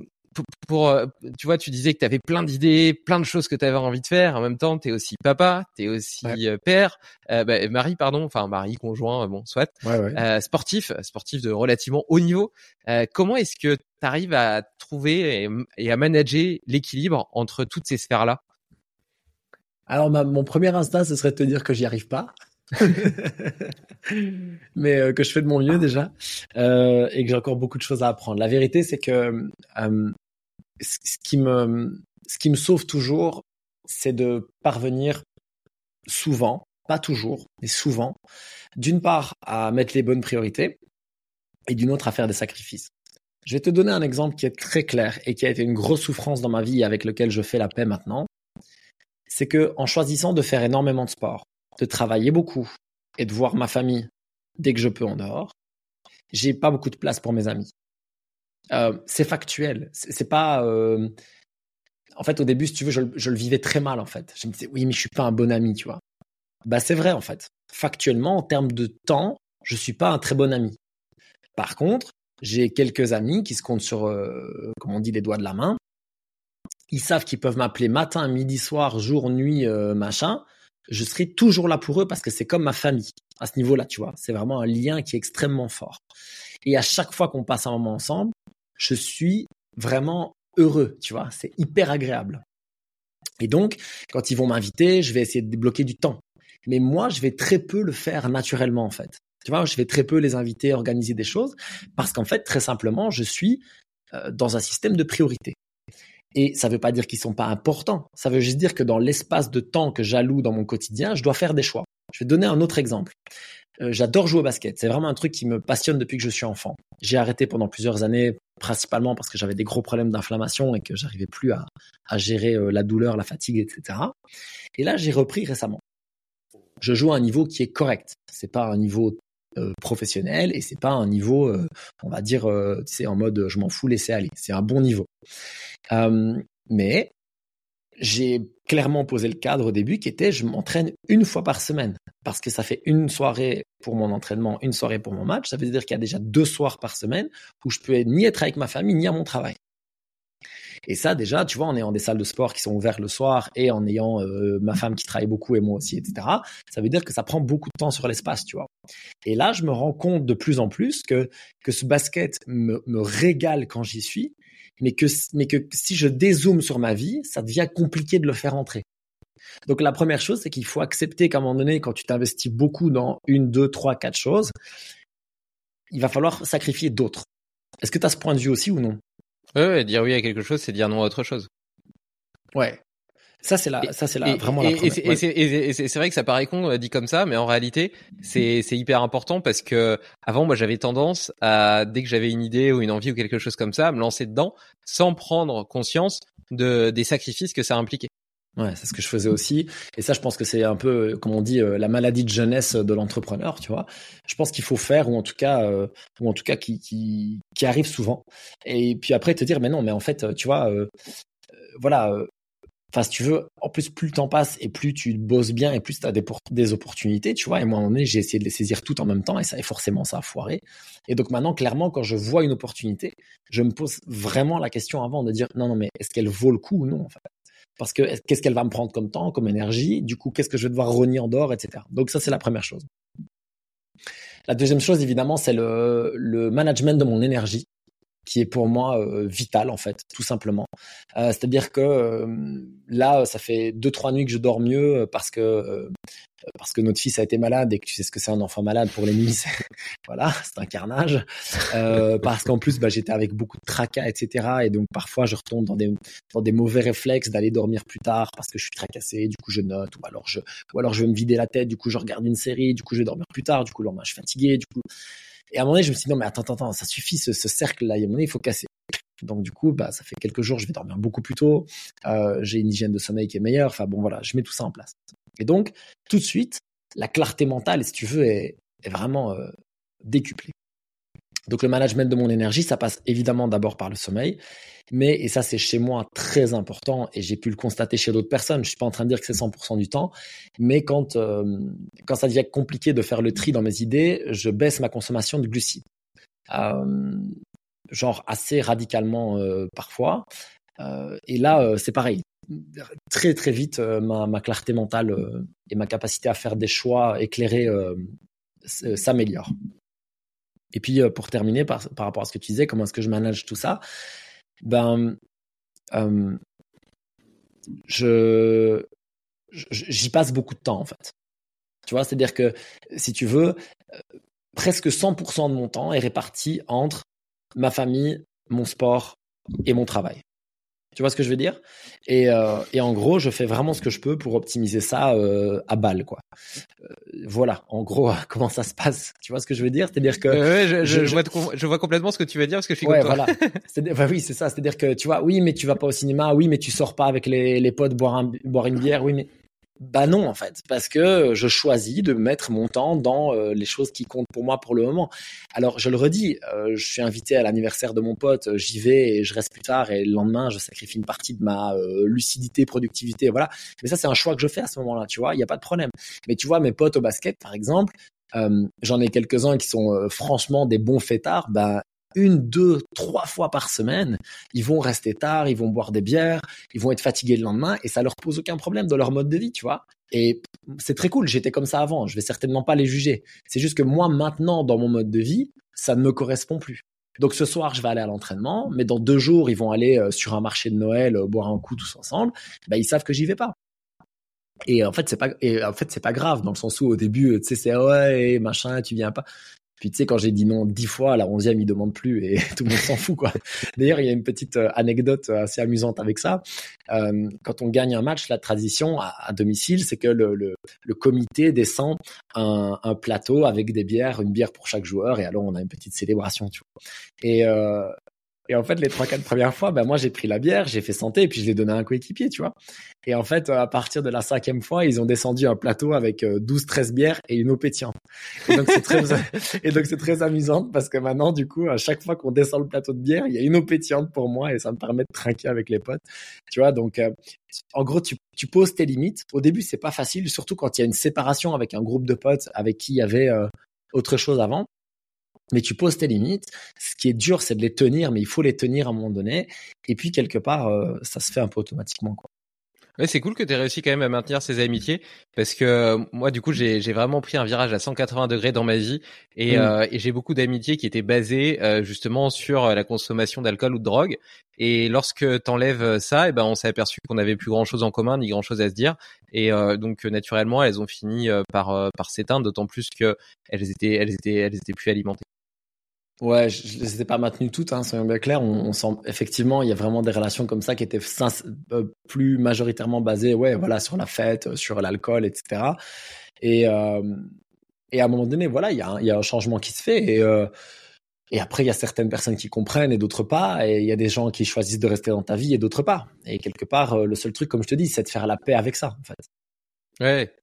pour, euh, tu vois, tu disais que tu avais plein d'idées, plein de choses que tu avais envie de faire. En même temps, tu es aussi papa, tu es aussi euh, père, euh, bah, mari, pardon, enfin mari, conjoint, bon, soit, ouais, sportif, sportif de relativement haut niveau. comment est-ce que tu arrives à trouver et, à manager l'équilibre entre toutes ces sphères-là? Alors, mon premier instinct, ce serait de te dire que j'y arrive pas. mais que je fais de mon mieux déjà euh, et que j'ai encore beaucoup de choses à apprendre. La vérité, c'est que ce qui me, sauve toujours, c'est de parvenir souvent, pas toujours, mais souvent, d'une part à mettre les bonnes priorités et d'une autre à faire des sacrifices. Je vais te donner un exemple qui est très clair et qui a été une grosse souffrance dans ma vie avec lequel je fais la paix maintenant. C'est que en choisissant de faire énormément de sport, de travailler beaucoup et de voir ma famille dès que je peux en dehors, j'ai pas beaucoup de place pour mes amis. Euh, c'est factuel. C'est pas. Euh... En fait, au début, si tu veux, je, le vivais très mal. En fait, je me disais oui, mais je suis pas un bon ami, tu vois. Bah, c'est vrai en fait. Factuellement, en termes de temps, je suis pas un très bon ami. Par contre, j'ai quelques amis qui se comptent sur, euh, comme on dit, les doigts de la main. Ils savent qu'ils peuvent m'appeler matin, midi, soir, jour, nuit, machin. Je serai toujours là pour eux parce que c'est comme ma famille à ce niveau-là, tu vois. C'est vraiment un lien qui est extrêmement fort. Et à chaque fois qu'on passe un moment ensemble, je suis vraiment heureux, tu vois. C'est hyper agréable. Et donc, quand ils vont m'inviter, je vais essayer de débloquer du temps. Mais moi, je vais très peu le faire naturellement, en fait. Tu vois, je vais très peu les inviter à organiser des choses parce qu'en fait, très simplement, je suis euh, dans un système de priorité. Et ça ne veut pas dire qu'ils sont pas importants. Ça veut juste dire que dans l'espace de temps que j'alloue dans mon quotidien, je dois faire des choix. Je vais donner un autre exemple. Euh, j'adore jouer au basket. C'est vraiment un truc qui me passionne depuis que je suis enfant. J'ai arrêté pendant plusieurs années, principalement parce que j'avais des gros problèmes d'inflammation et que j'arrivais plus à, gérer euh, la douleur, la fatigue, etc. Et là, j'ai repris récemment. Je joue à un niveau qui est correct. C'est pas un niveau euh, professionnel et c'est pas un niveau, on va dire, c'est en mode je m'en fous, laissez aller. C'est un bon niveau. mais j'ai clairement posé le cadre au début qui était je m'entraîne une fois par semaine parce que ça fait une soirée pour mon entraînement, une soirée pour mon match. Ça veut dire qu'il y a déjà deux soirs par semaine où je peux ni être avec ma famille ni à mon travail. Et ça, déjà, tu vois, en ayant des salles de sport qui sont ouvertes le soir et en ayant euh, ma femme qui travaille beaucoup et moi aussi, etc., ça veut dire que ça prend beaucoup de temps sur l'espace, tu vois. Et là, je me rends compte de plus en plus que, que ce basket me, régale quand j'y suis, mais que, mais que si je dézoome sur ma vie, ça devient compliqué de le faire entrer. Donc la première chose, c'est qu'il faut accepter qu'à un moment donné, quand tu t'investis beaucoup dans une, deux, trois, quatre choses, il va falloir sacrifier d'autres. Est-ce que tu as ce point de vue aussi ou non? Ouais, dire oui à quelque chose, c'est dire non à autre chose. Ouais. Ça c'est la, ça c'est la, vraiment la. Et, et c'est vrai que ça paraît con euh, dit comme ça, mais en réalité c'est c'est hyper important parce que avant moi j'avais tendance à dès que j'avais une idée ou une envie ou quelque chose comme ça, à me lancer dedans sans prendre conscience de des sacrifices que ça impliquait. Ouais, c'est ce que je faisais aussi. Et ça, je pense que c'est un peu, comme on dit, euh, la maladie de jeunesse de l'entrepreneur, tu vois. Je pense qu'il faut faire, ou en tout cas, euh, ou en tout cas, qui, qui, arrive souvent. Et puis après, te dire, mais non, mais en fait, tu vois, voilà, Enfin, si tu veux, en plus, plus le temps passe et plus tu bosses bien et plus tu as des, des, opportunités, tu vois. Et moi, à un moment donné, j'ai essayé de les saisir toutes en même temps et ça, et forcément, ça a foiré. Et donc maintenant, clairement, quand je vois une opportunité, je me pose vraiment la question avant de dire non, non, mais est-ce qu'elle vaut le coup ou non, en fait? Parce que qu'est-ce qu'elle va me prendre comme temps, comme énergie? Du coup, qu'est-ce que je vais devoir renier en dehors, etc. Donc ça, c'est la première chose. La deuxième chose, évidemment, c'est le, management de mon énergie qui est pour moi euh, vital en fait, tout simplement. Euh, c'est-à-dire que euh, là, ça fait deux trois nuits que je dors mieux parce que parce que notre fils a été malade et que tu sais ce que c'est un enfant malade pour les nuits, voilà, c'est un carnage. parce qu'en plus, bah, j'étais avec beaucoup de tracas, etc. Et donc parfois, je retombe dans des dans des mauvais réflexes d'aller dormir plus tard parce que je suis tracassé. Du coup, je note ou alors je ou alors je vais me vider la tête. Du coup, je regarde une série. Du coup, je vais dormir plus tard. Du coup, le lendemain, je suis fatigué. Du coup, et à un moment donné, je me suis dit, non, mais attends, attends, attends ça suffit, ce, ce cercle-là. Il il faut casser. Donc, du coup, bah, ça fait quelques jours, je vais dormir beaucoup plus tôt. Euh, j'ai une hygiène de sommeil qui est meilleure. Enfin, bon, voilà, je mets tout ça en place. Et donc, tout de suite, la clarté mentale, si tu veux, est, vraiment euh, décuplée. Donc, le management de mon énergie, ça passe évidemment d'abord par le sommeil. Mais, et ça c'est chez moi très important, et j'ai pu le constater chez d'autres personnes, je suis pas en train de dire que c'est 100% du temps, mais quand, euh, quand ça devient compliqué de faire le tri dans mes idées, je baisse ma consommation de glucides. Euh, genre assez radicalement parfois. et là, c'est pareil. Très très vite, ma, ma, clarté mentale et ma capacité à faire des choix éclairés s'améliore. Et puis pour terminer par, rapport à ce que tu disais, comment est-ce que je manage tout ça? Ben, euh, je, j'y passe beaucoup de temps en fait. Tu vois, c'est-à-dire que si tu veux, euh, presque 100% de mon temps est réparti entre ma famille, mon sport et mon travail. Tu vois ce que je veux dire? Et, euh, et, en gros, je fais vraiment ce que je peux pour optimiser ça euh, à balle, quoi. Euh, voilà, en gros, comment ça se passe. Tu vois ce que je veux dire? C'est-à-dire que je, je, je, vois, je, vois, complètement ce que tu veux dire parce que je suis ouais, voilà. bah oui, c'est ça. C'est-à-dire que tu vois, oui, mais tu vas pas au cinéma, oui, mais tu sors pas avec les, les potes boire, un, boire une bière, oui, mais bah non en fait, parce que je choisis de mettre mon temps dans euh, les choses qui comptent pour moi pour le moment. Alors je le redis, euh, je suis invité à l'anniversaire de mon pote, j'y vais et je reste plus tard et le lendemain je sacrifie une partie de ma euh, lucidité, productivité, voilà. Mais ça c'est un choix que je fais à ce moment-là, tu vois, il y a pas de problème. Mais tu vois mes potes au basket par exemple, j'en ai quelques-uns qui sont franchement des bons fêtards, bah une, deux, trois fois par semaine, ils vont rester tard, ils vont boire des bières, ils vont être fatigués le lendemain et ça leur pose aucun problème dans leur mode de vie, tu vois. Et c'est très cool, j'étais comme ça avant, je vais certainement pas les juger. C'est juste que moi, maintenant, dans mon mode de vie, ça ne me correspond plus. Donc ce soir, je vais aller à l'entraînement, mais dans deux jours, ils vont aller euh, sur un marché de Noël, euh, boire un coup tous ensemble. Ben, ils savent que j'y vais pas. Et en fait, c'est pas, en fait, pas grave dans le sens où au début, tu sais, c'est ouais, machin, tu viens pas. Puis tu sais, quand j'ai dit non dix fois, à la onzième, il demande plus et tout le monde s'en fout quoi. D'ailleurs, il y a une petite euh, anecdote assez amusante avec ça. Euh, quand on gagne un match, la tradition à, domicile, c'est que le, le, comité descend un, plateau avec des bières, une bière pour chaque joueur, et alors on a une petite célébration. Et, euh, et en fait, les trois, quatre premières fois, ben, moi, j'ai pris la bière, j'ai fait santé, et puis je l'ai donné à un coéquipier, tu vois. Et en fait, à partir de la cinquième fois, ils ont descendu un plateau avec 12, euh, 13 bières et une eau pétillante. Et donc, c'est très, et donc, c'est très amusant parce que maintenant, du coup, à chaque fois qu'on descend le plateau de bière, il y a une eau pétillante pour moi et ça me permet de trinquer avec les potes. Tu vois, donc, euh, en gros, tu, tu poses tes limites. Au début, c'est pas facile, surtout quand il y a une séparation avec un groupe de potes avec qui il y avait euh, autre chose avant mais tu poses tes limites. Ce qui est dur, c'est de les tenir, mais il faut les tenir à un moment donné. Et puis quelque part, euh, ça se fait un peu automatiquement. Quoi. Ouais, c'est cool que tu aies réussi quand même à maintenir ces amitiés parce que euh, moi du coup j'ai vraiment pris un virage à 180 degrés dans ma vie et, mmh. euh, et j'ai beaucoup d'amitiés qui étaient basées justement sur la consommation d'alcool ou de drogue et lorsque t'enlèves ça et eh ben on s'est aperçu qu'on avait plus grand chose en commun ni grand chose à se dire et donc naturellement elles ont fini par par s'éteindre d'autant plus que elles étaient elles étaient elles étaient plus alimentées. Ouais, je, je les ai pas maintenues toutes, hein, soyons bien clairs. On, sent effectivement, il y a vraiment des relations comme ça qui étaient euh, plus majoritairement basées, ouais, voilà, sur la fête, sur l'alcool, etc. Et euh, et à un moment donné, voilà, il y a, un, y a un changement qui se fait. Et euh, et après, il y a certaines personnes qui comprennent et d'autres pas. Et il y a des gens qui choisissent de rester dans ta vie et d'autres pas. Et quelque part, euh, le seul truc, comme je te dis, c'est de faire la paix avec ça, en fait. Ouais,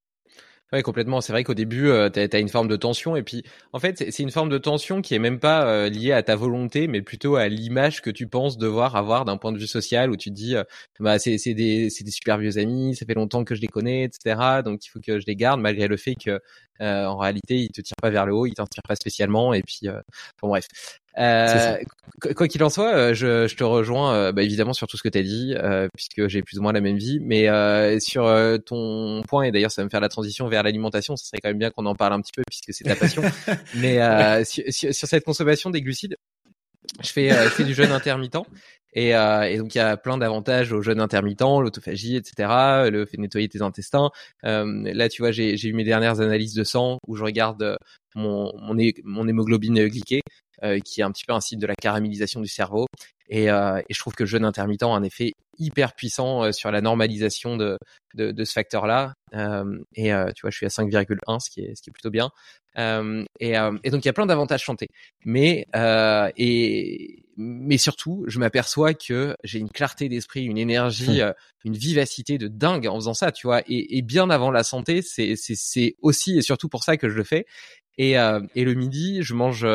Ouais, complètement. C'est vrai qu'au début, euh, tu as, une forme de tension. Et puis, en fait, c'est une forme de tension qui est même pas euh, liée à ta volonté, mais plutôt à l'image que tu penses devoir avoir d'un point de vue social, où tu te dis, euh, bah, c'est des, des super vieux amis, ça fait longtemps que je les connais, etc. Donc, il faut que je les garde, malgré le fait que, en réalité, ils te tirent pas vers le haut, ils t'inspirent pas spécialement. Et puis, bon, bref. Euh, quoi qu'il en soit, euh, je, je te rejoins euh, bah, évidemment sur tout ce que tu as dit, puisque j'ai plus ou moins la même vie. Mais sur ton point, et d'ailleurs ça va me faire la transition vers l'alimentation, ce serait quand même bien qu'on en parle un petit peu, puisque c'est ta passion. mais sur, sur, cette consommation des glucides, je fais, je fais du jeûne intermittent. Et, euh, et, donc il y a plein d'avantages au jeûne intermittent, l'autophagie, etc. Le fait de nettoyer tes intestins. Euh, là, tu vois, j'ai eu mes dernières analyses de sang où je regarde mon, mon, mon hémoglobine glyquée. Euh, qui est un petit peu un signe de la caramélisation du cerveau. Et, euh, et je trouve que le jeûne intermittent a un effet hyper puissant euh, sur la normalisation de, de, de ce facteur-là. Euh, et tu vois, je suis à 5,1, ce qui est ce qui est plutôt bien. et, et donc il y a plein d'avantages chantés. Mais et mais surtout, je m'aperçois que j'ai une clarté d'esprit, une énergie, hum. une vivacité de dingue en faisant ça, tu vois. Et, et bien avant la santé, c'est c'est aussi et surtout pour ça que je le fais. Et, et le midi, je mange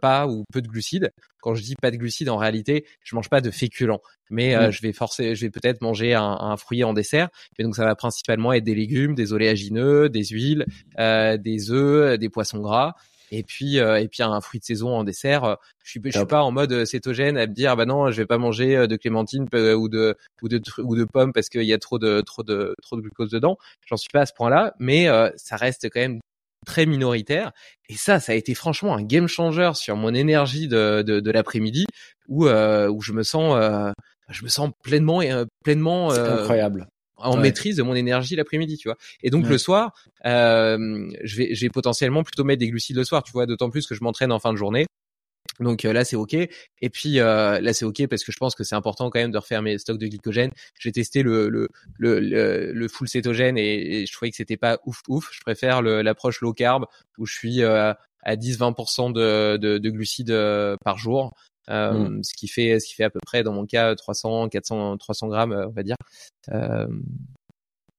pas ou peu de glucides. Quand je dis pas de glucides, en réalité, je mange pas de féculents, mais euh, mmh. je vais forcer, je vais peut-être manger un, un, fruit en dessert. Et donc ça va principalement être des légumes, des oléagineux, des huiles, euh, des œufs, des poissons gras. Et puis euh, et puis un fruit de saison en dessert. Je suis je suis pas en mode cétogène à me dire bah non je vais pas manger de clémentine ou de ou de ou de pommes parce qu'il y a trop de trop de trop de glucose dedans. J'en suis pas à ce point-là, mais ça reste quand même très minoritaire. Et ça, ça a été franchement un game changer sur mon énergie de, de, de l'après-midi, où, euh, où je me sens, euh, je me sens pleinement, euh, pleinement incroyable. en maîtrise de mon énergie l'après-midi, tu vois. Et donc le soir, je vais, j'ai potentiellement plutôt mettre des glucides le soir, tu vois. D'autant plus que je m'entraîne en fin de journée. Donc euh, là c'est ok. Et puis euh, là c'est ok parce que je pense que c'est important quand même de refaire mes stocks de glycogène. J'ai testé le le, le le, full cétogène et, je trouvais que c'était pas ouf ouf. Je préfère l'approche low carb où je suis euh, à 10-20% de, de, de, glucides par jour. Mmh. ce qui fait ce qui fait à peu près dans mon cas 300 400 300 grammes on va dire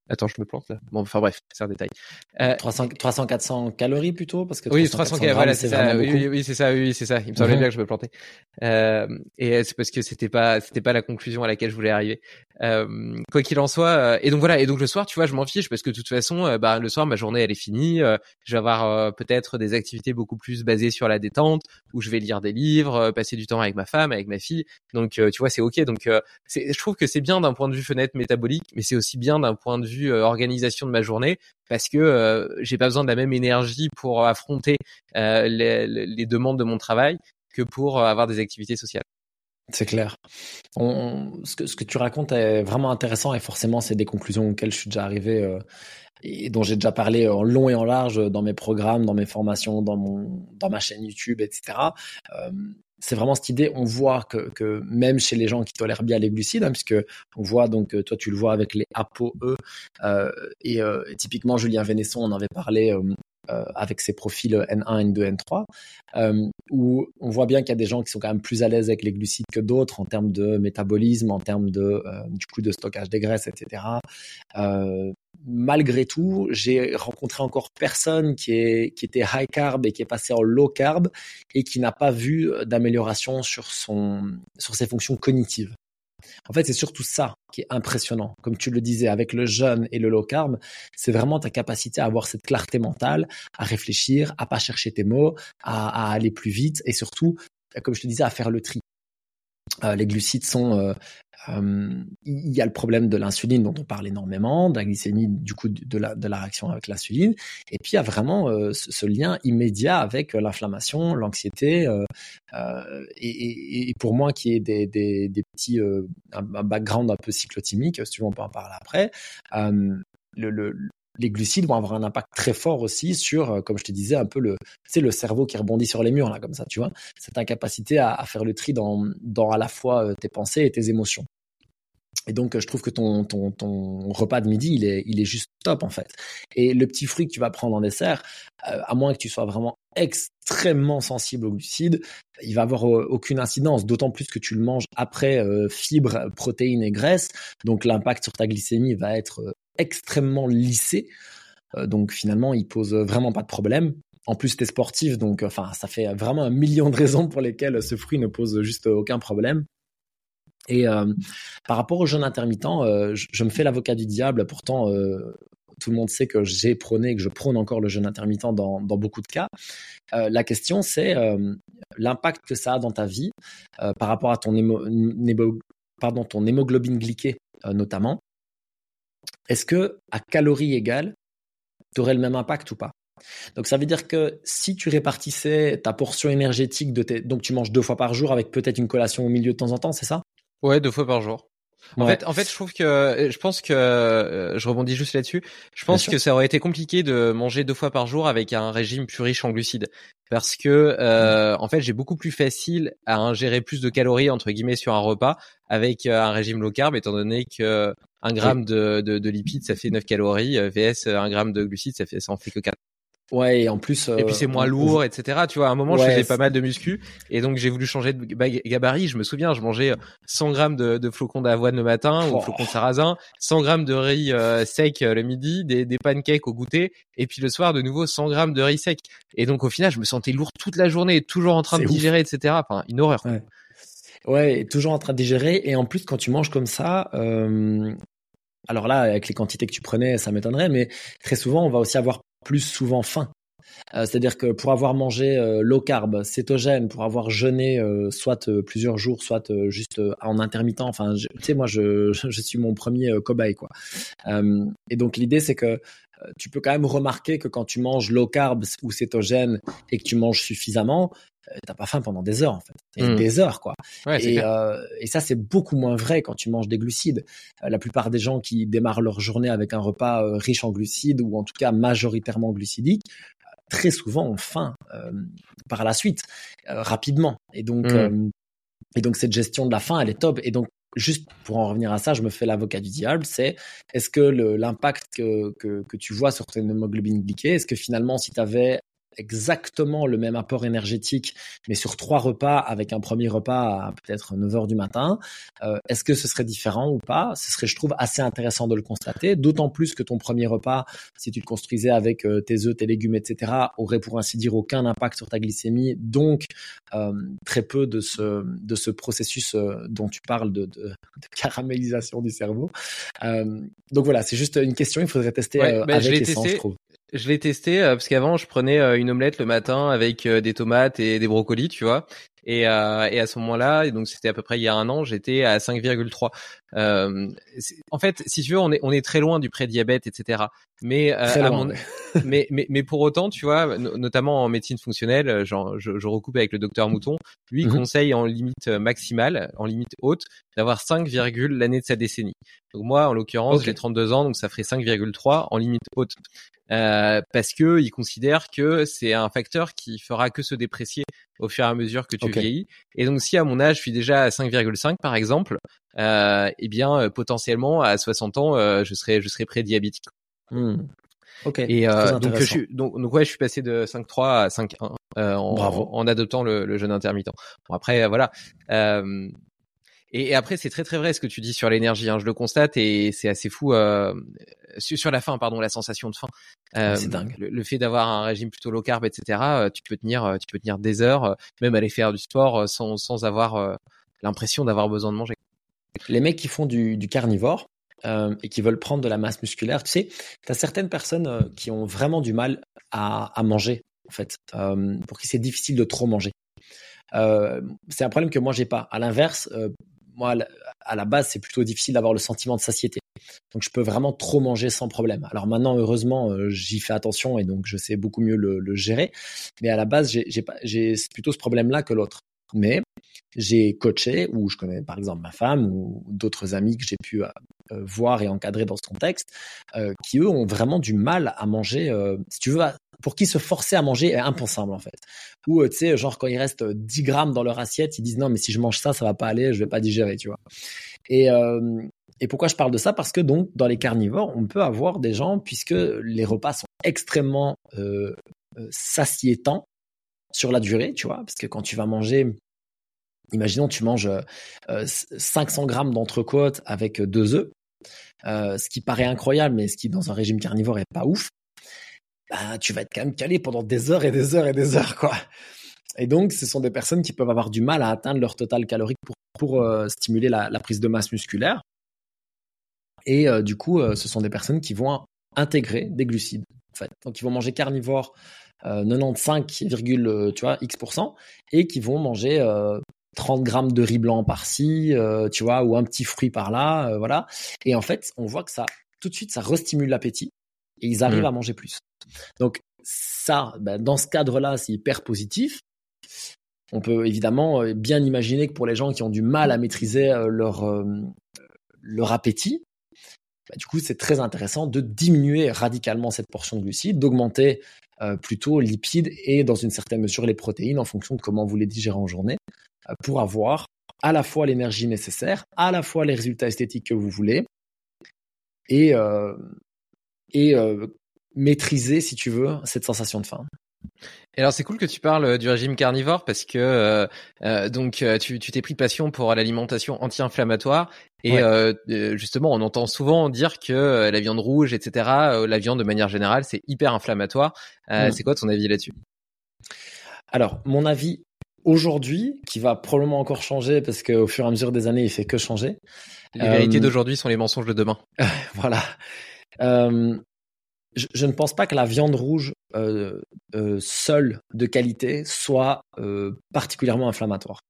Attends, je me plante là. Bon, enfin bref, c'est un détail. Euh, 300, 300, 400 calories plutôt parce que 300, oui, 300 calories, voilà, c'est ça. Oui, oui, c'est ça. Oui, c'est ça. Il me semblait mhm. bien que je me plantais. Euh, et c'est parce que c'était pas, c'était pas la conclusion à laquelle je voulais arriver. Euh, quoi qu'il en soit, euh, et donc voilà, et donc le soir, tu vois, je m'en fiche parce que de toute façon, euh, bah le soir, ma journée elle est finie. je vais avoir peut-être des activités beaucoup plus basées sur la détente, où je vais lire des livres, passer du temps avec ma femme, avec ma fille. Donc tu vois, c'est ok. Donc je trouve que c'est bien d'un point de vue fenêtre métabolique, mais c'est aussi bien d'un point de vue organisation de ma journée parce que j'ai pas besoin de la même énergie pour affronter les, les demandes de mon travail que pour avoir des activités sociales. C'est clair. Ce, que, tu racontes est vraiment intéressant et forcément, c'est des conclusions auxquelles je suis déjà arrivé euh, et dont j'ai déjà parlé en long et en large dans mes programmes, dans mes formations, dans, mon, dans ma chaîne YouTube, etc. Euh, c'est vraiment cette idée. On voit que, même chez les gens qui tolèrent bien les glucides, hein, puisque on voit donc toi tu le vois avec les ApoE euh, et, euh, typiquement Julien Vénesson, on avait parlé euh, euh, avec ses profils N1, N2, N3, où on voit bien qu'il y a des gens qui sont quand même plus à l'aise avec les glucides que d'autres en termes de métabolisme, en termes de euh, du coup de stockage des graisses, etc. Euh, malgré tout, j'ai rencontré encore personne qui, est, qui était high carb et qui est passé en low carb et qui n'a pas vu d'amélioration sur son sur ses fonctions cognitives. En fait, c'est surtout ça qui est impressionnant. Comme tu le disais, avec le jeûne et le low carb, c'est vraiment ta capacité à avoir cette clarté mentale, à réfléchir, à pas chercher tes mots, à, aller plus vite et surtout, comme je te disais, à faire le tri. Euh, les glucides sont euh, il y a le problème de l'insuline dont on parle énormément, de la glycémie, du coup de la, réaction avec l'insuline. Et puis il y a vraiment euh, ce, lien immédiat avec euh, l'inflammation, l'anxiété. Et, pour moi qui ai des, petits un, background un peu cyclotimique, si tu veux on peut en parler après. Les glucides vont avoir un impact très fort aussi sur, comme je te disais, un peu le, c'est le cerveau qui rebondit sur les murs là comme ça, tu vois. Cette incapacité à, faire le tri dans, dans à la fois tes pensées et tes émotions. Et donc, je trouve que ton, ton, ton repas de midi, il est, il est juste top, en fait. Et le petit fruit que tu vas prendre en dessert, euh, à moins que tu sois vraiment extrêmement sensible aux glucides, il va avoir euh, aucune incidence, d'autant plus que tu le manges après euh, fibres, protéines et graisses. Donc, l'impact sur ta glycémie va être extrêmement lissé. donc, finalement, il pose vraiment pas de problème. En plus, tu es sportif, donc enfin, ça fait vraiment un million de raisons pour lesquelles ce fruit ne pose juste aucun problème. Et euh, par rapport au jeûne intermittent, euh, je, me fais l'avocat du diable. Pourtant, euh, tout le monde sait que j'ai prôné, que je prône encore le jeûne intermittent dans, beaucoup de cas. la question, c'est l'impact que ça a dans ta vie par rapport à ton, pardon, ton hémoglobine glyquée notamment. Est-ce que à calories égales, tu aurais le même impact ou pas? Donc ça veut dire que si tu répartissais ta portion énergétique de tes... donc tu manges deux fois par jour avec peut-être une collation au milieu de temps en temps, c'est ça? Ouais, deux fois par jour. En fait, en fait, je trouve que, euh, je pense que, euh, je rebondis juste là-dessus. Je pense que ça aurait été compliqué de manger deux fois par jour avec un régime plus riche en glucides, parce que, euh, en fait, j'ai beaucoup plus facile à ingérer plus de calories entre guillemets sur un repas avec un régime low carb, étant donné que un gramme de, de, de lipides ça fait 9 calories, vs un gramme de glucides ça fait ça en fait que 4. Ouais, et en plus. et puis c'est moins lourd, etc. Tu vois, à un moment, je faisais pas mal de muscu, et donc j'ai voulu changer de gabarit. Je me souviens, je mangeais 100 grammes de, de flocons d'avoine le matin ou flocons de sarrasin, 100 grammes de riz euh, sec euh, le midi, des, des pancakes au goûter, et puis le soir de nouveau 100 grammes de riz sec. Et donc au final, je me sentais lourd toute la journée, toujours en train de digérer, etc. Enfin, une horreur. Ouais. ouais. toujours en train de digérer, et en plus quand tu manges comme ça. Euh... Alors là, avec les quantités que tu prenais, ça m'étonnerait, mais très souvent, on va aussi avoir plus souvent faim. Euh, c'est-à-dire que pour avoir mangé euh, low carb, cétogène, pour avoir jeûné euh, soit plusieurs jours, soit juste en intermittent, enfin, tu sais, moi, je, je, suis mon premier cobaye, quoi. et donc, l'idée, c'est que tu peux quand même remarquer que quand tu manges low carb ou cétogène et que tu manges suffisamment, t'as pas faim pendant des heures en fait, mmh. des heures quoi. et, euh, et, ça c'est beaucoup moins vrai quand tu manges des glucides. la plupart des gens qui démarrent leur journée avec un repas riche en glucides ou en tout cas majoritairement glucidique très souvent ont faim euh, par la suite, euh, rapidement. Et donc, mm. euh, et donc cette gestion de la faim, elle est top. Et donc, juste pour en revenir à ça, je me fais l'avocat du diable, c'est est-ce que l'impact que, que, que, tu vois sur ton hémoglobine glyquée, est-ce que finalement, si tu avais exactement le même apport énergétique, mais sur trois repas avec un premier repas à peut-être 9 heures du matin, euh, est-ce que ce serait différent ou pas? Ce serait, je trouve, assez intéressant de le constater, d'autant plus que ton premier repas, si tu le construisais avec euh, tes œufs, tes légumes, etc., aurait pour ainsi dire aucun impact sur ta glycémie, donc euh, très peu de ce, de ce processus dont tu parles de, de, caramélisation du cerveau. donc voilà, c'est juste une question, il faudrait tester ben, avec je je trouve. Je l'ai testé parce qu'avant je prenais une omelette le matin avec des tomates et des brocolis, tu vois. Et, euh, et à ce moment-là, donc c'était à peu près il y a un an, j'étais à 5,3. Euh, en fait, si tu veux, on est on est très loin du prédiabète, etc. Mais euh, mon... mais, mais mais pour autant, tu vois, notamment en médecine fonctionnelle, genre, je, je recoupe avec le docteur Mouton. Lui mmh conseille en limite maximale, en limite haute, d'avoir 5, l'année de sa décennie. Donc moi, en l'occurrence, j'ai 32 ans, donc ça ferait 5,3 en limite haute. Euh, parce que il considère que c'est un facteur qui fera que se déprécier au fur et à mesure que tu vieillis. Et donc si à mon âge je suis déjà à 5,5 par exemple, euh, eh bien euh, potentiellement à 60 ans euh, je serai je serai prédiabétique. Hmm. Ok. Et euh, donc je suis donc, donc ouais je suis passé de 5,3 à 5,1 euh, en, en, adoptant le, le jeûne intermittent. Bon après voilà. Euh, et, après, c'est très très vrai ce que tu dis sur l'énergie. Hein. Je le constate et c'est assez fou euh, sur la faim, pardon, la sensation de faim. Euh, c'est dingue. Le, fait d'avoir un régime plutôt low carb, etc. Euh, tu peux tenir, euh, tu peux tenir des heures, même aller faire du sport sans sans avoir l'impression d'avoir besoin de manger. Les mecs qui font du, du carnivore, euh, et qui veulent prendre de la masse musculaire. Tu sais, tu as certaines personnes qui ont vraiment du mal à, manger, en fait, euh, pour qui c'est difficile de trop manger. Euh, c'est un problème que moi j'ai pas. À l'inverse, moi, à la base, c'est plutôt difficile d'avoir le sentiment de satiété. Donc, je peux vraiment trop manger sans problème. Alors maintenant, heureusement, euh, j'y fais attention et donc je sais beaucoup mieux le, le gérer. Mais à la base, j'ai plutôt ce problème-là que l'autre. Mais j'ai coaché, ou je connais par exemple ma femme ou d'autres amis que j'ai pu euh, euh, voir et encadrer dans ce contexte, euh, qui eux ont vraiment du mal à manger. si tu veux, pour qui se forcer à manger est impensable en fait. Ou tu sais, genre quand il reste 10 grammes dans leur assiette, ils disent non mais si je mange ça, ça va pas aller, je vais pas digérer, tu vois. Et et pourquoi je parle de ça? Parce que donc dans les carnivores, on peut avoir des gens puisque les repas sont extrêmement euh, satiétants sur la durée, tu vois, parce que quand tu vas manger Imaginons, tu manges 500 grammes d'entrecôte avec deux œufs, euh, ce qui paraît incroyable, mais ce qui dans un régime carnivore est pas ouf. Bah, tu vas être quand même calé pendant des heures et des heures et des heures, quoi. Et donc, ce sont des personnes qui peuvent avoir du mal à atteindre leur total calorique pour, pour euh, stimuler la, prise de masse musculaire. Et euh, du coup, ce sont des personnes qui vont intégrer des glucides. En fait. Donc, ils vont manger carnivore 95, tu vois, X et qui vont manger 30 grammes de riz blanc par-ci, euh, tu vois, ou un petit fruit par-là, euh, voilà. Et en fait, on voit que ça, tout de suite, ça restimule l'appétit et ils arrivent mm. à manger plus. Donc ça, ben, dans ce cadre-là, c'est hyper positif. On peut évidemment euh, bien imaginer que pour les gens qui ont du mal à maîtriser leur leur appétit, ben, du coup, c'est très intéressant de diminuer radicalement cette portion de glucides, d'augmenter plutôt lipides et dans une certaine mesure les protéines en fonction de comment vous les digérez en journée pour avoir à la fois l'énergie nécessaire, à la fois les résultats esthétiques que vous voulez, et, euh, et euh, maîtriser, si tu veux, cette sensation de faim. Et alors c'est cool que tu parles euh, du régime carnivore parce que donc tu t'es pris passion pour l'alimentation anti-inflammatoire et justement on entend souvent dire que la viande rouge etc la viande de manière générale c'est hyper inflammatoire. Mm. C'est quoi ton avis là-dessus? Alors mon avis aujourd'hui, qui va probablement encore changer parce qu'au fur et à mesure des années, il fait que changer. Les vérités euh, d'aujourd'hui sont les mensonges de demain. voilà. Euh, je, ne pense pas que la viande rouge euh, seule de qualité soit particulièrement inflammatoire.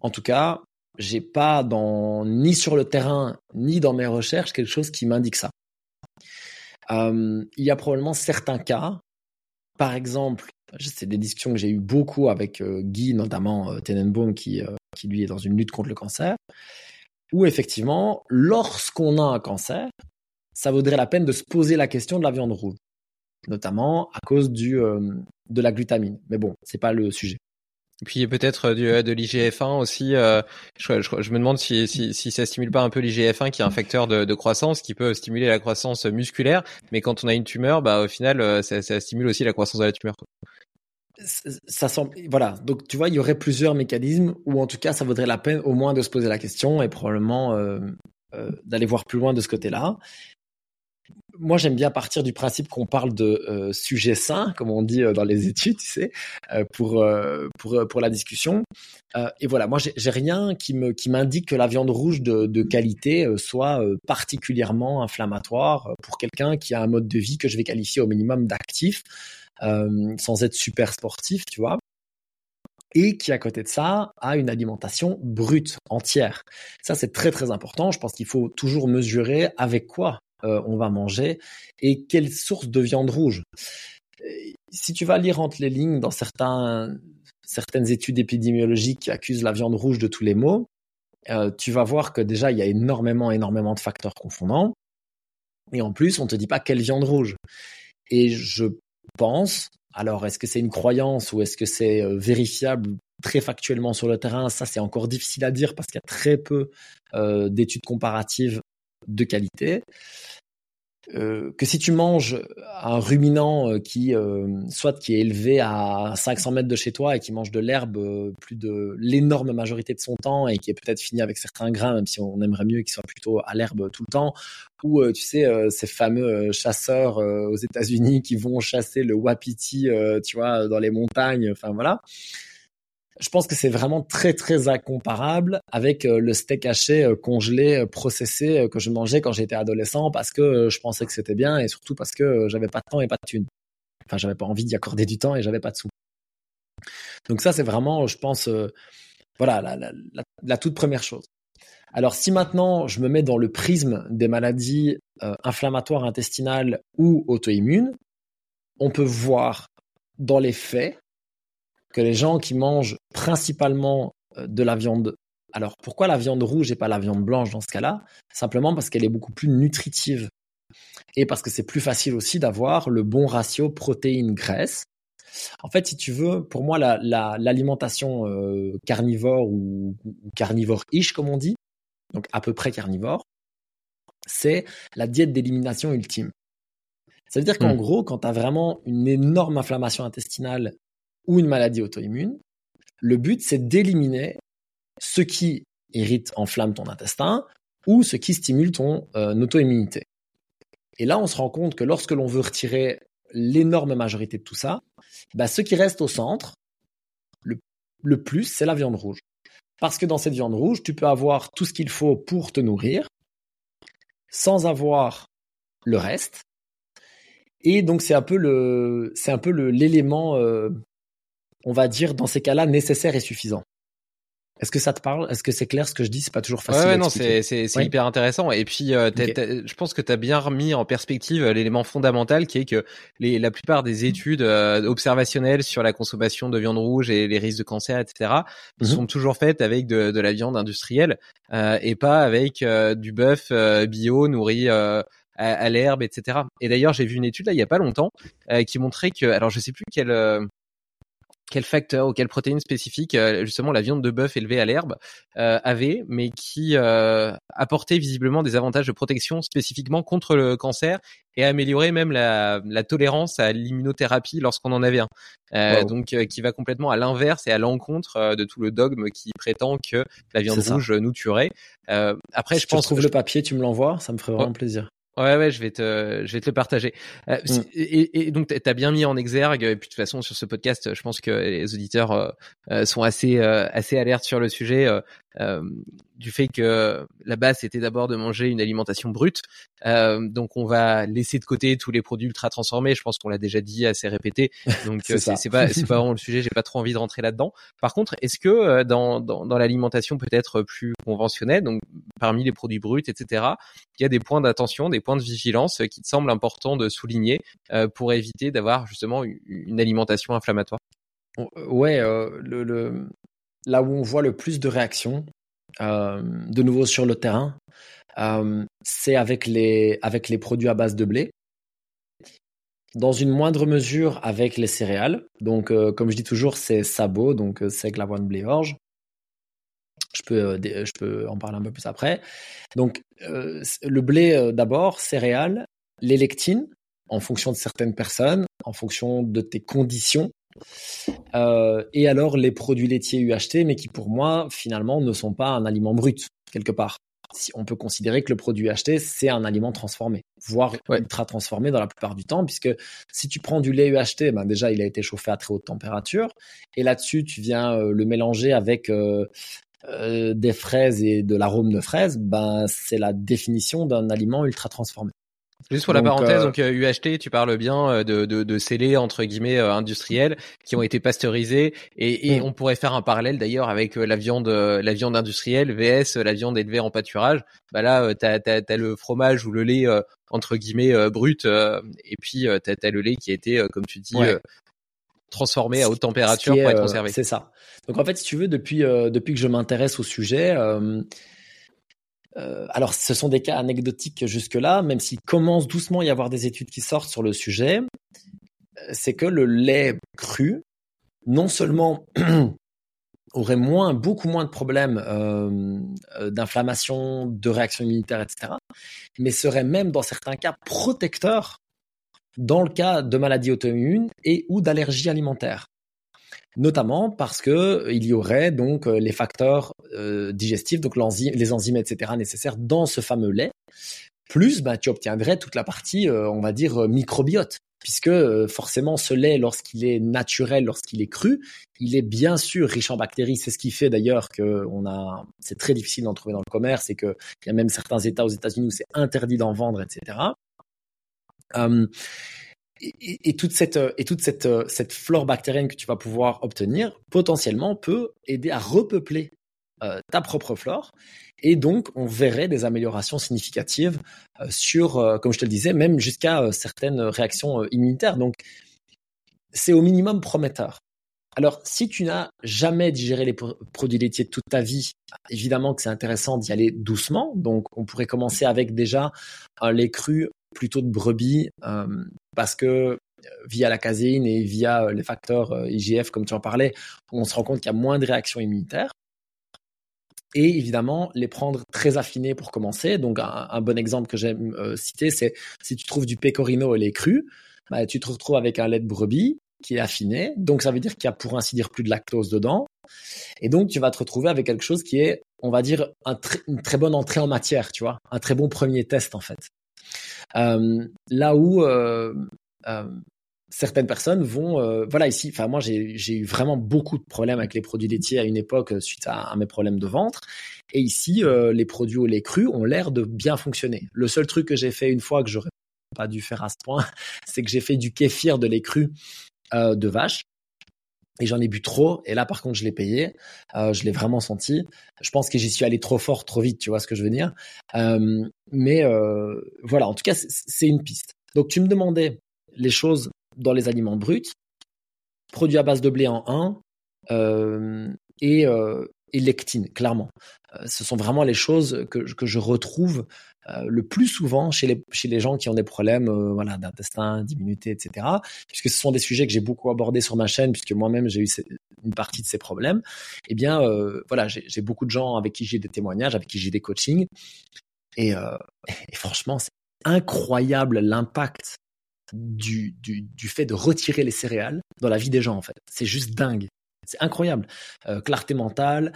En tout cas, j'ai pas dans ni sur le terrain ni dans mes recherches quelque chose qui m'indique ça. il y a probablement certains cas, par exemple c'est des discussions que j'ai eu beaucoup avec euh, Guy, notamment euh, Tenenbaum, qui, euh, qui lui est dans une lutte contre le cancer, où effectivement, lorsqu'on a un cancer, ça vaudrait la peine de se poser la question de la viande rouge, notamment à cause du, de la glutamine. Mais bon, c'est pas le sujet. Puis peut-être de l'IGF-1 aussi. je, je, me demande si, si, si ça stimule pas un peu l'IGF-1 qui est un facteur de, de, croissance qui peut stimuler la croissance musculaire. Mais quand on a une tumeur, bah au final, ça, ça stimule aussi la croissance de la tumeur ça semble voilà donc tu vois il y aurait plusieurs mécanismes ou en tout cas ça vaudrait la peine au moins de se poser la question et probablement euh, euh, d'aller voir plus loin de ce côté-là moi j'aime bien partir du principe qu'on parle de euh, sujet sain comme on dit dans les études tu sais pour pour pour la discussion et voilà moi j'ai rien qui me qui m'indique que la viande rouge de, qualité soit particulièrement inflammatoire pour quelqu'un qui a un mode de vie que je vais qualifier au minimum d'actif euh, sans être super sportif, tu vois et qui à côté de ça a une alimentation brute entière. Ça c'est très très important. Je pense qu'il faut toujours mesurer avec quoi euh, on va manger et quelle source de viande rouge? Si tu vas lire entre les lignes dans certains, certaines études épidémiologiques qui accusent la viande rouge de tous les maux, euh, tu vas voir que déjà il y a énormément énormément de facteurs confondants et en plus on te dit pas quelle viande rouge. Et je pense. Alors, est-ce que c'est une croyance ou est-ce que c'est euh, vérifiable très factuellement sur le terrain? Ça, c'est encore difficile à dire parce qu'il y a très peu euh, d'études comparatives de qualité. Euh, que si tu manges un ruminant euh, qui euh, soit qui est élevé à 500 mètres de chez toi et qui mange de l'herbe plus de l'énorme majorité de son temps et qui est peut-être fini avec certains grains, même si on aimerait mieux qu'il soit plutôt à l'herbe tout le temps, ou tu sais ces fameux chasseurs aux États-Unis qui vont chasser le wapiti, tu vois, dans les montagnes, enfin voilà je pense que c'est vraiment très très incomparable avec euh, le steak haché euh, congelé euh, processé que je mangeais quand j'étais adolescent parce que je pensais que c'était bien et surtout parce que j'avais pas de temps et pas de thunes. Enfin, j'avais pas envie d'y accorder du temps et j'avais pas de sous. Donc ça, c'est vraiment, je pense, voilà, la, la, toute première chose. Alors si maintenant je me mets dans le prisme des maladies inflammatoires intestinales ou auto-immunes, on peut voir dans les faits que les gens qui mangent principalement euh, de la viande. Alors pourquoi la viande rouge et pas la viande blanche dans ce cas-là? Simplement parce qu'elle est beaucoup plus nutritive et parce que c'est plus facile aussi d'avoir le bon ratio protéines-graisse. En fait, si tu veux, pour moi, l'alimentation euh, carnivore ou, carnivore-ish, comme on dit, donc à peu près carnivore, c'est la diète d'élimination ultime. Ça veut dire qu'en hmm. gros, quand tu as vraiment une énorme inflammation intestinale ou une maladie auto-immune, le but, c'est d'éliminer ce qui irrite, enflamme ton intestin ou ce qui stimule ton euh, auto-immunité. Et là, on se rend compte que lorsque l'on veut retirer l'énorme majorité de tout ça, bah, ce qui reste au centre, le, plus, c'est la viande rouge. Parce que dans cette viande rouge, tu peux avoir tout ce qu'il faut pour te nourrir, sans avoir le reste. Et donc c'est un peu le, c'est un peu l'élément euh, on va dire, dans ces cas-là, nécessaire et suffisant. Est-ce que ça te parle? Est-ce que c'est clair ce que je dis? C'est pas toujours facile. Ouais, non, c'est c'est hyper intéressant. Et puis, euh, je pense que tu as bien remis en perspective euh, l'élément fondamental qui est que les, la plupart des mmh. études euh, observationnelles sur la consommation de viande rouge et les risques de cancer, etc., mmh sont toujours faites avec de, de la viande industrielle et pas avec du bœuf bio nourri à, à l'herbe, etc. Et d'ailleurs, j'ai vu une étude là il y a pas longtemps qui montrait que, alors je sais plus quelle quel facteur ou quelle protéine spécifique euh, justement la viande de bœuf élevée à l'herbe euh, avait, mais qui euh, apportait visiblement des avantages de protection spécifiquement contre le cancer et améliorait même la, la tolérance à l'immunothérapie lorsqu'on en avait un. Euh, Donc qui va complètement à l'inverse et à l'encontre de tout le dogme qui prétend que la viande rouge nous tuerait. après, je pense. Tu trouves le papier, tu me l'envoies, ça me ferait vraiment plaisir. Ouais, ouais, je vais te, je vais te le partager. Euh, mm. et, et, donc, tu as bien mis en exergue, et puis de toute façon, sur ce podcast, je pense que les auditeurs euh, euh, sont assez, assez alertes sur le sujet du fait que la base c'était d'abord de manger une alimentation brute. Euh, donc on va laisser de côté tous les produits ultra transformés. Je pense qu'on l'a déjà dit assez répété. Donc c'est pas c'est pas vraiment le sujet. J'ai pas trop envie de rentrer là-dedans. Par contre, est-ce que euh, dans dans, dans l'alimentation peut-être plus conventionnelle, donc parmi les produits bruts, etc., il y a des points d'attention, des points de vigilance qui te semblent importants de souligner euh, pour éviter d'avoir justement une, alimentation inflammatoire? Ouais, euh, le, le, là où on voit le plus de réactions, euh, de nouveau sur le terrain, euh, c'est avec les, avec les produits à base de blé. dans une moindre mesure avec les céréales. Donc, euh, comme je dis toujours, c'est sabot, donc seigle, avoine, blé, orge. Je peux, je peux en parler un peu plus après. Donc, le blé d'abord, céréales, les lectines, en fonction de certaines personnes, en fonction de tes conditions. Et alors les produits laitiers UHT, mais qui pour moi finalement ne sont pas un aliment brut quelque part on peut considérer que le produit acheté, c'est un aliment transformé, voire ultra transformé dans la plupart du temps, puisque si tu prends du lait UHT, ben déjà, il a été chauffé à très haute température, et là-dessus, tu viens euh, le mélanger avec euh, euh, des fraises et de l'arôme de fraises, ben c'est la définition d'un aliment ultra transformé. Juste pour la parenthèse, donc UHT, euh, tu parles bien euh, de, de, de scellés entre guillemets euh, industriels qui ont été pasteurisés et, et mm. on pourrait faire un parallèle d'ailleurs avec la viande la viande industrielle vs la viande élevée en pâturage. Bah là, t'as as, le fromage ou le lait entre guillemets brut et puis t'as as le lait qui a été comme tu dis transformé à haute température pour être conservé. C'est ça. Donc en fait, si tu veux, depuis depuis que je m'intéresse au sujet. Euh, alors, ce sont des cas anecdotiques jusque-là, même s'il commence doucement à y avoir des études qui sortent sur le sujet. Euh, c'est que le lait cru, non seulement aurait moins, beaucoup moins de problèmes euh, d'inflammation, de réaction immunitaire, etc., mais serait même dans certains cas protecteur dans le cas de maladies auto-immunes et ou d'allergies alimentaires notamment parce que euh, il y aurait donc euh, les facteurs euh, digestifs, donc les enzymes, etc. nécessaires dans ce fameux lait. Plus, bah, tu obtiendrais toute la partie, on va dire, microbiote, puisque forcément ce lait, lorsqu'il est naturel, lorsqu'il est cru, il est bien sûr riche en bactéries. C'est ce qui fait d'ailleurs que on a, c'est très difficile d'en trouver dans le commerce et qu'il y a même certains États aux États-Unis où c'est interdit d'en vendre, etc et, toute cette et toute cette cette flore bactérienne que tu vas pouvoir obtenir potentiellement peut aider à repeupler euh, ta propre flore. Et donc on verrait des améliorations significatives euh, sur euh, comme je te le disais même jusqu'à certaines réactions immunitaires. Donc c'est au minimum prometteur. Alors, si tu n'as jamais digéré les produits laitiers toute ta vie, évidemment que c'est intéressant d'y aller doucement. Donc, on pourrait commencer avec déjà un lait cru plutôt de brebis euh, parce que euh, via la caséine et via euh, les facteurs IGF, comme tu en parlais, on se rend compte qu'il y a moins de réactions immunitaires. Et évidemment, les prendre très affinés pour commencer. Donc, un, bon exemple que j'aime citer, c'est si tu trouves du pecorino et lait cru, bah, tu te retrouves avec un lait de brebis qui est affiné. Donc, ça veut dire qu'il y a pour ainsi dire plus de lactose dedans. Et donc, tu vas te retrouver avec quelque chose qui est, on va dire, une très bonne entrée en matière, tu vois, un très bon premier test en fait. Euh, là où euh, euh, certaines personnes vont, voilà ici, enfin moi j'ai eu vraiment beaucoup de problèmes avec les produits laitiers à une époque suite à, mes problèmes de ventre. Et ici, les produits au lait cru ont l'air de bien fonctionner. Le seul truc que j'ai fait une fois que j'aurais pas dû faire à ce point, c'est que j'ai fait du kéfir de lait cru de vache et j'en ai bu trop. Et là, par contre, je l'ai payé. Euh, je l'ai vraiment senti. Je pense que j'y suis allé trop fort, trop vite. Tu vois ce que je veux dire euh, Mais euh, voilà, en tout cas, c'est une piste. Donc, tu me demandais les choses dans les aliments bruts, produits à base de blé en 1 et, et lectine, clairement. ce sont vraiment les choses que, que je retrouve le plus souvent chez les, gens qui ont des problèmes euh, voilà, d'intestin, d'immunité, etc. Puisque ce sont des sujets que j'ai beaucoup abordés sur ma chaîne, puisque moi-même j'ai eu une partie de ces problèmes. Eh bien, euh, voilà, j'ai beaucoup de gens avec qui j'ai des témoignages, avec qui j'ai des coachings. Et, franchement, c'est incroyable l'impact du, fait de retirer les céréales dans la vie des gens, en fait. C'est juste dingue. C'est incroyable. clarté mentale,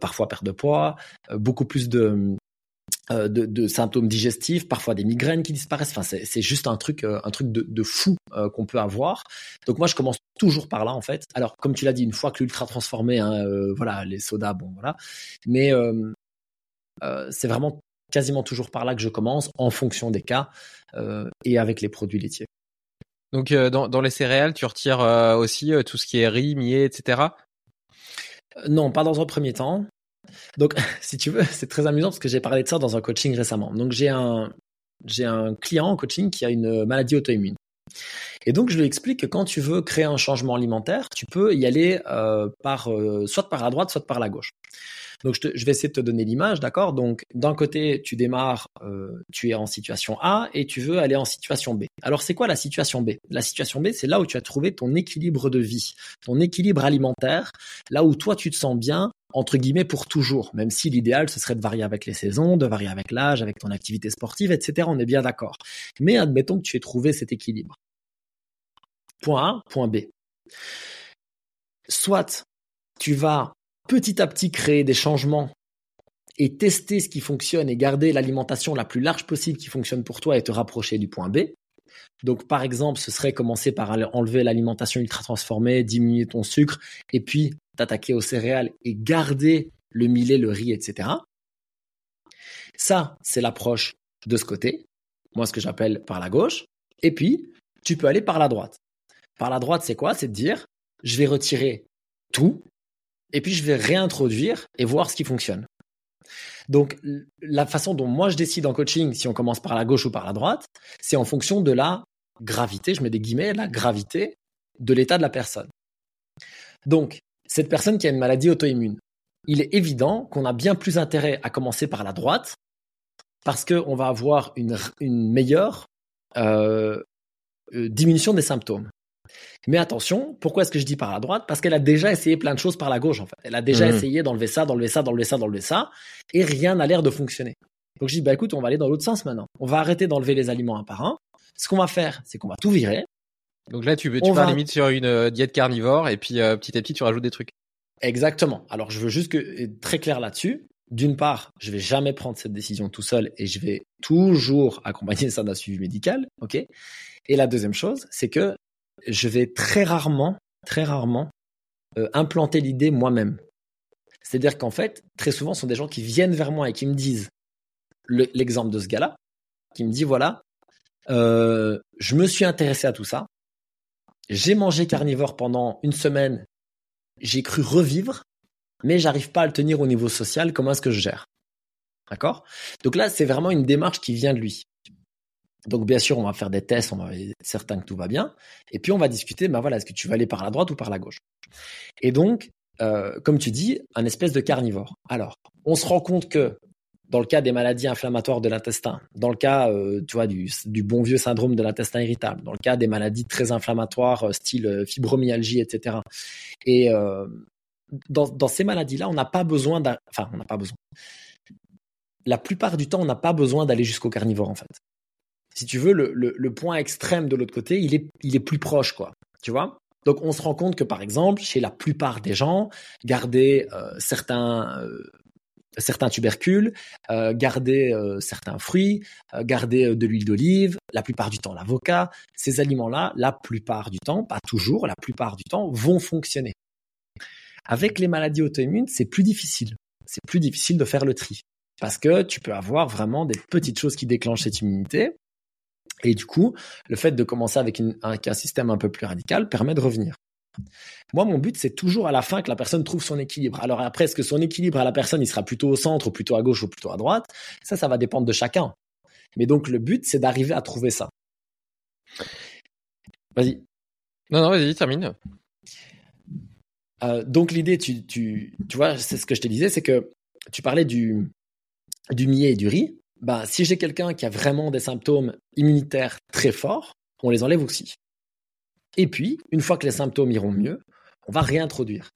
parfois perte de poids, beaucoup plus de, euh, de, symptômes digestifs, parfois des migraines qui disparaissent. Enfin, c'est juste un truc, euh, un truc de, fou euh, qu'on peut avoir. Donc moi, je commence toujours par là en fait. Alors, comme tu l'as dit, une fois que l'ultra transformé, hein, voilà, les sodas, bon voilà. Mais c'est vraiment quasiment toujours par là que je commence, en fonction des cas et avec les produits laitiers. Donc dans, dans, les céréales, tu retires aussi tout ce qui est riz, millet, etc. Non, pas dans un premier temps. Donc, si tu veux, c'est très amusant parce que j'ai parlé de ça dans un coaching récemment. Donc, j'ai un, j'ai un client en coaching qui a une maladie auto-immune. Et donc, je lui explique que quand tu veux créer un changement alimentaire, tu peux y aller euh, par euh, soit par la droite, soit par la gauche. Donc, je, vais essayer de te donner l'image, d'accord? Donc, d'un côté, tu démarres, euh, tu es en situation A et tu veux aller en situation B. Alors, c'est quoi la situation B? La situation B, c'est là où tu as trouvé ton équilibre de vie, ton équilibre alimentaire, là où toi, tu te sens bien, entre guillemets, pour toujours, même si l'idéal, ce serait de varier avec les saisons, de varier avec l'âge, avec ton activité sportive, etc. On est bien d'accord. Mais admettons que tu aies trouvé cet équilibre. Point A, point B. Soit tu vas petit à petit créer des changements et tester ce qui fonctionne et garder l'alimentation la plus large possible qui fonctionne pour toi et te rapprocher du point B. Donc, par exemple, ce serait commencer par enlever l'alimentation ultra transformée, diminuer ton sucre et puis t'attaquer aux céréales et garder le millet, le riz, etc. Ça, c'est l'approche de ce côté. Moi, ce que j'appelle par la gauche. Et puis, tu peux aller par la droite. Par la droite, c'est quoi? C'est de dire, je vais retirer tout et puis je vais réintroduire et voir ce qui fonctionne. Donc, la façon dont moi je décide en coaching, si on commence par la gauche ou par la droite, c'est en fonction de la gravité, je mets des guillemets, la gravité de l'état de la personne. Donc, cette personne qui a une maladie auto-immune, il est évident qu'on a bien plus intérêt à commencer par la droite parce qu'on va avoir une, meilleure euh, euh, diminution des symptômes. Mais attention, pourquoi est-ce que je dis par la droite? Parce qu'elle a déjà essayé plein de choses par la gauche, en fait. Elle a déjà mmh. essayé d'enlever ça, d'enlever ça, d'enlever ça, d'enlever ça, et rien n'a l'air de fonctionner. Donc je dis, bah écoute, on va aller dans l'autre sens maintenant. On va arrêter d'enlever les aliments un par un. Ce qu'on va faire, c'est qu'on va tout virer. Donc là, tu, tu pars limite sur une euh, diète carnivore, et puis euh, petit à petit, tu rajoutes des trucs. Exactement. Alors je veux juste que être très clair là-dessus. D'une part, je vais jamais prendre cette décision tout seul et je vais toujours accompagner ça d'un suivi médical, ok? Et la deuxième chose, c'est que je vais très rarement, très rarement euh, implanter l'idée moi-même. C'est-à-dire qu'en fait, très souvent, ce sont des gens qui viennent vers moi et qui me disent l'exemple de ce gars-là, qui me dit voilà, euh, je me suis intéressé à tout ça, j'ai mangé carnivore pendant une semaine, j'ai cru revivre, mais j'arrive pas à le tenir au niveau social. Comment est-ce que je gère? D'accord? Donc là, c'est vraiment une démarche qui vient de lui. Donc bien sûr, on va faire des tests, on va être certain que tout va bien, et puis on va discuter. Ben voilà, est-ce que tu vas aller par la droite ou par la gauche? Et donc, euh, comme tu dis, un espèce de carnivore. Alors, on se rend compte que dans le cas des maladies inflammatoires de l'intestin, dans le cas, euh, tu vois, du, bon vieux syndrome de l'intestin irritable, dans le cas des maladies très inflammatoires, euh, style fibromyalgie, etc. Et dans, ces maladies-là, on n'a pas besoin, enfin, on n'a pas besoin. La plupart du temps, on n'a pas besoin d'aller jusqu'au carnivore, en fait si tu veux, le, point extrême de l'autre côté, il est, il est plus proche, quoi. Tu vois? Donc, on se rend compte que, par exemple, chez la plupart des gens, garder euh, certains, euh, certains tubercules, euh, garder certains fruits, garder de l'huile d'olive, la plupart du temps l'avocat, ces aliments-là, la plupart du temps, pas toujours, la plupart du temps, vont fonctionner. Avec les maladies auto-immunes, c'est plus difficile. C'est plus difficile de faire le tri. Parce que tu peux avoir vraiment des petites choses qui déclenchent cette immunité. Et du coup, le fait de commencer avec, un, système un peu plus radical permet de revenir. Moi, mon but, c'est toujours à la fin que la personne trouve son équilibre. Alors après, est-ce que son équilibre à la personne, il sera plutôt au centre, ou plutôt à gauche, ou plutôt à droite? Ça, ça va dépendre de chacun. Mais donc, le but, c'est d'arriver à trouver ça. Vas-y. Non, non, vas-y, termine. Euh, donc, l'idée, tu, tu, tu vois, c'est ce que je te disais, c'est que tu parlais du, du millet et du riz bah, si j'ai quelqu'un qui a vraiment des symptômes immunitaires très forts, on les enlève aussi. Et puis, une fois que les symptômes iront mieux, on va réintroduire.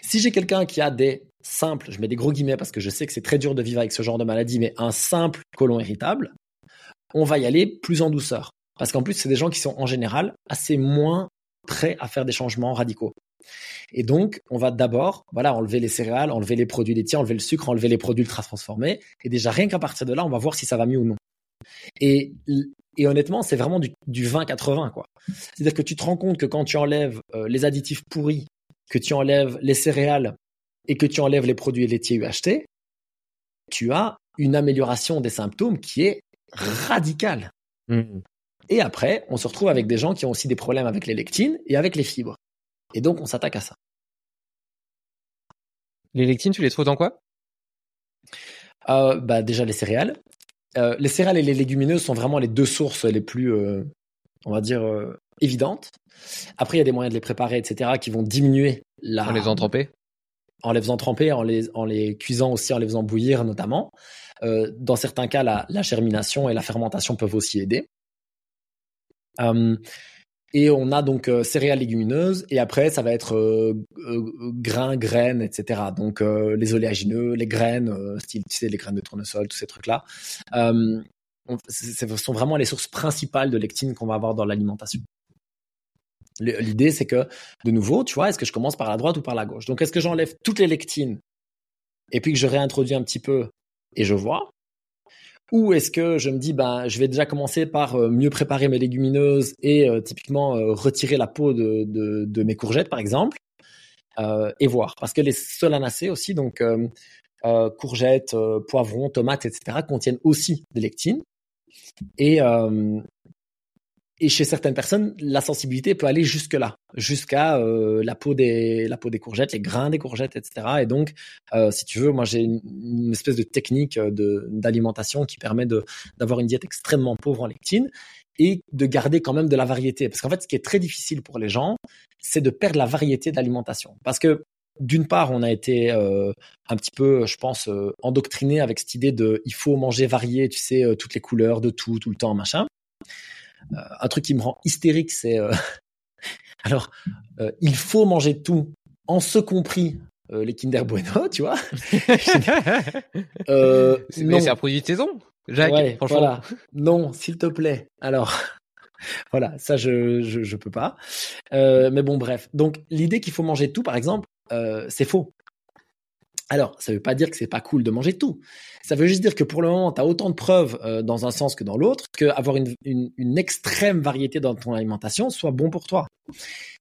Si j'ai quelqu'un qui a des simples, je mets des gros guillemets parce que je sais que c'est très dur de vivre avec ce genre de maladie, mais un simple côlon irritable, on va y aller plus en douceur. Parce qu'en plus, c'est des gens qui sont en général assez moins prêts à faire des changements radicaux. Et donc, on va d'abord, voilà, enlever les céréales, enlever les produits laitiers, enlever le sucre, enlever les produits ultra transformés. Et déjà, rien qu'à partir de là, on va voir si ça va mieux ou non. Et, honnêtement, c'est vraiment du, 20-80, quoi. C'est-à-dire que tu te rends compte que quand tu enlèves euh, les additifs pourris, que tu enlèves les céréales et que tu enlèves les produits laitiers UHT, tu as une amélioration des symptômes qui est radicale. Mmh. Et après, on se retrouve avec des gens qui ont aussi des problèmes avec les lectines et avec les fibres. Et donc, on s'attaque à ça. Les lectines, tu les trouves dans quoi? Euh, bah, Déjà, les céréales. Euh, les céréales et les légumineuses sont vraiment les deux sources les plus, euh, on va dire, évidentes. Après, il y a des moyens de les préparer, etc., qui vont diminuer la. En les entremper En les faisant tremper, en les, en les cuisant aussi, en les faisant bouillir notamment. Euh, dans certains cas, la, la, germination et la fermentation peuvent aussi aider. Euh, et on a donc euh, céréales légumineuses et après ça va être euh, euh, grains, graines, etc. Donc les oléagineux, les graines, style tu sais les graines de tournesol, tous ces trucs là. ce sont vraiment les sources principales de lectine qu'on va avoir dans l'alimentation. L'idée, c'est que, de nouveau, tu vois, est-ce que je commence par la droite ou par la gauche? Donc, est-ce que j'enlève toutes les lectines et puis que je réintroduis un petit peu et je vois? Ou est-ce que je me dis, ben, je vais déjà commencer par euh, mieux préparer mes légumineuses et euh, typiquement euh, retirer la peau de, de, de, mes courgettes, par exemple, et voir. Parce que les solanacées aussi, donc courgettes, poivrons, tomates, etc., contiennent aussi des lectines. Et, et chez certaines personnes, la sensibilité peut aller jusque là, jusqu'à euh, la peau des la peau des courgettes, les grains des courgettes, etc. Et donc, euh, si tu veux, moi j'ai une, espèce de technique euh, de d'alimentation qui permet de d'avoir une diète extrêmement pauvre en lectine et de garder quand même de la variété. Parce qu'en fait, ce qui est très difficile pour les gens, c'est de perdre la variété d'alimentation. Parce que d'une part, on a été un petit peu, je pense, euh, endoctriné avec cette idée de il faut manger varié, tu sais, toutes les couleurs de tout, tout le temps, machin. Euh, un truc qui me rend hystérique, c'est euh, alors euh, il faut manger tout, en ce compris les Kinder Bueno, tu vois. euh, c'est un produit de saison, Jacques. Voilà. Non, s'il te plaît. Alors, voilà, ça je, je, je peux pas. Euh, mais bon, bref. Donc l'idée qu'il faut manger tout, par exemple, euh, c'est faux. Alors, ça ne veut pas dire que c'est pas cool de manger tout. Ça veut juste dire que pour le moment, tu as autant de preuves euh, dans un sens que dans l'autre, qu'avoir une, une, une, extrême variété dans ton alimentation soit bon pour toi.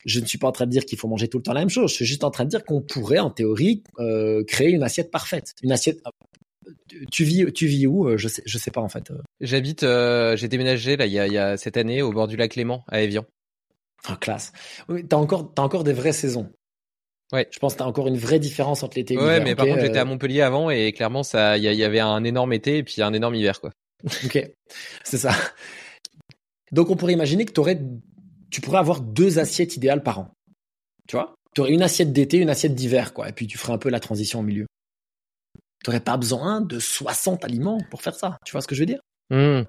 Je ne suis pas en train de dire qu'il faut manger tout le temps la même chose. Je suis juste en train de dire qu'on pourrait, en théorie, euh, créer une assiette parfaite. Une assiette. Euh, tu vis, tu vis où Je sais, je sais pas en fait. J'habite, j'ai déménagé là il y, a, il y a cette année au bord du lac Léman à Évian. Ah, classe. T'as encore, t'as encore des vraies saisons. Ouais. Je pense que t'as encore une vraie différence entre l'été et l'hiver. Ouais, mais par contre, j'étais à euh, Montpellier avant et clairement, ça, il y, avait un énorme été et puis un énorme hiver, quoi. ok, c'est ça. Donc, on pourrait imaginer que t'aurais, tu pourrais avoir deux assiettes idéales par an. Tu vois? Tu aurais une assiette d'été, une assiette d'hiver, quoi. Et puis, tu ferais un peu la transition au milieu. Tu n'aurais pas besoin de 60 aliments pour faire ça. Tu vois ce que je veux dire? Mmh.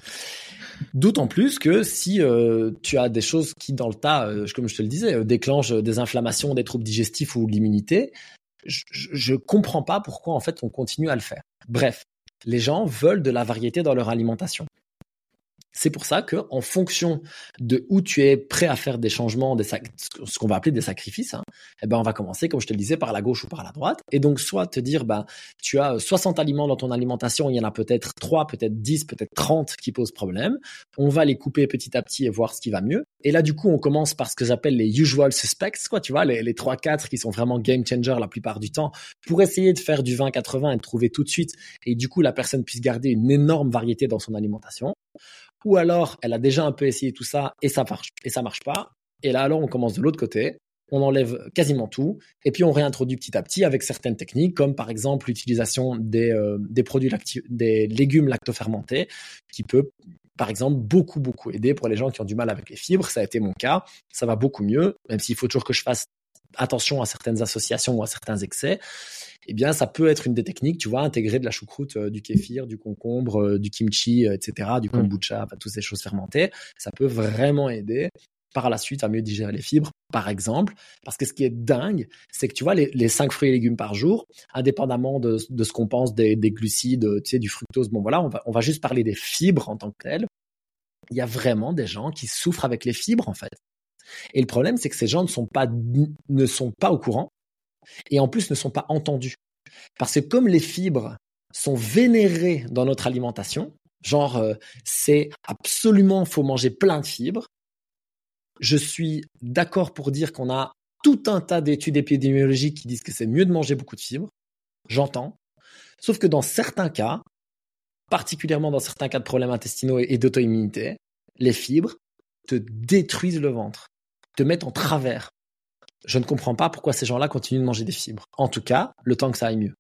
D'autant plus que si euh, tu as des choses qui, dans le tas, euh, comme je te le disais, euh, déclenchent des inflammations, des troubles digestifs ou l'immunité, je, ne comprends pas pourquoi en fait on continue à le faire. Bref, les gens veulent de la variété dans leur alimentation. C'est pour ça que, en fonction de où tu es prêt à faire des changements, des ce qu'on va appeler des sacrifices, hein, eh ben on va commencer, comme je te le disais, par la gauche ou par la droite. Et donc, soit te dire, bah, tu as 60 aliments dans ton alimentation, il y en a peut-être 3, peut-être 10, peut-être 30 qui posent problème. On va les couper petit à petit et voir ce qui va mieux. Et là, du coup, on commence par ce que j'appelle les usual suspects, quoi, tu vois, les, les 3-4 qui sont vraiment game changer la plupart du temps, pour essayer de faire du 20-80 et de trouver tout de suite. Et du coup, la personne puisse garder une énorme variété dans son alimentation ou alors elle a déjà un peu essayé tout ça et ça marche et ça marche pas. Et là alors on commence de l'autre côté, on enlève quasiment tout et puis on réintroduit petit à petit avec certaines techniques comme par exemple l'utilisation des, euh, des produits des légumes lactofermentés qui peut par exemple beaucoup beaucoup aider pour les gens qui ont du mal avec les fibres. Ça a été mon cas, ça va beaucoup mieux, même s'il faut toujours que je fasse attention à certaines associations ou à certains excès eh bien, ça peut être une des techniques, tu vois, intégrer de la choucroute, euh, du kéfir, du concombre, euh, du kimchi, euh, etc., du mm. kombucha, toutes ces choses fermentées. Ça peut vraiment aider par la suite à mieux digérer les fibres, par exemple. Parce que ce qui est dingue, c'est que tu vois, les, les 5 fruits et légumes par jour, indépendamment de, de ce qu'on pense des, des, glucides, tu sais, du fructose, bon voilà, on va, on va juste parler des fibres en tant que telles. Il y a vraiment des gens qui souffrent avec les fibres, en fait. Et le problème, c'est que ces gens ne sont pas, ne sont pas au courant et en plus ne sont pas entendus. Parce que comme les fibres sont vénérées dans notre alimentation, genre euh, c'est absolument faut manger plein de fibres, je suis d'accord pour dire qu'on a tout un tas d'études épidémiologiques qui disent que c'est mieux de manger beaucoup de fibres, j'entends, sauf que dans certains cas, particulièrement dans certains cas de problèmes intestinaux et d'auto-immunité, les fibres te détruisent le ventre, te mettent en travers, je ne comprends pas pourquoi ces gens-là continuent de manger des fibres. En tout cas, le temps que ça aille mieux.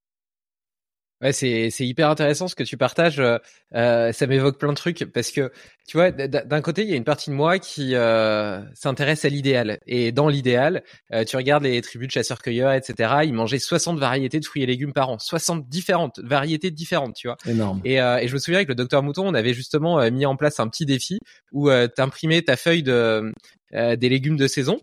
Ouais, c'est c'est hyper intéressant ce que tu partages. Euh, euh ça m'évoque plein de trucs parce que tu vois, d'un côté, il y a une partie de moi qui euh, s'intéresse à l'idéal. Et dans l'idéal, euh, tu regardes les tribus de chasseurs-cueilleurs, etc. Ils mangeaient 60 variétés de fruits et légumes par an, 60 différentes variétés différentes, tu vois. Énorme. Et, euh, et je me souviens avec le docteur Mouton, on avait justement mis en place un petit défi où euh, t'imprimais ta feuille de des légumes de saison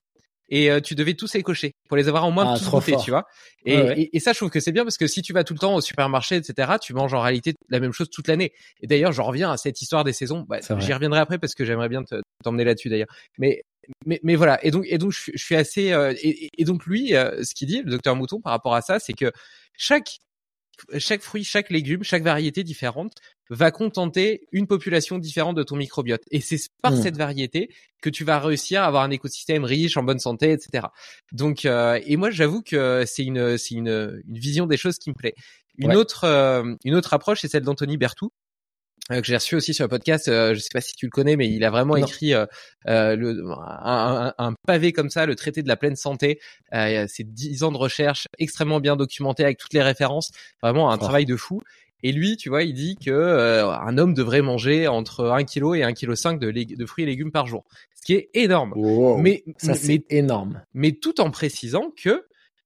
et euh, tu devais tous les cocher pour les avoir en moins ah, tous goûter, tu vois. Et, et, ça, je trouve que c'est bien parce que si tu vas tout le temps au supermarché, etc., tu manges en réalité la même chose toute l'année. Et d'ailleurs, j'en reviens à cette histoire des saisons. Bah, J'y reviendrai après parce que j'aimerais bien t'emmener là-dessus d'ailleurs. Mais mais, mais voilà. Et donc et donc je, suis assez euh, et, et, donc lui, euh, ce qu'il dit, le docteur Mouton, par rapport à ça, c'est que chaque chaque fruit, chaque légume, chaque variété différente va contenter une population différente de ton microbiote. Et c'est par mmh. cette variété que tu vas réussir à avoir un écosystème riche, en bonne santé, etc. Donc, euh, et moi, j'avoue que c'est une, c'est une, une vision des choses qui me plaît. Une autre, euh, une autre approche, c'est celle d'Anthony Bertou, euh, que j'ai reçu aussi sur le podcast. Euh, je sais pas si tu le connais, mais il a vraiment écrit euh, le, un, un, pavé comme ça, le traité de la pleine santé. c'est dix ans de recherche extrêmement bien documenté avec toutes les références. Vraiment un travail de fou. Et lui, tu vois, il dit que un homme devrait manger entre 1 kg et 1 kg 5 de, de fruits et légumes par jour, ce qui est énorme. mais ça c'est énorme. Mais tout en précisant que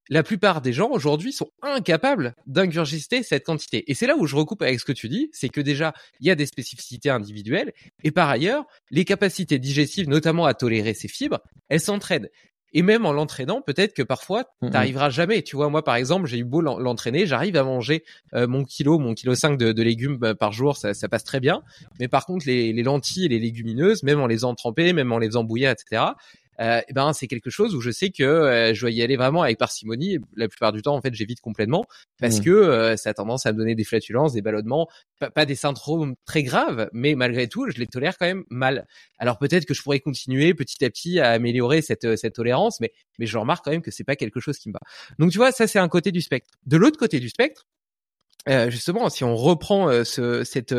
la plupart des gens aujourd'hui sont incapables d'ingurgiter cette quantité. Et c'est là où je recoupe avec ce que tu dis, c'est que déjà, il y a des spécificités individuelles, et par ailleurs, les capacités digestives, notamment à tolérer ces fibres, elles s'entraînent. Et même en l'entraînant, peut-être que parfois, tu t'arriveras jamais. Tu vois, moi, par exemple, j'ai eu beau l'entraîner, j'arrive à manger euh, mon kilo, mon kilo 5 de, légumes bah, par jour, ça, passe très bien. Mais par contre, les, les lentilles et les légumineuses, même en les entrempant, même en les embouillant, etc., euh, eh ben c'est quelque chose où je sais que euh, je dois y aller vraiment avec parcimonie. La plupart du temps, en fait, j'évite complètement parce mmh. que euh, ça a tendance à me donner des flatulences, des ballonnements, pas, des syndromes très graves, mais malgré tout, je les tolère quand même mal. Alors peut-être que je pourrais continuer petit à petit à améliorer cette euh, cette tolérance, mais mais je remarque quand même que c'est pas quelque chose qui me va. Donc tu vois, ça c'est un côté du spectre. De l'autre côté du spectre, justement, si on reprend ce, cette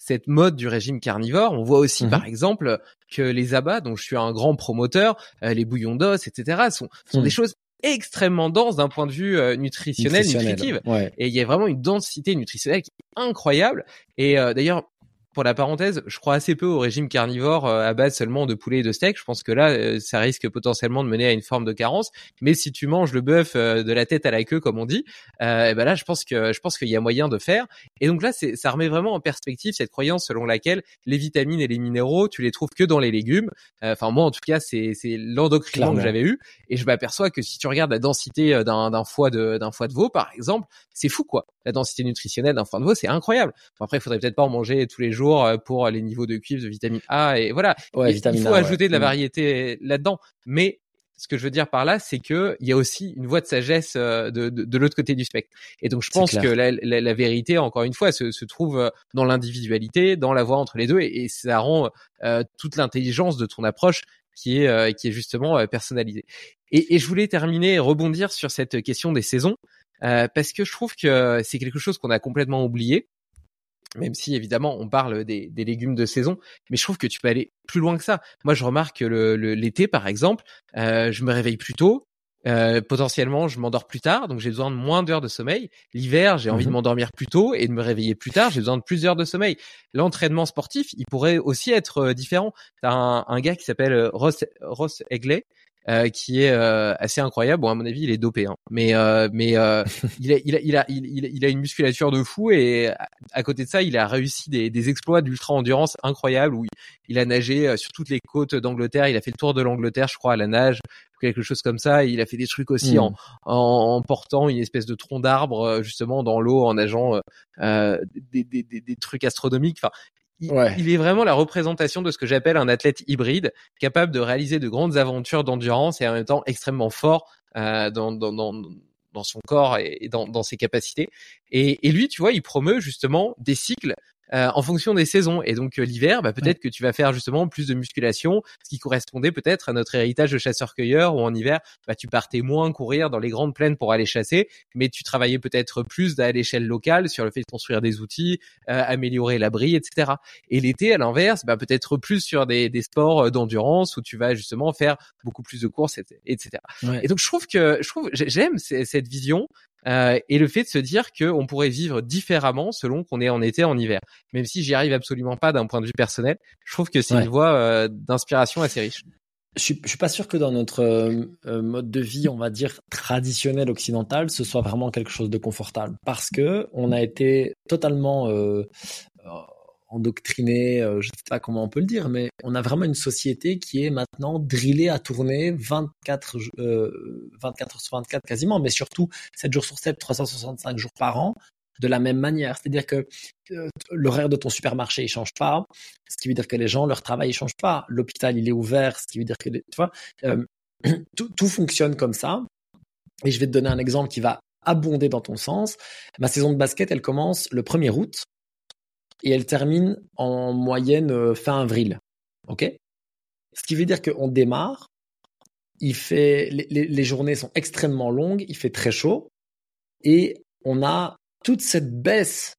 cette mode du régime carnivore. On voit aussi, mmh par exemple, que les abats, dont je suis un grand promoteur, euh, les bouillons d'os, etc., sont, sont des mmh. choses extrêmement denses d'un point de vue euh, nutritionnel, nutritif. Et il y a vraiment une densité nutritionnelle qui est incroyable. Et euh, d'ailleurs, pour la parenthèse, je crois assez peu au régime carnivore euh, à base seulement de poulet et de steak. Je pense que là, euh, ça risque potentiellement de mener à une forme de carence. Mais si tu manges le bœuf euh, de la tête à la queue, comme on dit, euh, ben là, je pense que je pense qu'il y a moyen de faire. Et donc là, c'est, ça remet vraiment en perspective cette croyance selon laquelle les vitamines et les minéraux, tu les trouves que dans les légumes. Enfin, moi, en tout cas, c'est, c'est que j'avais eu. Et je m'aperçois que si tu regardes la densité d'un, d'un foie de d'un foie de veau, par exemple, c'est fou quoi. La densité nutritionnelle d'un foie de veau, c'est incroyable. après, il faudrait peut-être pas en manger tous les jours euh, pour les niveaux de cuivre, de vitamine A et voilà. il faut ajouter de la variété là-dedans. Mais ce que je veux dire par là, c'est que il y a aussi une voie de sagesse euh, de, de, de l'autre côté du spectre. Et donc je pense que la, la, la, vérité, encore une fois, se, se trouve euh, dans l'individualité, dans la voie entre les deux, et, et ça rend toute l'intelligence de ton approche qui est qui est justement personnalisée. Et, et, je voulais terminer et rebondir sur cette question des saisons. parce que je trouve que c'est quelque chose qu'on a complètement oublié même si évidemment on parle des, des, légumes de saison, mais je trouve que tu peux aller plus loin que ça. Moi, je remarque que l'été, par exemple, euh, je me réveille plus tôt. Euh, potentiellement, je m'endors plus tard, donc j'ai besoin de moins d'heures de sommeil. L'hiver, j'ai envie de mmh m'endormir plus tôt et de me réveiller plus tard. J'ai besoin de plus d'heures de sommeil. L'entraînement sportif, il pourrait aussi être euh, différent. T'as un, un gars qui s'appelle Ross, Ross Egley, qui est euh, assez incroyable. Bon, à mon avis, il est dopé, hein. mais euh, mais il, a, il, a, il, a, il, a, une musculature de fou et à côté de ça, il a réussi des, des exploits d'ultra endurance incroyables où il, a nagé sur toutes les côtes d'Angleterre. Il a fait le tour de l'Angleterre, je crois, à la nage quelque chose comme ça. Il a fait des trucs aussi en, hmm. en, en, portant une espèce de tronc d'arbre justement dans l'eau, en nageant euh, des, des, des, des, trucs astronomiques. Enfin, il, est vraiment la représentation de ce que j'appelle un athlète hybride, capable de réaliser de grandes aventures d'endurance et en même temps extrêmement fort euh, dans, dans, dans, dans, son corps et dans, dans ses capacités. Et, et, lui, tu vois, il promeut justement des cycles euh, en fonction des saisons. Et donc euh, l'hiver, bah, peut-être que tu vas faire justement plus de musculation, ce qui correspondait peut-être à notre héritage de chasseur-cueilleur, où en hiver, bah, tu partais moins courir dans les grandes plaines pour aller chasser, mais tu travaillais peut-être plus à l'échelle locale sur le fait de construire des outils, euh, améliorer l'abri, etc. Et l'été, à l'inverse, bah, peut-être plus sur des, des sports d'endurance où tu vas justement faire beaucoup plus de courses, etc. Et donc je trouve que je trouve j'aime cette vision euh, et le fait de se dire qu'on pourrait vivre différemment selon qu'on est en été, en hiver. Même si j'y arrive absolument pas d'un point de vue personnel, je trouve que c'est une voie euh, d'inspiration assez riche. Je suis, je suis pas sûr que dans notre euh, mode de vie, on va dire traditionnel occidental, ce soit vraiment quelque chose de confortable, parce que on a été totalement endoctriné, euh, je sais pas comment on peut le dire, mais on a vraiment une société qui est maintenant drillée à tourner 24, euh, 24 heures sur 24 quasiment, mais surtout 7 jours sur 7, 365 jours par an, de la même manière. C'est-à-dire que euh, l'horaire de ton supermarché, il change pas, ce qui veut dire que les gens, leur travail, il change pas. L'hôpital, il est ouvert, ce qui veut dire que, tu vois, euh, tout fonctionne comme ça. Et je vais te donner un exemple qui va abonder dans ton sens. Ma saison de basket, elle commence le 1er août et elle termine en moyenne euh, fin avril. OK? Ce qui veut dire qu'on démarre, il fait, les, journées sont extrêmement longues, il fait très chaud et on a toute cette baisse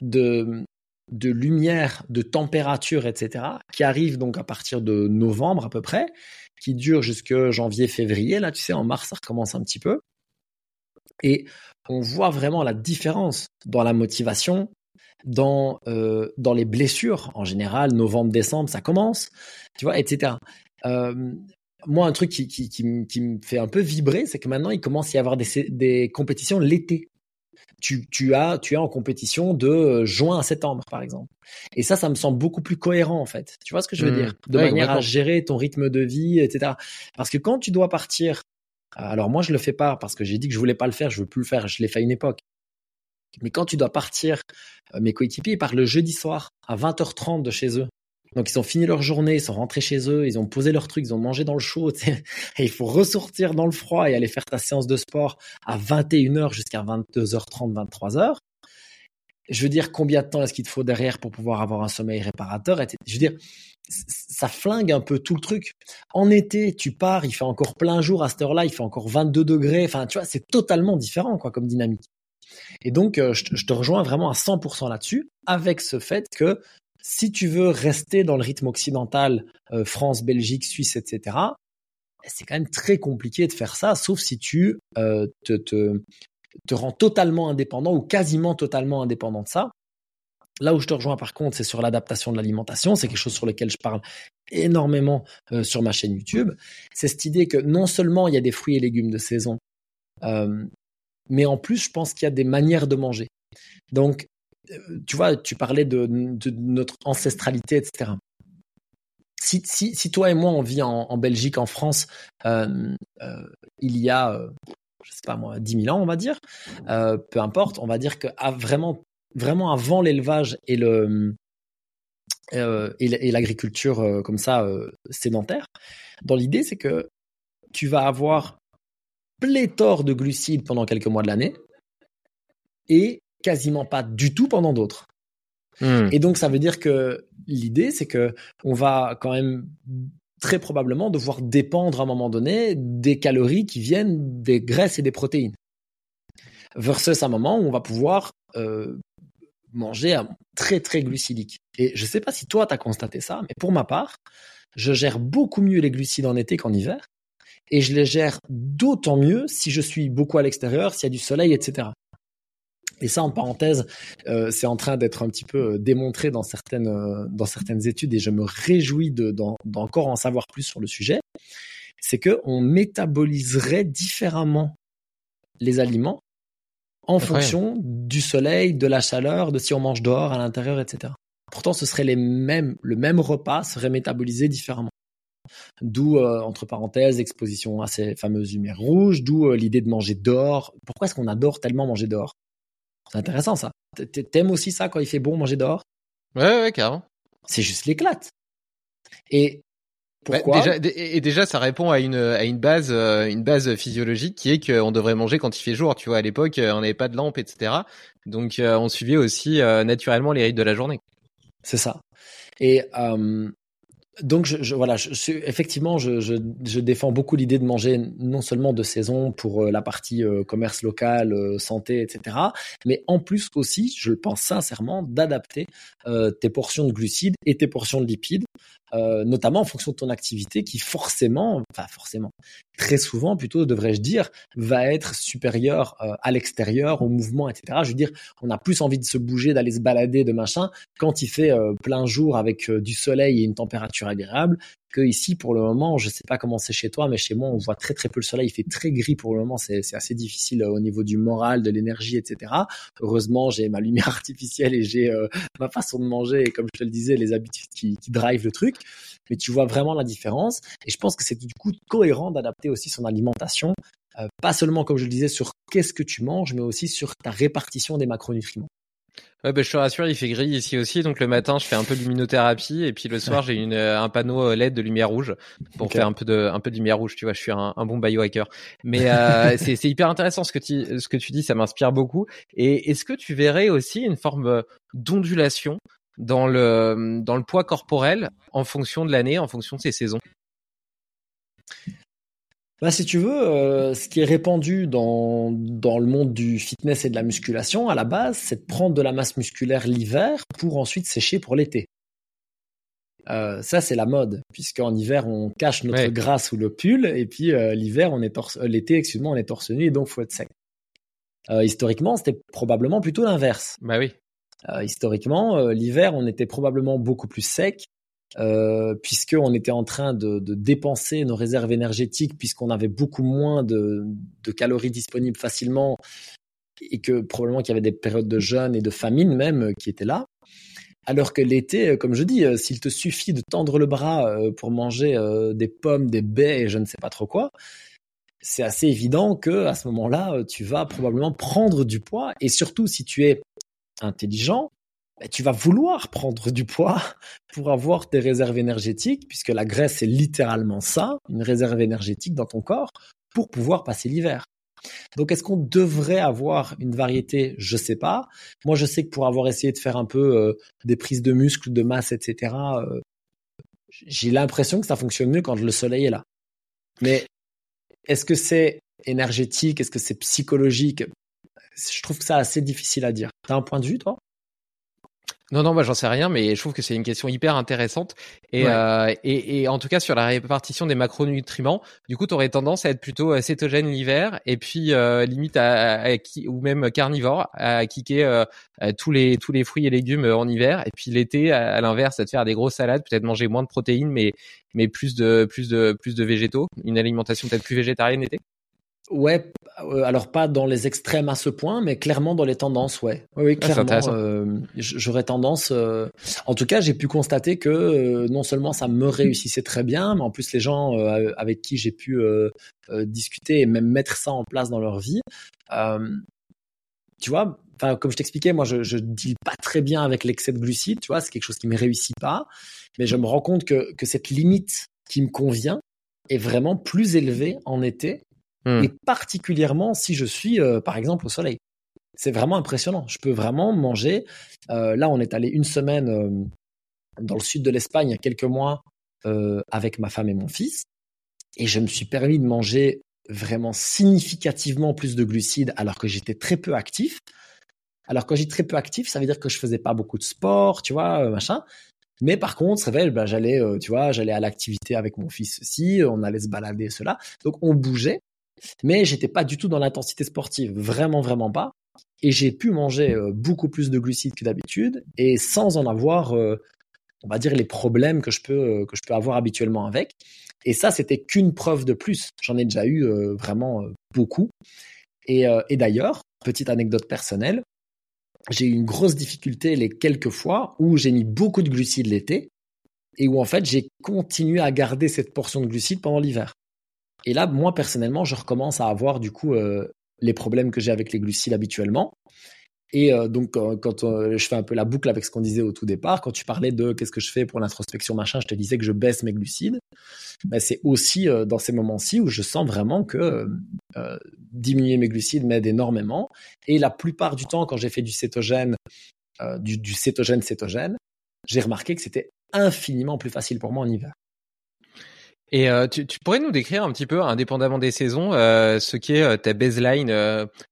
de, de lumière, de température, etc., qui arrive donc à partir de novembre à peu près, qui dure jusque janvier, février. Là, tu sais, en mars, ça recommence un petit peu. Et on voit vraiment la différence dans la motivation, dans euh, dans les blessures en général, novembre, décembre, ça commence, tu vois, etc. Euh, moi, un truc qui, qui, qui, qui, me fait un peu vibrer, c'est que maintenant, il commence à y avoir des, des compétitions l'été. Tu, tu, as, tu es en compétition de euh, juin à septembre, par exemple. Et ça, ça me semble beaucoup plus cohérent, en fait. Tu vois ce que je veux mmh. dire? De manière à gérer ton rythme de vie, etc. Parce que quand tu dois partir, alors moi, je le fais pas parce que j'ai dit que je voulais pas le faire, je veux plus le faire. Je l'ai fait à une époque. Mais quand tu dois partir, euh, mes coéquipiers partent le jeudi soir à 20h30 de chez eux. Donc ils ont fini leur journée, ils sont rentrés chez eux, ils ont posé leurs trucs, ils ont mangé dans le chaud. Et il faut ressortir dans le froid et aller faire ta séance de sport à 21h jusqu'à 22h30, 23h. Je veux dire, combien de temps est-ce qu'il te faut derrière pour pouvoir avoir un sommeil réparateur Je veux dire, ça flingue un peu tout le truc. En été, tu pars, il fait encore plein jour à cette heure-là, il fait encore 22 degrés. Enfin, tu vois, c'est totalement différent quoi comme dynamique. Et donc, euh, je, te rejoins vraiment à 100% là-dessus, avec ce fait que si tu veux rester dans le rythme occidental, euh, France, Belgique, Suisse, etc., c'est quand même très compliqué de faire ça, sauf si tu euh, te, rends totalement indépendant ou quasiment totalement indépendant de ça. Là où je te rejoins par contre, c'est sur l'adaptation de l'alimentation. C'est quelque chose sur lequel je parle énormément sur ma chaîne YouTube. C'est cette idée que non seulement il y a des fruits et légumes de saison, mais en plus, je pense qu'il y a des manières de manger. Donc, euh, tu vois, tu parlais de, notre ancestralité, etc. Si, toi et moi, on vit en, Belgique, en France, euh, euh, il y a, je sais pas moi, 10 000 ans, on va dire, peu importe, on va dire que vraiment, vraiment avant l'élevage et le et l'agriculture comme ça sédentaire, dans l'idée, c'est que tu vas avoir pléthore de glucides pendant quelques mois de l'année et quasiment pas du tout pendant d'autres. Hmm. Et donc ça veut dire que l'idée c'est que on va quand même très probablement devoir dépendre à un moment donné des calories qui viennent des graisses et des protéines. Versus un moment où on va pouvoir euh, manger très très glucidique. Et je sais pas si toi tu as constaté ça, mais pour ma part, je gère beaucoup mieux les glucides en été qu'en hiver et je les gère d'autant mieux si je suis beaucoup à l'extérieur, s'il y a du soleil, etc. Et ça, en parenthèse, euh, c'est en train d'être un petit peu euh, démontré dans certaines euh, dans certaines études, et je me réjouis de d'encore en savoir plus sur le sujet. C'est que on métaboliserait différemment les aliments en fonction du soleil, de la chaleur, de si on mange dehors, à l'intérieur, etc. Pourtant, ce serait les mêmes, le même repas serait métabolisé différemment. D'où, euh, entre parenthèses, exposition à ces fameuses lumières rouges, d'où euh, l'idée de manger dehors. Pourquoi est-ce qu'on adore tellement manger dehors? C'est intéressant ça. T'aimes aussi ça quand il fait bon manger dehors? Ouais, ouais, carrément. C'est juste l'éclate. Et bah, pourquoi? déjà, Et déjà, ça répond à une, à une base, euh, une base physiologique qui est qu'on devrait manger quand il fait jour. Tu vois, à l'époque, on n'avait pas de lampe, etc. Donc, on suivait aussi naturellement les rythmes de la journée. C'est ça. Et donc je, voilà, je, effectivement, je, je, défends beaucoup l'idée de manger non seulement de saison pour euh, la partie euh, commerce local, euh, santé, etc., mais en plus aussi, je le pense sincèrement, d'adapter tes portions de glucides et tes portions de lipides, notamment en fonction de ton activité, qui forcément, enfin forcément, très souvent, plutôt devrais-je dire, va être supérieur euh, à l'extérieur, au mouvement, etc. Je veux dire, on a plus envie de se bouger, d'aller se balader, de machin, quand il fait euh, plein jour avec du soleil et une température agréable, que ici, pour le moment, je sais pas comment c'est chez toi, mais chez moi, on voit très très peu le soleil. Il fait très gris pour le moment. C'est assez difficile au niveau du moral, de l'énergie, etc. Heureusement, j'ai ma lumière artificielle et j'ai ma façon de manger et comme je te le disais, les habitudes qui, qui drive le truc. Mais tu vois vraiment la différence. Et je pense que c'est du coup cohérent d'adapter aussi son alimentation, euh, pas seulement comme je le disais sur qu'est-ce que tu manges, mais aussi sur ta répartition des macronutriments. Ouais, bah, je te rassure, il fait gris ici aussi. Donc le matin, je fais un peu de luminothérapie et puis le soir, j'ai une euh, un panneau euh, LED de lumière rouge pour faire un peu de un peu de lumière rouge. Tu vois, je suis un, un bon biohacker. Mais euh, c'est c'est hyper intéressant ce que tu ce que tu dis, ça m'inspire beaucoup. Et est-ce que tu verrais aussi une forme d'ondulation dans le dans le poids corporel en fonction de l'année, en fonction de ces saisons bah, si tu veux, euh, ce qui est répandu dans, dans le monde du fitness et de la musculation, à la base, c'est de prendre de la masse musculaire l'hiver pour ensuite sécher pour l'été. Euh, ça, c'est la mode, puisqu'en hiver, on cache notre gras sous le pull, et puis euh, l'hiver, on est torse, l'été, excuse-moi, on est torse nu, et donc faut être sec. historiquement, c'était probablement plutôt l'inverse. Bah oui. Historiquement, l'hiver, on était probablement beaucoup plus sec, euh, puisqu'on était en train de, dépenser nos réserves énergétiques, puisqu'on avait beaucoup moins de, calories disponibles facilement, et que probablement qu'il y avait des périodes de jeûne et de famine même euh, qui étaient là. Alors que l'été, euh, comme je dis, euh, s'il te suffit de tendre le bras pour manger des pommes, des baies et je ne sais pas trop quoi, c'est assez évident que à ce moment-là, tu vas probablement prendre du poids. Et surtout, si tu es intelligent, ben, tu vas vouloir prendre du poids pour avoir des réserves énergétiques, puisque la graisse c'est littéralement ça, une réserve énergétique dans ton corps, pour pouvoir passer l'hiver. Donc est-ce qu'on devrait avoir une variété? Je sais pas. Moi je sais que pour avoir essayé de faire un peu euh, des prises de muscles, de masse, etc., euh, j'ai l'impression que ça fonctionne mieux quand le soleil est là. Mais est-ce que c'est énergétique? Est-ce que c'est psychologique? Je trouve que ça assez difficile à dire. T'as un point de vue toi? Non, non, moi j'en sais rien, mais je trouve que c'est une question hyper intéressante. Et, euh, et, et, en tout cas, sur la répartition des macronutriments, du coup, tu aurais tendance à être plutôt euh, cétogène l'hiver, et puis euh, limite à, ou même carnivore, à kicker euh, tous les tous les fruits et légumes en hiver, et puis l'été, à, l'inverse, à te faire des grosses salades, peut-être manger moins de protéines, mais mais plus de plus de plus de végétaux, une alimentation peut-être plus végétarienne l'été? Ouais, euh, alors pas dans les extrêmes à ce point, mais clairement dans les tendances, ouais. Oui, ah, clairement. Euh, J'aurais tendance. Euh, en tout cas, j'ai pu constater que euh, non seulement ça me réussissait très bien, mais en plus les gens avec qui j'ai pu discuter et même mettre ça en place dans leur vie, tu vois. Enfin, comme je t'expliquais, moi, je, je deal pas très bien avec l'excès de glucides, tu vois. C'est quelque chose qui me réussit pas, mais je me rends compte que que cette limite qui me convient est vraiment plus élevée en été Hmm. et particulièrement si je suis, euh, par exemple, au soleil. C'est vraiment impressionnant. Je peux vraiment manger. Euh, là, on est allé une semaine euh, dans le sud de l'Espagne il y a quelques mois avec ma femme et mon fils, et je me suis permis de manger vraiment significativement plus de glucides alors que j'étais très peu actif. Alors quand j'ai très peu actif, ça veut dire que je faisais pas beaucoup de sport, tu vois, machin. Mais par contre, c'est vrai, bah, j'allais, tu vois, j'allais à l'activité avec mon fils aussi, on allait se balader, cela. Donc on bougeait mais j'étais pas du tout dans l'intensité sportive, vraiment vraiment pas. Et j'ai pu manger euh, beaucoup plus de glucides que d'habitude et sans en avoir, euh, on va dire, les problèmes que je peux euh, que je peux avoir habituellement avec. Et ça, c'était qu'une preuve de plus. J'en ai déjà eu vraiment beaucoup. Et, et d'ailleurs, petite anecdote personnelle, j'ai eu une grosse difficulté les quelques fois où j'ai mis beaucoup de glucides l'été et où en fait j'ai continué à garder cette portion de glucides pendant l'hiver. Et là, moi personnellement, je recommence à avoir du coup euh, les problèmes que j'ai avec les glucides habituellement. Et euh, donc, quand euh, je fais un peu la boucle avec ce qu'on disait au tout départ, quand tu parlais de qu'est-ce que je fais pour l'introspection machin, je te disais que je baisse mes glucides. Ben, c'est aussi dans ces moments-ci où je sens vraiment que diminuer mes glucides m'aide énormément. Et la plupart du temps, quand j'ai fait du cétogène, du, du cétogène cétogène, j'ai remarqué que c'était infiniment plus facile pour moi en hiver. Et euh, tu, pourrais nous décrire un petit peu, indépendamment des saisons, euh, ce qu'est euh, ta baseline,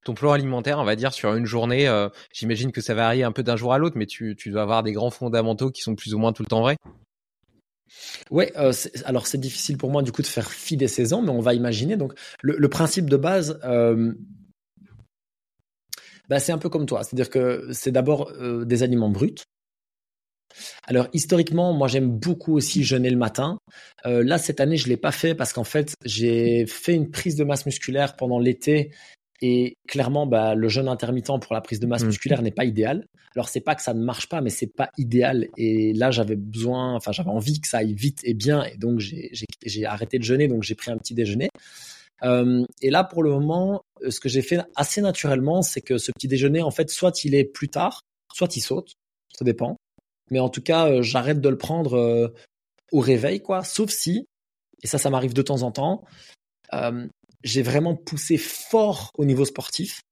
ton plan alimentaire, on va dire, sur une journée. J'imagine que ça varie un peu d'un jour à l'autre, mais tu, dois avoir des grands fondamentaux qui sont plus ou moins tout le temps vrais. Ouais, alors c'est difficile pour moi du coup de faire fi des saisons, mais on va imaginer. Donc le, principe de base, bah, c'est un peu comme toi, c'est-à-dire que c'est d'abord des aliments bruts. Alors historiquement, moi j'aime beaucoup aussi jeûner le matin. Euh, là cette année je l'ai pas fait parce qu'en fait j'ai fait une prise de masse musculaire pendant l'été et clairement bah, le jeûne intermittent pour la prise de masse Mhm. musculaire n'est pas idéal. Alors c'est pas que ça ne marche pas, mais c'est pas idéal. Et là j'avais besoin, enfin j'avais envie que ça aille vite et bien, et donc j'ai arrêté de jeûner, donc j'ai pris un petit déjeuner. Euh, et là pour le moment, euh, ce que j'ai fait assez naturellement, c'est que ce petit déjeuner en fait soit il est plus tard, soit il saute, ça dépend. Mais en tout cas, euh, j'arrête de le prendre euh, au réveil, quoi. Sauf si, et ça, ça m'arrive de temps en temps, euh, j'ai vraiment poussé fort au niveau sportif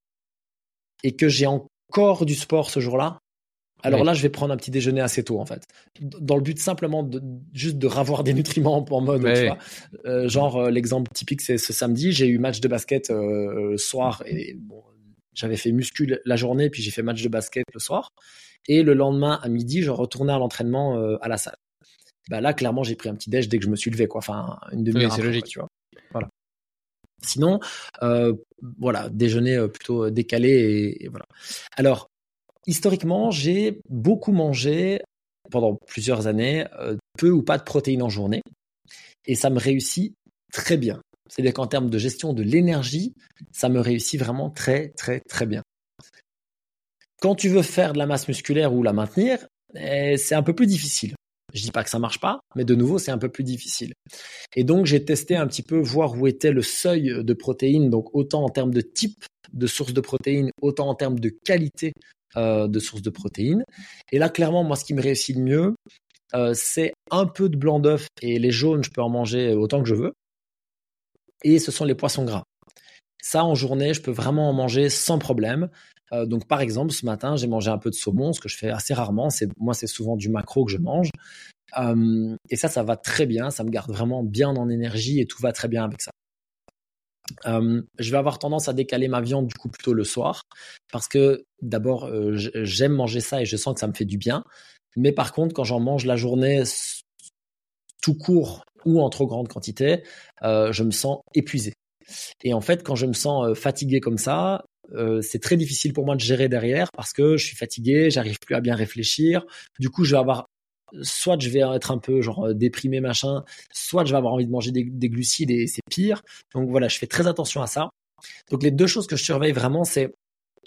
et que j'ai encore du sport ce jour-là. Alors Oui. là, je vais prendre un petit déjeuner assez tôt, en fait, dans le but simplement de juste de ravoir des nutriments en mode, tu vois. Euh, genre euh, l'exemple typique, c'est ce samedi, j'ai eu match de basket euh, le soir et bon, j'avais fait muscu la journée, puis j'ai fait match de basket le soir. Et le lendemain à midi, je retournais à l'entraînement euh, à la salle. Bah là, clairement, j'ai pris un petit déj dès que je me suis levé, quoi. Enfin, une demi-heure. Oui, c'est logique. quoi, tu vois. Voilà. Sinon, euh, voilà, déjeuner euh, plutôt décalé et, et voilà. Alors, historiquement, j'ai beaucoup mangé pendant plusieurs années euh, peu ou pas de protéines en journée, et ça me réussit très bien. C'est-à-dire qu'en termes de gestion de l'énergie, ça me réussit vraiment très, très, très bien. Quand tu veux faire de la masse musculaire ou la maintenir, eh, c'est un peu plus difficile. Je dis pas que ça marche pas, mais de nouveau, c'est un peu plus difficile. Et donc, j'ai testé un petit peu voir où était le seuil de protéines, donc autant en termes de type de source de protéines, autant en termes de qualité euh, de source de protéines. Et là, clairement, moi, ce qui me réussit le mieux, euh, c'est un peu de blanc d'œuf et les jaunes, je peux en manger autant que je veux. Et ce sont les poissons gras. Ça, en journée, je peux vraiment en manger sans problème. Euh, donc, par exemple, ce matin, j'ai mangé un peu de saumon, ce que je fais assez rarement. C'est moi, c'est souvent du macro que je mange. Euh, et ça, ça va très bien. Ça me garde vraiment bien en énergie et tout va très bien avec ça. Euh, je vais avoir tendance à décaler ma viande du coup plutôt le soir parce que d'abord j'aime manger ça et je sens que ça me fait du bien. Mais par contre, quand j'en mange la journée tout court ou en trop grande quantité, euh, je me sens épuisé. Et en fait, quand je me sens euh, fatigué comme ça, euh, c'est très difficile pour moi de gérer derrière parce que je suis fatigué, j'arrive plus à bien réfléchir. Du coup, je vais avoir soit je vais être un peu genre déprimé machin, soit je vais avoir envie de manger des, des glucides et c'est pire. Donc voilà, je fais très attention à ça. Donc les deux choses que je surveille vraiment, c'est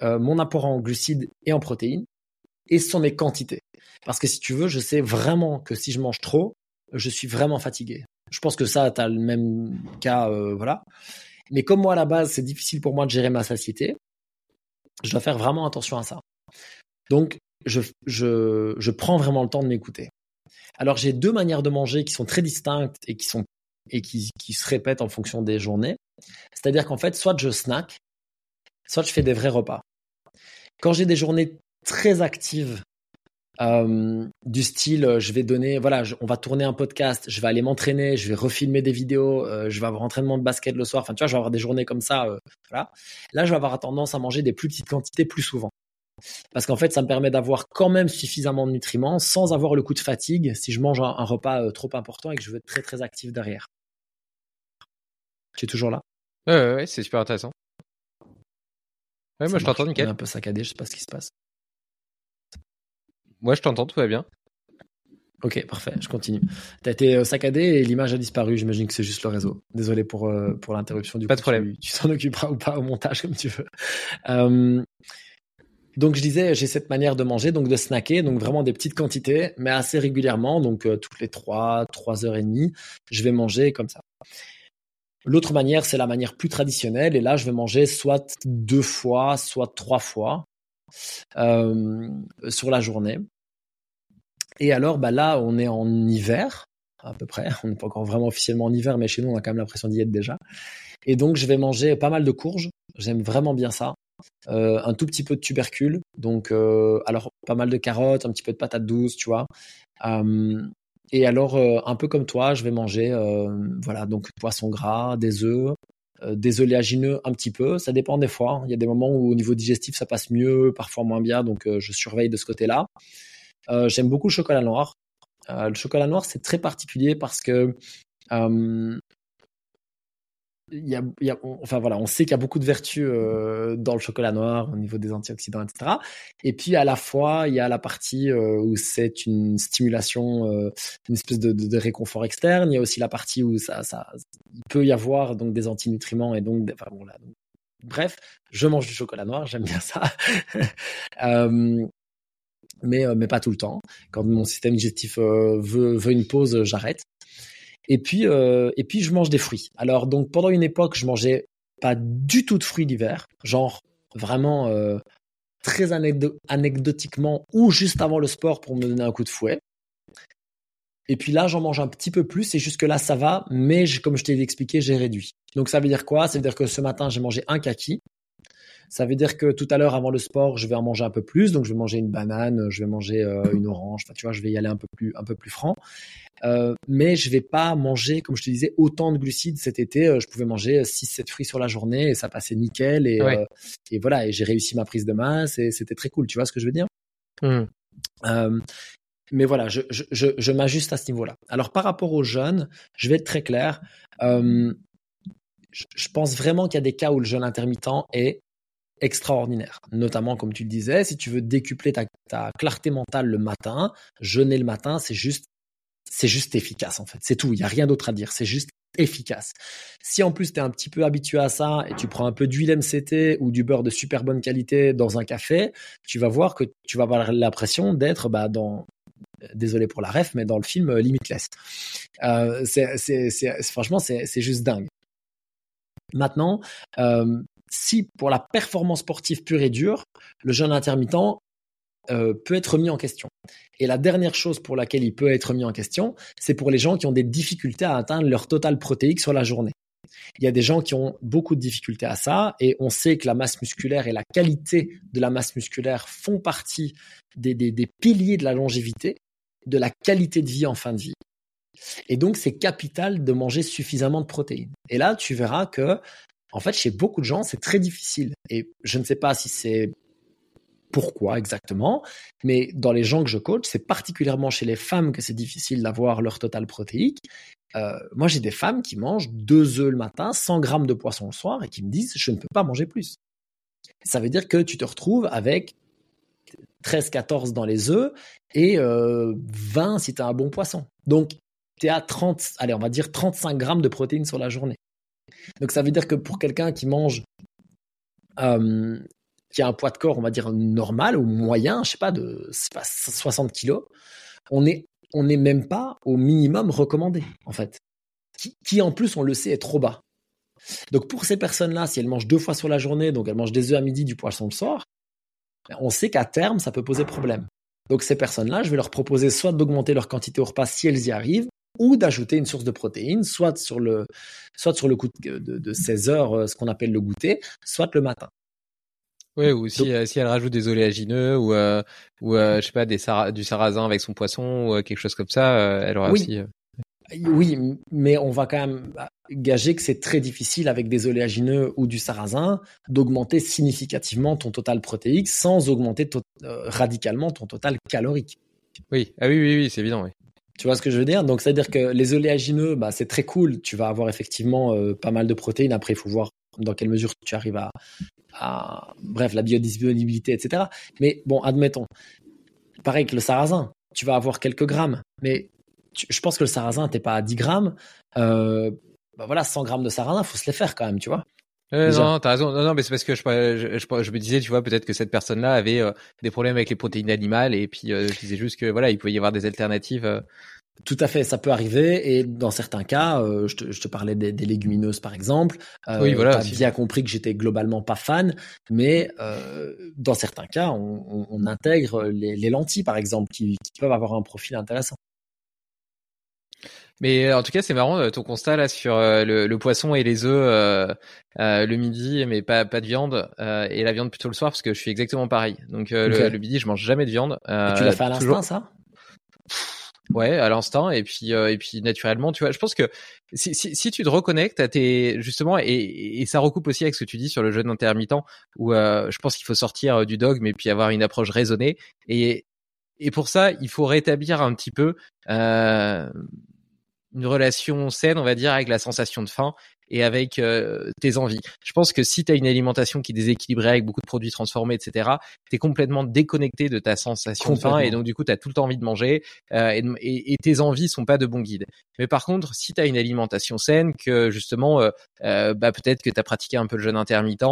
mon apport en glucides et en protéines et ce sont mes quantités. Parce que si tu veux, je sais vraiment que si je mange trop, je suis vraiment fatigué. Je pense que ça, tu as le même cas, euh, voilà. Mais comme moi à la base, c'est difficile pour moi de gérer ma satiété, je dois faire vraiment attention à ça. Donc, je, je, je prends vraiment le temps de m'écouter. Alors, j'ai deux manières de manger qui sont très distinctes et qui sont et qui, qui se répètent en fonction des journées. C'est-à-dire qu'en fait, soit je snack, soit je fais des vrais repas. Quand j'ai des journées très actives, euh, du style, euh, je vais donner, voilà, je- on va tourner un podcast, je vais aller m'entraîner, je vais refilmer des vidéos, euh, je vais avoir entraînement de basket le soir. Enfin, tu vois, je vais avoir des journées comme ça. euh, voilà. Là, je vais avoir tendance à manger des plus petites quantités plus souvent. Parce qu'en fait, ça me permet d'avoir quand même suffisamment de nutriments sans avoir le coup de fatigue si je mange un, un repas trop important et que je veux être très très actif derrière. Tu es toujours là? Ouais, ouais, ouais, c'est super intéressant. Ouais, Ça moi je t'entends marche. On est nickel. un peu saccadé, je sais pas ce qui se passe. Moi je t'entends, tout va bien. Ok, parfait, je continue. T'as été euh, saccadé et l'image a disparu. J'imagine que c'est juste le réseau. Désolé pour, euh, pour l'interruption. Du Pas coup, de problème. Tu t'en occuperas ou pas au montage comme tu veux. Euh, donc je disais, j'ai cette manière de manger, donc de snacker, donc vraiment des petites quantités, mais assez régulièrement, donc euh, toutes les trois, trois heures et demie, je vais manger comme ça. L'autre manière, c'est la manière plus traditionnelle, et là, je vais manger soit deux fois, soit trois fois sur la journée. Et alors, bah là, on est en hiver, à peu près. On n'est pas encore vraiment officiellement en hiver, mais chez nous, on a quand même l'impression d'y être déjà. Et donc, je vais manger pas mal de courges. J'aime vraiment bien ça. Euh, un tout petit peu de tubercules. Donc, euh, alors, pas mal de carottes, un petit peu de patates douces, tu vois. Euh, et alors, euh, un peu comme toi, je vais manger, euh, voilà, donc poisson gras, des œufs, euh, des oléagineux un petit peu. Ça dépend des fois. Il y a des moments où au niveau digestif, ça passe mieux, parfois moins bien. Donc, euh, je surveille de ce côté-là. Euh, J'aime beaucoup le chocolat noir. le chocolat noir, c'est très particulier parce que y a, y a enfin voilà, on sait qu'il y a beaucoup de vertus euh, dans le chocolat noir au niveau des antioxydants, etc. Et puis à la fois, il y a la partie euh, où c'est une stimulation, euh, une espèce de, de, de, réconfort externe. Il y a aussi la partie où ça, ça, il peut y avoir donc des antinutriments et donc, enfin bon là. Bref, je mange du chocolat noir, j'aime bien ça. mais mais pas tout le temps. Quand mon système digestif veut veut une pause, j'arrête. Et puis, euh, et puis je mange des fruits. Alors donc pendant une époque, je mangeais pas du tout de fruits d'hiver, genre vraiment euh, très anecdotiquement ou juste avant le sport pour me donner un coup de fouet. Et puis là, j'en mange un petit peu plus et jusque là, ça va, mais comme je t'ai expliqué, j'ai réduit. Donc ça veut dire quoi? Ça veut dire que ce matin, j'ai mangé un kaki. Ça veut dire que tout à l'heure, avant le sport, je vais en manger un peu plus. Donc, je vais manger une banane, je vais manger euh, une orange. Enfin, tu vois, je vais y aller un peu plus, un peu plus franc. Euh, mais je vais pas manger, comme je te disais, autant de glucides cet été. Euh, je pouvais manger 6-7 fruits sur la journée et ça passait nickel. Et, et voilà, et j'ai réussi ma prise de masse et c'était très cool. Tu vois ce que je veux dire? Mmh. Mais voilà, je, je, je, je m'ajuste à ce niveau-là. Alors par rapport aux jeunes, je vais être très clair. je pense vraiment qu'il y a des cas où le jeûne intermittent est extraordinaire. Notamment, comme tu le disais, si tu veux décupler ta, clarté mentale le matin, jeûner le matin, c'est juste, c'est juste efficace en fait. C'est tout. Il y a rien d'autre à dire. C'est juste efficace. Si en plus tu es un petit peu habitué à ça et tu prends un peu d'huile MCT ou du beurre de super bonne qualité dans un café, tu vas voir que tu vas avoir l'impression d'être bah, dans désolé pour la ref, mais dans le film euh, Limitless. Euh, c'est, franchement, c'est juste dingue. Maintenant, euh, si pour la performance sportive pure et dure, le jeûne intermittent euh, peut être mis en question. Et la dernière chose pour laquelle il peut être mis en question, c'est pour les gens qui ont des difficultés à atteindre leur total protéique sur la journée. Il y a des gens qui ont beaucoup de difficultés à ça et on sait que la masse musculaire et la qualité de la masse musculaire font partie des, des piliers de la longévité, de la qualité de vie en fin de vie. Et donc, c'est capital de manger suffisamment de protéines. Et là, tu verras que en fait, chez beaucoup de gens, c'est très difficile. Et je ne sais pas si c'est pourquoi exactement, mais dans les gens que je coach, c'est particulièrement chez les femmes que c'est difficile d'avoir leur total protéique. Euh, moi, j'ai des femmes qui mangent deux œufs le matin, 100 grammes de poisson le soir et qui me disent je ne peux pas manger plus. Ça veut dire que tu te retrouves avec 13-14 dans les œufs et euh, 20 si tu as un bon poisson. Donc, tu es à 30, allez, on va dire 35 grammes de protéines sur la journée. Donc ça veut dire que pour quelqu'un qui mange, euh, qui a un poids de corps, on va dire normal ou moyen, je sais pas, de pas, 60 kilos, on est on n'est même pas au minimum recommandé en fait. Qui, qui, en plus, on le sait, est trop bas. Donc pour ces personnes-là, si elles mangent deux fois sur la journée, donc elles mangent des œufs à midi, du poisson le soir, on sait qu'à terme, ça peut poser problème. Donc ces personnes-là, je vais leur proposer soit d'augmenter leur quantité au repas si elles y arrivent, ou d'ajouter une source de protéines, soit sur le, soit sur le coup de, de, 16 heures, euh, ce qu'on appelle le goûter, soit le matin. Oui, ou si, euh, si elle rajoute des oléagineux ou, euh, ou je sais pas, des du sarrasin avec son poisson ou quelque chose comme ça, elle aura oui. aussi. Oui, mais on va quand même gager que c'est très difficile avec des oléagineux ou du sarrasin d'augmenter significativement ton total protéique sans augmenter radicalement ton total calorique. Oui, ah oui, oui, oui, c'est évident, oui. Tu vois ce que je veux dire? Donc, c'est-à-dire que les oléagineux, bah, c'est très cool. Tu vas avoir effectivement euh, pas mal de protéines. Après, il faut voir dans quelle mesure tu arrives à, bref, la biodisponibilité, etc. Mais bon, admettons. Pareil que le sarrasin, tu vas avoir quelques grammes. Mais je pense que le sarrasin, t'es pas à 10 grammes. Euh, bah voilà, 100 grammes de sarrasin, faut se les faire quand même, tu vois. Euh, non, t'as raison. Non, non, mais c'est parce que je, je, je, me disais, tu vois, peut-être que cette personne-là avait euh, des problèmes avec les protéines animales et puis euh, je disais juste que voilà, il pouvait y avoir des alternatives. Tout à fait, ça peut arriver et dans certains cas, je te, je, te, parlais des, des, légumineuses par exemple. oui, voilà. T'as bien compris que j'étais globalement pas fan, mais dans certains cas, on, on, on intègre les, les, lentilles par exemple qui, qui peuvent avoir un profil intéressant. Mais euh, en tout cas, c'est marrant euh, ton constat là sur euh, le, poisson et les œufs le midi, mais pas pas de viande et la viande plutôt le soir parce que je suis exactement pareil. Donc le, midi, je mange jamais de viande. tu l'as fait à l'instant, ça? Ouais, à l'instant et puis et puis naturellement, tu vois, je pense que si, si, si tu te reconnectes à tes justement et, et, ça recoupe aussi avec ce que tu dis sur le jeûne intermittent où je pense qu'il faut sortir du dogme et puis avoir une approche raisonnée et et pour ça, il faut rétablir un petit peu euh, une relation saine, on va dire, avec la sensation de faim et avec euh, tes envies. Je pense que si tu as une alimentation qui est déséquilibrée avec beaucoup de produits transformés, etc., tu es complètement déconnecté de ta sensation de faim et donc du coup, tu as tout le temps envie de manger euh, et, et, tes envies sont pas de bons guides. Mais par contre, si tu as une alimentation saine, que justement, euh, euh bah, peut-être que tu as pratiqué un peu le jeûne intermittent,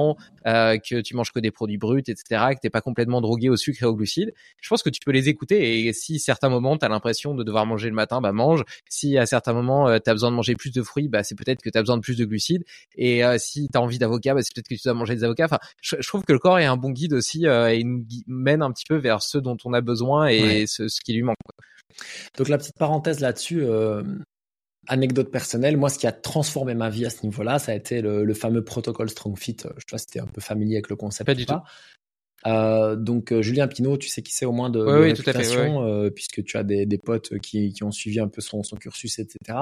euh, que tu manges que des produits bruts, etc., que t'es pas complètement drogué au sucre et aux glucides, je pense que tu peux les écouter et si certains moments tu as l'impression de devoir manger le matin, bah mange. Si à certains moments tu as besoin de manger plus de fruits, bah c'est peut-être que tu as besoin de plus de glucides. Et euh, si tu as envie d'avocat, bah, c'est peut-être que tu dois manger des avocats. Enfin, je, trouve que le corps est un bon guide aussi euh, et nous mène un petit peu vers ce dont on a besoin et ce, ce, qui lui manque. Donc la petite parenthèse là-dessus. Euh, anecdote personnelle, moi, ce qui a transformé ma vie à ce niveau-là, ça a été le, fameux protocole StrongFit. Je sais pas si tu es un peu familier avec le concept. Pas du tout. Euh, donc euh, Julien Pinault, tu sais qui c'est au moins de, oui, fait, euh, puisque tu as des, des potes qui, qui, ont suivi un peu son, son cursus, etc.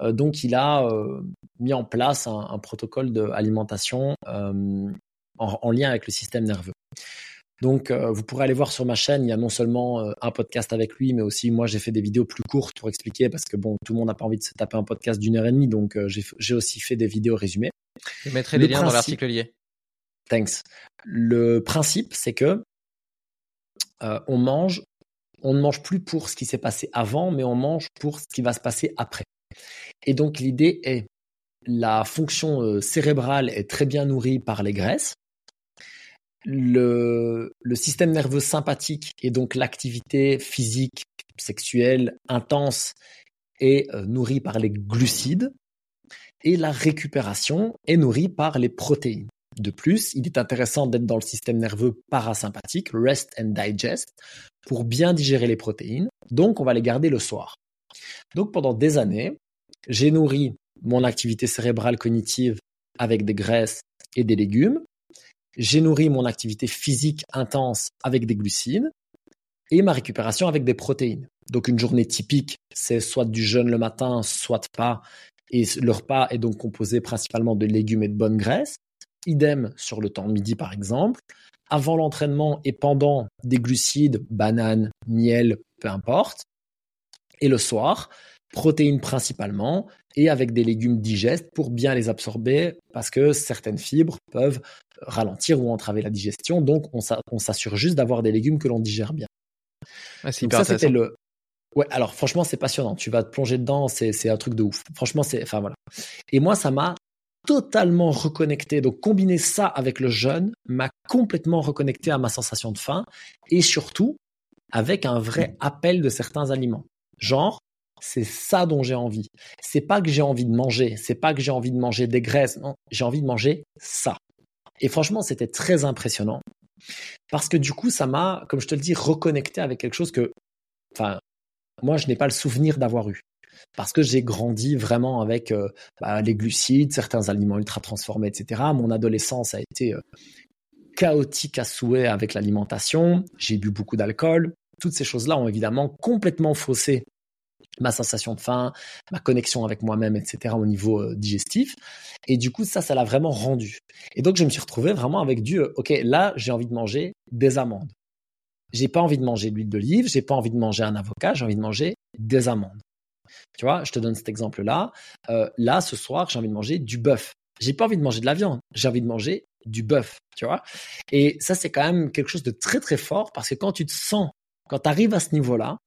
Euh, donc il a euh, mis en place un, un protocole d'alimentation en, en, lien avec le système nerveux. Donc vous pourrez aller voir sur ma chaîne, il y a non seulement un podcast avec lui, mais aussi moi j'ai fait des vidéos plus courtes pour expliquer, parce que bon, tout le monde n'a pas envie de se taper un podcast d'une heure et demie, donc j'ai aussi fait des vidéos résumées. Je mettrai les liens dans l'article lié. Thanks. Le principe, c'est que euh, on mange, on ne mange plus pour ce qui s'est passé avant, mais on mange pour ce qui va se passer après. Et donc l'idée est, la fonction euh, cérébrale est très bien nourrie par les graisses. Le, le système nerveux sympathique et donc l'activité physique, sexuelle intense est euh, nourrie par les glucides et la récupération est nourrie par les protéines. De plus, il est intéressant d'être dans le système nerveux parasympathique, rest and digest, pour bien digérer les protéines. Donc, on va les garder le soir. Donc, pendant des années, j'ai nourri mon activité cérébrale cognitive avec des graisses et des légumes. J'ai nourri mon activité physique intense avec des glucides et ma récupération avec des protéines. Donc, une journée typique, c'est soit du jeûne le matin, soit pas. Et le repas est donc composé principalement de légumes et de bonnes graisses. Idem sur le temps de midi, par exemple. Avant l'entraînement et pendant, des glucides, bananes, miel, peu importe. Et le soir, protéines principalement, et avec des légumes digestes pour bien les absorber, parce que certaines fibres peuvent ralentir ou entraver la digestion. Donc, on s'assure juste d'avoir des légumes que l'on digère bien. c'est ça, c'était le. Ouais, alors franchement, c'est passionnant. Tu vas te plonger dedans, c'est un truc de ouf. Franchement, c'est, enfin voilà. Et moi, ça m'a totalement reconnecté. Donc combiner ça avec le jeûne m'a complètement reconnecté à ma sensation de faim et surtout avec un vrai appel de certains aliments. Genre, c'est ça dont j'ai envie. C'est pas que j'ai envie de manger, c'est pas que j'ai envie de manger des graisses, non, j'ai envie de manger ça. Et franchement, c'était très impressionnant parce que du coup, ça m'a, comme je te le dis, reconnecté avec quelque chose que, enfin, moi, je n'ai pas le souvenir d'avoir eu parce que j'ai grandi vraiment avec euh, bah, les glucides, certains aliments ultra transformés, etc. Mon adolescence a été euh, chaotique à souhait avec l'alimentation. J'ai bu beaucoup d'alcool. Toutes ces choses-là ont évidemment complètement faussé ma sensation de faim, ma connexion avec moi-même, etc. au niveau euh, digestif. Et du coup, ça, ça l'a vraiment rendu. Et donc, je me suis retrouvé vraiment avec du, ok, là, j'ai envie de manger des amandes. J'ai pas envie de manger de l'huile d'olive, j'ai pas envie de manger un avocat, j'ai envie de manger des amandes. Tu vois, je te donne cet exemple-là. Euh, là, ce soir, j'ai envie de manger du bœuf. J'ai pas envie de manger de la viande. J'ai envie de manger du bœuf. Tu vois. Et ça, c'est quand même quelque chose de très très fort parce que quand tu te sens, quand tu arrives à ce niveau-là,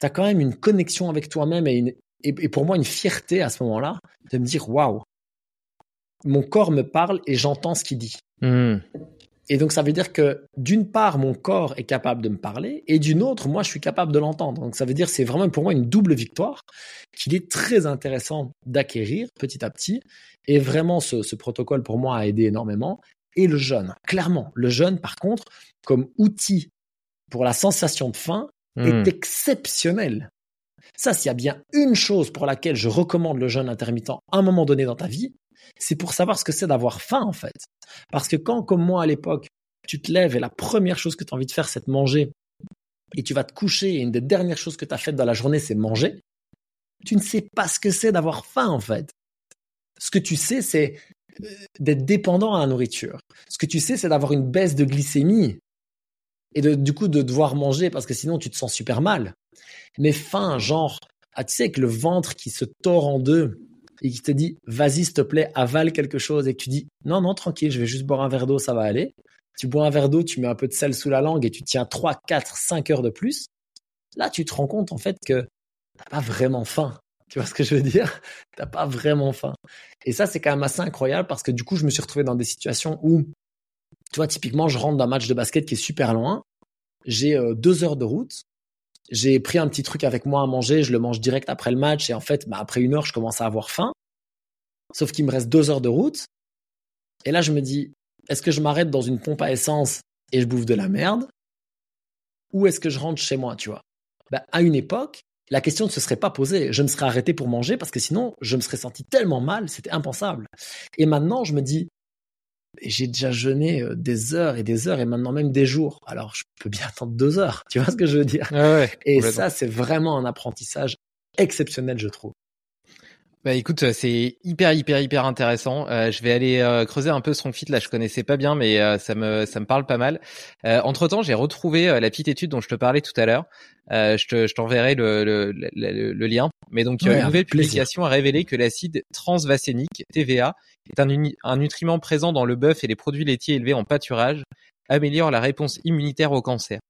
tu as quand même une connexion avec toi-même et, et, pour moi une fierté à ce moment-là de me dire waouh, mon corps me parle et j'entends ce qu'il dit. Mmh. Et donc, ça veut dire que d'une part, mon corps est capable de me parler et d'une autre, moi, je suis capable de l'entendre. Donc, ça veut dire c'est vraiment pour moi une double victoire qu'il est très intéressant d'acquérir petit à petit. Et vraiment, ce, protocole, pour moi, a aidé énormément. Et le jeûne, clairement, le jeûne, par contre, comme outil pour la sensation de faim, est hmm. exceptionnel. Ça, s'il y a bien une chose pour laquelle je recommande le jeûne intermittent à un moment donné dans ta vie, c'est pour savoir ce que c'est d'avoir faim, en fait. Parce que quand, comme moi à l'époque, tu te lèves et la première chose que tu as envie de faire, c'est de manger, et tu vas te coucher, et une des dernières choses que tu as faites dans la journée, c'est manger, tu ne sais pas ce que c'est d'avoir faim, en fait. Ce que tu sais, c'est euh, d'être dépendant à la nourriture. Ce que tu sais, c'est d'avoir une baisse de glycémie. Et de, du coup de devoir manger parce que sinon tu te sens super mal. Mais faim, genre, ah, tu sais, avec le ventre qui se tord en deux et qui te dit, vas-y, s'il te plaît, avale quelque chose et que tu dis, non, non, tranquille, je vais juste boire un verre d'eau, ça va aller. Tu bois un verre d'eau, tu mets un peu de sel sous la langue et tu tiens 3, 4, 5 heures de plus. Là, tu te rends compte, en fait, que t'as pas vraiment faim. Tu vois ce que je veux dire? T'as pas vraiment faim. Et ça, c'est quand même assez incroyable parce que du coup, je me suis retrouvé dans des situations où, tu vois, typiquement, je rentre d'un match de basket qui est super loin. J'ai euh, deux heures de route. J'ai pris un petit truc avec moi à manger. Je le mange direct après le match. Et en fait, bah, après une heure, je commence à avoir faim. Sauf qu'il me reste deux heures de route. Et là, je me dis, est-ce que je m'arrête dans une pompe à essence et je bouffe de la merde? Ou est-ce que je rentre chez moi, tu vois? Bah, à une époque, la question ne se serait pas posée. Je me serais arrêté pour manger parce que sinon, je me serais senti tellement mal, c'était impensable. Et maintenant, je me dis, j'ai déjà jeûné euh, des heures et des heures et maintenant même des jours. Alors, je peux bien attendre deux heures. Tu vois ce que je veux dire? Et ça, c'est vraiment un apprentissage exceptionnel, je trouve. Bah écoute, euh, c'est hyper hyper hyper intéressant. Euh, je vais aller euh, creuser un peu Strong Fit là, je connaissais pas bien, mais ça me ça me parle pas mal. entre temps, j'ai retrouvé la petite étude dont je te parlais tout à l'heure. je te je t'enverrai le, le, le, le, lien. Mais donc une nouvelle publication a révélé que l'acide transvacénique TVA est un, un nutriment présent dans le bœuf et les produits laitiers élevés en pâturage améliore la réponse immunitaire au cancer.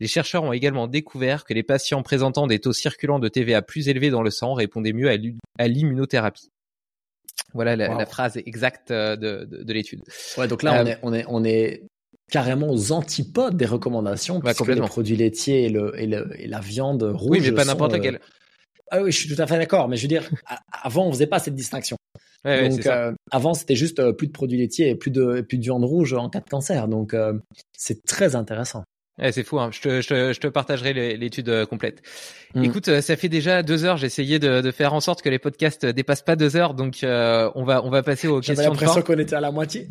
Les chercheurs ont également découvert que les patients présentant des taux circulants de TVA plus élevés dans le sang répondaient mieux à l'immunothérapie. Voilà la, phrase exacte euh, de, l'étude. Ouais, donc là, euh, on, est, on, est, carrément aux antipodes des recommandations, parce que les produits laitiers et, le, et, et, la viande rouge. Oui, mais pas n'importe laquelle. Euh, ah oui, je suis tout à fait d'accord, mais je veux dire, avant, on faisait pas cette distinction. donc, avant, c'était juste plus de produits laitiers et plus de, plus de viande rouge en cas de cancer. Donc, c'est très intéressant c'est fou, hein. je, te, je, te, partagerai l'étude euh, complète. Mm. Écoute, euh, ça fait déjà deux heures. J'ai essayé de, de, faire en sorte que les podcasts dépassent pas deux heures, donc euh, on va on va passer aux questions. J'avais l'impression qu'on était à la moitié.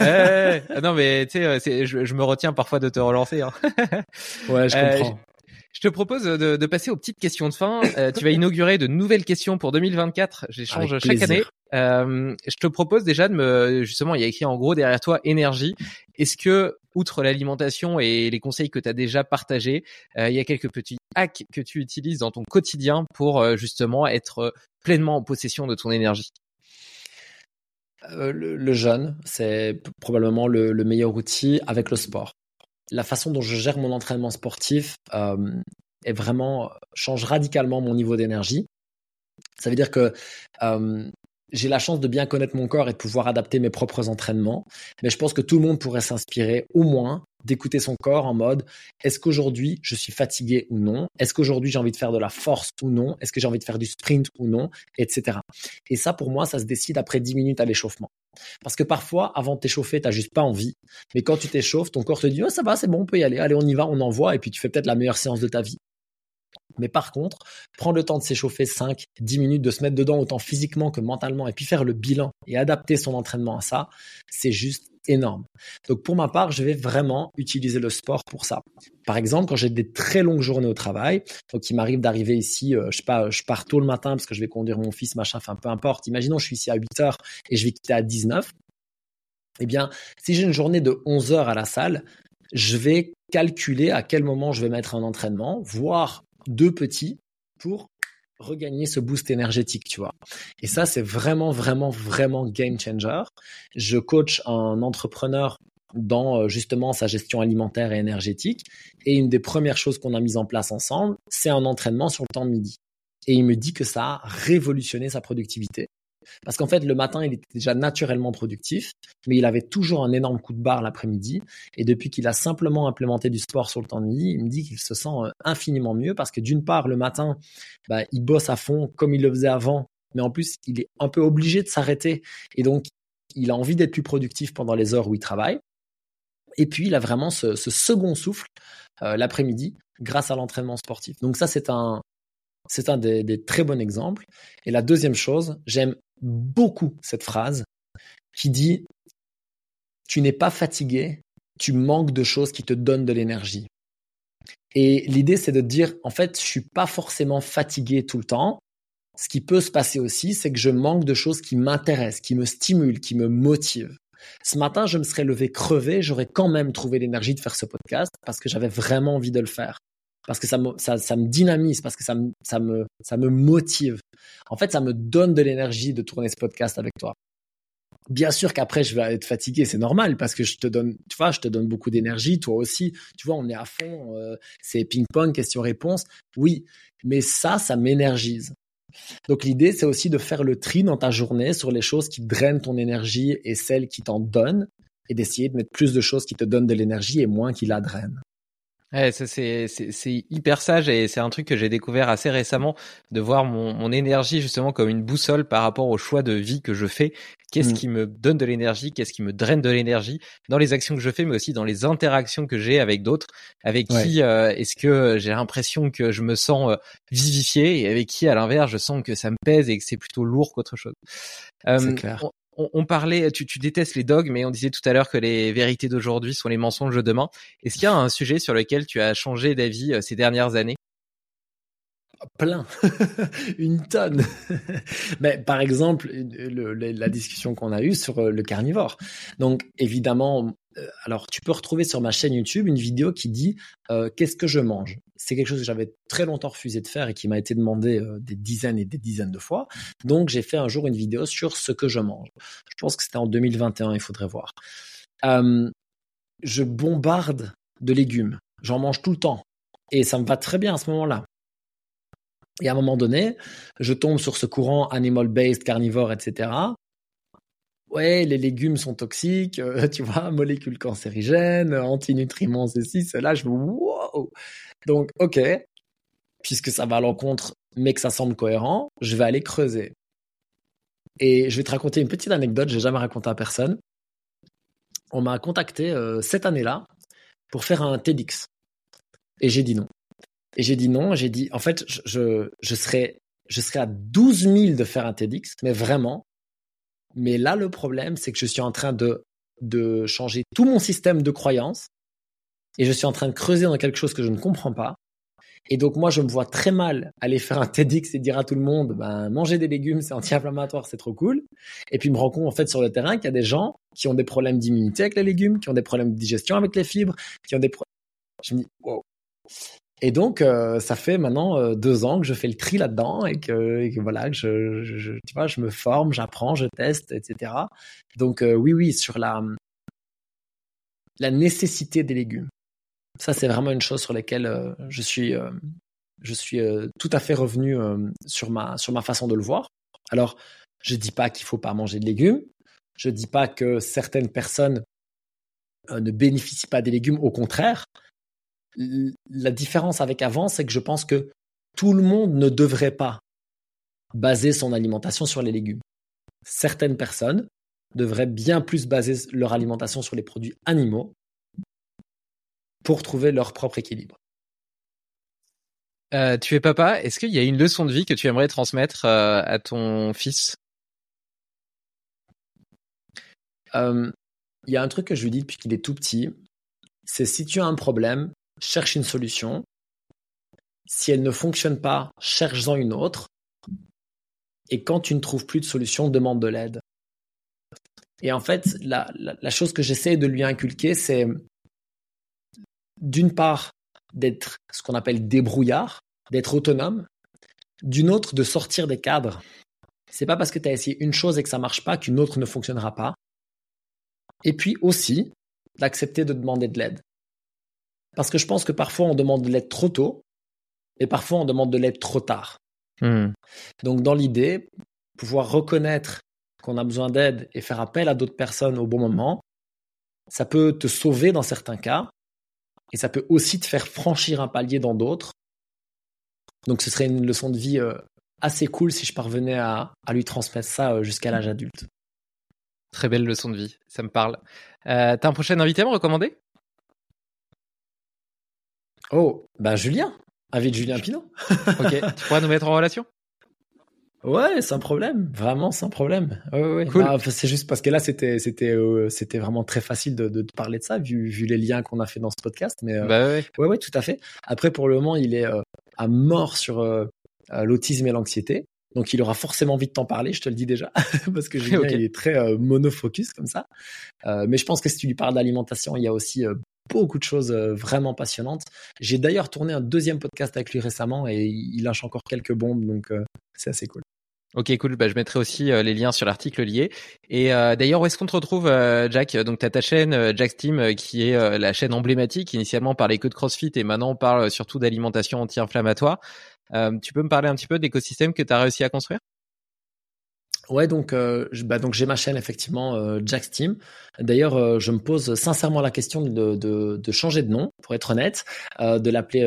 non, mais tu sais, je, je, me retiens parfois de te relancer. Hein. ouais, je comprends. Je te propose de, de, passer aux petites questions de fin. tu vas inaugurer de nouvelles questions pour 2024. J'échange chaque année. Euh, je te propose déjà de me, justement, il y a écrit en gros derrière toi énergie. Est-ce que, outre l'alimentation et les conseils que tu as déjà partagés, euh, il y a quelques petits hacks que tu utilises dans ton quotidien pour euh, justement être pleinement en possession de ton énergie? Le, jeûne, c'est probablement le, meilleur outil avec le sport. La façon dont je gère mon entraînement sportif est vraiment change radicalement mon niveau d'énergie. Ça veut dire que j'ai la chance de bien connaître mon corps et de pouvoir adapter mes propres entraînements. Mais je pense que tout le monde pourrait s'inspirer au moins d'écouter son corps en mode est-ce qu'aujourd'hui je suis fatigué ou non? Est-ce qu'aujourd'hui j'ai envie de faire de la force ou non? Est-ce que j'ai envie de faire du sprint ou non? Etc. Et ça pour moi, ça se décide après 10 minutes à l'échauffement. Parce que parfois, avant de t'échauffer, t'as juste pas envie. Mais quand tu t'échauffes, ton corps te dit oh, ça va, c'est bon, on peut y aller. Allez, on y va, on envoie. Et puis tu fais peut-être la meilleure séance de ta vie. Mais par contre, prendre le temps de s'échauffer 5, 10 minutes, de se mettre dedans autant physiquement que mentalement et puis faire le bilan et adapter son entraînement à ça, c'est juste énorme. Donc pour ma part, je vais vraiment utiliser le sport pour ça. Par exemple, quand j'ai des très longues journées au travail, donc il m'arrive d'arriver ici, euh, je sais pas, je pars tôt le matin parce que je vais conduire mon fils, machin, enfin peu importe. Imaginons je suis ici à 8 heures et je vais quitter à 19. Eh bien, si j'ai une journée de 11 heures à la salle, je vais calculer à quel moment je vais mettre un entraînement, voir deux petits pour regagner ce boost énergétique, tu vois. Et ça, c'est vraiment, vraiment, vraiment game changer. Je coach un entrepreneur dans euh, justement sa gestion alimentaire et énergétique. Et une des premières choses qu'on a mises en place ensemble, c'est un entraînement sur le temps de midi. Et il me dit que ça a révolutionné sa productivité. Parce qu'en fait, le matin, il était déjà naturellement productif, mais il avait toujours un énorme coup de barre l'après-midi. Et depuis qu'il a simplement implémenté du sport sur le temps de midi, il me dit qu'il se sent euh, infiniment mieux parce que d'une part, le matin, bah, il bosse à fond comme il le faisait avant, mais en plus, il est un peu obligé de s'arrêter. Et donc, il a envie d'être plus productif pendant les heures où il travaille. Et puis, il a vraiment ce, second souffle euh, l'après-midi grâce à l'entraînement sportif. Donc ça, c'est un, c'est un des, très bons exemples. Et la deuxième chose, j'aime beaucoup cette phrase qui dit Tu n'es pas fatigué, tu manques de choses qui te donnent de l'énergie. Et l'idée, c'est de dire En fait, je suis pas forcément fatigué tout le temps. Ce qui peut se passer aussi, c'est que je manque de choses qui m'intéressent, qui me stimulent, qui me motivent. Ce matin, je me serais levé crevé, j'aurais quand même trouvé l'énergie de faire ce podcast parce que j'avais vraiment envie de le faire. Parce que ça me, ça, ça me dynamise, parce que ça me, ça, me, ça me motive. En fait, ça me donne de l'énergie de tourner ce podcast avec toi. Bien sûr qu'après je vais être fatigué, c'est normal parce que je te donne, tu vois, je te donne beaucoup d'énergie, toi aussi. Tu vois, on est à fond, euh, c'est ping-pong, question-réponse. Oui, mais ça, ça m'énergise. Donc l'idée, c'est aussi de faire le tri dans ta journée sur les choses qui drainent ton énergie et celles qui t'en donnent, et d'essayer de mettre plus de choses qui te donnent de l'énergie et moins qui la drainent. Ouais, ça c'est c'est hyper sage et c'est un truc que j'ai découvert assez récemment de voir mon, mon énergie justement comme une boussole par rapport au choix de vie que je fais. Qu'est-ce mmh. qui me donne de l'énergie, qu'est-ce qui me draine de l'énergie? Dans les actions que je fais, mais aussi dans les interactions que j'ai avec d'autres, avec qui euh, est-ce que j'ai l'impression que je me sens euh, vivifié? Et avec qui à l'inverse je sens que ça me pèse et que c'est plutôt lourd qu'autre chose. Euh, clair on, parlait, tu, tu, détestes les dogmes, mais on disait tout à l'heure que les vérités d'aujourd'hui sont les mensonges de demain. Est-ce qu'il y a un sujet sur lequel tu as changé d'avis euh, ces dernières années? Plein, une tonne. Mais par exemple, la discussion qu'on a eue sur euh, le carnivore. Donc évidemment, alors tu peux retrouver sur ma chaîne YouTube une vidéo qui dit euh, qu'est-ce que je mange? C'est quelque chose que j'avais très longtemps refusé de faire et qui m'a été demandé euh, des dizaines et des dizaines de fois. Donc j'ai fait un jour une vidéo sur ce que je mange. Je pense que c'était en 2021, il faudrait voir. je bombarde de légumes. J'en mange tout le temps et ça me va très bien à ce moment-là. Et à un moment donné, je tombe sur ce courant animal-based, carnivore, etc ouais, les légumes sont toxiques, euh, tu vois, molécules cancérigènes, antinutriments, ceci, cela. Je wow. Donc, ok, puisque ça va à l'encontre, mais que ça semble cohérent, je vais aller creuser. Et je vais te raconter une petite anecdote, j'ai jamais raconté à personne. On m'a contacté euh, cette année-là pour faire un TEDx. Et j'ai dit non. Et j'ai dit non, j'ai dit, en fait, je, je, je, serais, je serais à 12 000 de faire un TEDx, mais vraiment, mais là, le problème, c'est que je suis en train de, de changer tout mon système de croyances et je suis en train de creuser dans quelque chose que je ne comprends pas. Et donc, moi, je me vois très mal aller faire un TEDx et dire à tout le monde, ben, manger des légumes, c'est anti-inflammatoire, c'est trop cool. Et puis, me rends compte, en fait, sur le terrain, qu'il y a des gens qui ont des problèmes d'immunité avec les légumes, qui ont des problèmes de digestion avec les fibres, qui ont des problèmes. Je me dis, wow. Et donc, euh, ça fait maintenant euh, deux ans que je fais le tri là-dedans et que, voilà, que je, tu vois, je me forme, j'apprends, je teste, etc. Donc, euh, oui, oui, sur la, la nécessité des légumes. Ça, c'est vraiment une chose sur laquelle je suis, je suis tout à fait revenu sur, ma, sur ma façon de le voir. Alors, je dis pas qu'il faut pas manger de légumes. Je dis pas que certaines personnes ne bénéficient pas des légumes. Au contraire, la différence avec avant, c'est que je pense que tout le monde ne devrait pas baser son alimentation sur les légumes. Certaines personnes devraient bien plus baser leur alimentation sur les produits animaux pour trouver leur propre équilibre. Euh, tu es papa, est-ce qu'il y a une leçon de vie que tu aimerais transmettre euh, à ton fils? Euh, Il y a un truc que je lui dis depuis qu'il est tout petit, c'est si tu as un problème, cherche une solution. Si elle ne fonctionne pas, cherche-en une autre. Et quand tu ne trouves plus de solution, demande de l'aide. Et en fait, la, chose que j'essaie de lui inculquer, c'est d'une part d'être ce qu'on appelle débrouillard, d'être autonome, d'une autre de sortir des cadres. C'est pas parce que tu as essayé une chose et que ça marche pas qu'une autre ne fonctionnera pas. Et puis aussi d'accepter de demander de l'aide. Parce que je pense que parfois on demande de l'aide trop tôt et parfois on demande de l'aide trop tard. Hmm. Donc dans l'idée, pouvoir reconnaître qu'on a besoin d'aide et faire appel à d'autres personnes au bon moment, ça peut te sauver dans certains cas et ça peut aussi te faire franchir un palier dans d'autres. Donc ce serait une leçon de vie euh, assez cool si je parvenais à, lui transmettre ça euh, jusqu'à l'âge adulte. Très belle leçon de vie, ça me parle. Euh, T'as un prochain invité à me recommander? Oh, bah Julien, invite Julien Pinot. ok, tu pourras nous mettre en relation? Ouais, sans problème, vraiment sans problème. Ouais, ouais. Cool. Bah, c'est juste parce que là, c'était, c'était, euh, c'était vraiment très facile de, de, parler de ça, vu, vu les liens qu'on a fait dans ce podcast. Mais euh, bah ouais. ouais, ouais, tout à fait. Après, pour le moment, il est euh, à mort sur l'autisme et l'anxiété. Donc, il aura forcément envie de t'en parler, je te le dis déjà, parce que Julien, il est très euh, monofocus comme ça. Euh, mais je pense que si tu lui parles d'alimentation, il y a aussi euh, beaucoup de choses vraiment passionnantes. J'ai d'ailleurs tourné un deuxième podcast avec lui récemment et il lâche encore quelques bombes, donc c'est assez cool. Ok, cool. Bah, je mettrai aussi les liens sur l'article lié. Et d'ailleurs, où est-ce qu'on te retrouve, Jack? Donc, tu as ta chaîne Jack's Team, qui est la chaîne emblématique. Initialement, on parlait que de CrossFit et maintenant, on parle surtout d'alimentation anti-inflammatoire. Euh, tu peux me parler un petit peu d'écosystème que tu as réussi à construire? Ouais, donc, euh, bah donc j'ai ma chaîne effectivement euh, Jack's Team. D'ailleurs, euh, je me pose sincèrement la question de, de, de changer de nom, pour être honnête, euh, de l'appeler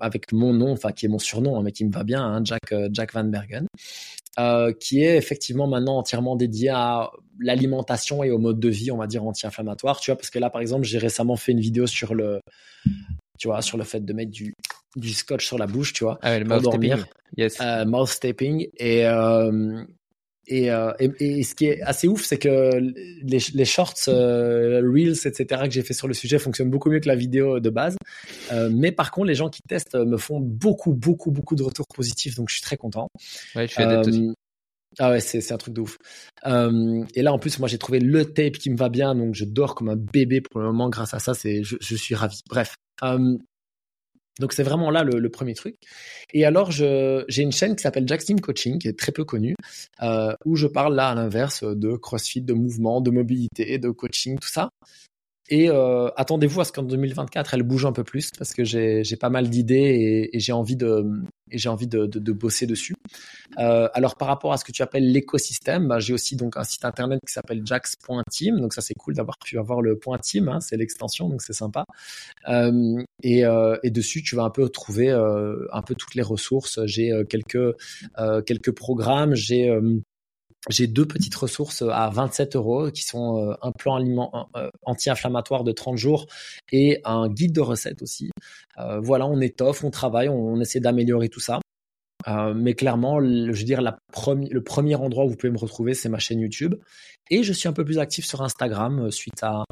avec mon nom, enfin qui est mon surnom, hein, mais qui me va bien, hein, Jack Jack Van Bergen, qui est effectivement maintenant entièrement dédié à l'alimentation et au mode de vie, on va dire anti-inflammatoire. Tu vois, parce que là, par exemple, j'ai récemment fait une vidéo sur le tu vois, sur le fait de mettre du, du scotch sur la bouche, tu vois, ah le mouth Taping. Yes. Euh, mouth taping. Et, euh, et, euh, et, et, ce qui est assez ouf, c'est que les, les shorts, euh, reels, etc. que j'ai fait sur le sujet fonctionnent beaucoup mieux que la vidéo de base. Euh, mais par contre, les gens qui testent me font beaucoup, beaucoup, beaucoup de retours positifs, donc je suis très content. Ouais, je suis adepte aussi. Ah ouais, c'est, c'est un truc de ouf. Euh, et là, en plus, moi, j'ai trouvé le tape qui me va bien, donc je dors comme un bébé pour le moment grâce à ça. C'est, je, je suis ravi. Bref. Euh, donc c'est vraiment là le, premier truc. Et alors j'ai une chaîne qui s'appelle Jack Team Coaching, qui est très peu connue, euh, où je parle là à l'inverse de CrossFit, de mouvement, de mobilité, de coaching, tout ça. Et euh, attendez-vous à ce qu'en 2024, elle bouge un peu plus parce que j'ai pas mal d'idées et, et j'ai envie de j'ai envie de, de, de, bosser dessus. Euh, alors par rapport à ce que tu appelles l'écosystème, bah, j'ai aussi donc un site internet qui s'appelle jax.team. Donc ça c'est cool d'avoir pu avoir le point team, hein, c'est l'extension, donc c'est sympa. Euh, et, euh, et, dessus tu vas un peu trouver euh, un peu toutes les ressources. J'ai euh, quelques quelques programmes, j'ai j'ai deux petites ressources à 27 euros qui sont euh, un plan aliment, euh, anti-inflammatoire de 30 jours et un guide de recettes aussi. Euh, voilà, on étoffe, on travaille, on, essaie d'améliorer tout ça. Mais clairement, je veux dire, le premier endroit où vous pouvez me retrouver, c'est ma chaîne YouTube. Et je suis un peu plus actif sur Instagram suite à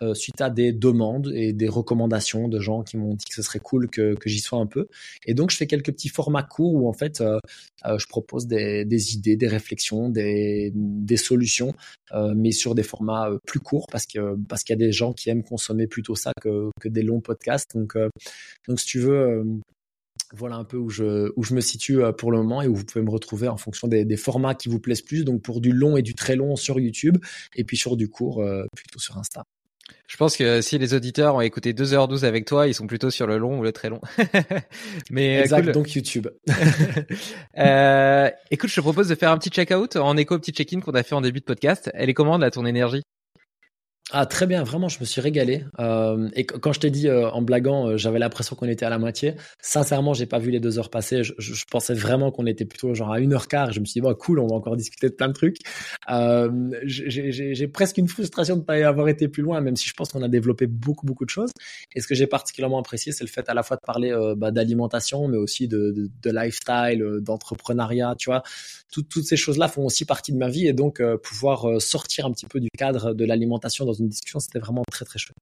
euh, suite à des demandes et des recommandations de gens qui m'ont dit que ce serait cool que, j'y sois un peu. Et donc, je fais quelques petits formats courts où en fait, euh, euh je propose des, idées, des réflexions, des, des solutions, euh, mais sur des formats plus courts parce que parce qu'il y a des gens qui aiment consommer plutôt ça que, que des longs podcasts. Donc, donc si tu veux voilà un peu où je, où je me situe pour le moment et où vous pouvez me retrouver en fonction des, des, formats qui vous plaisent plus. Donc pour du long et du très long sur YouTube et puis sur du court plutôt sur Insta. Je pense que si les auditeurs ont écouté 2h12 avec toi, ils sont plutôt sur le long ou le très long. Mais exact, donc YouTube. euh, écoute, je te propose de faire un petit check-out en écho au petit check-in qu'on a fait en début de podcast. Elle est comment là ton énergie? Ah très bien, vraiment, je me suis régalé. Euh, et quand je t'ai dit euh, en blaguant, euh, j'avais l'impression qu'on était à la moitié. Sincèrement, j'ai pas vu les deux heures passer. Je, pensais vraiment qu'on était plutôt genre à une heure quart. Je me suis dit bon cool, on va encore discuter de plein de trucs. J'ai presque une frustration de pas y avoir été plus loin, même si je pense qu'on a développé beaucoup beaucoup de choses. Et ce que j'ai particulièrement apprécié, c'est le fait à la fois de parler bah, d'alimentation, mais aussi de lifestyle, d'entrepreneuriat. Tu vois, toutes ces choses-là font aussi partie de ma vie et donc pouvoir sortir un petit peu du cadre de l'alimentation dans une discussion, c'était vraiment très très chouette.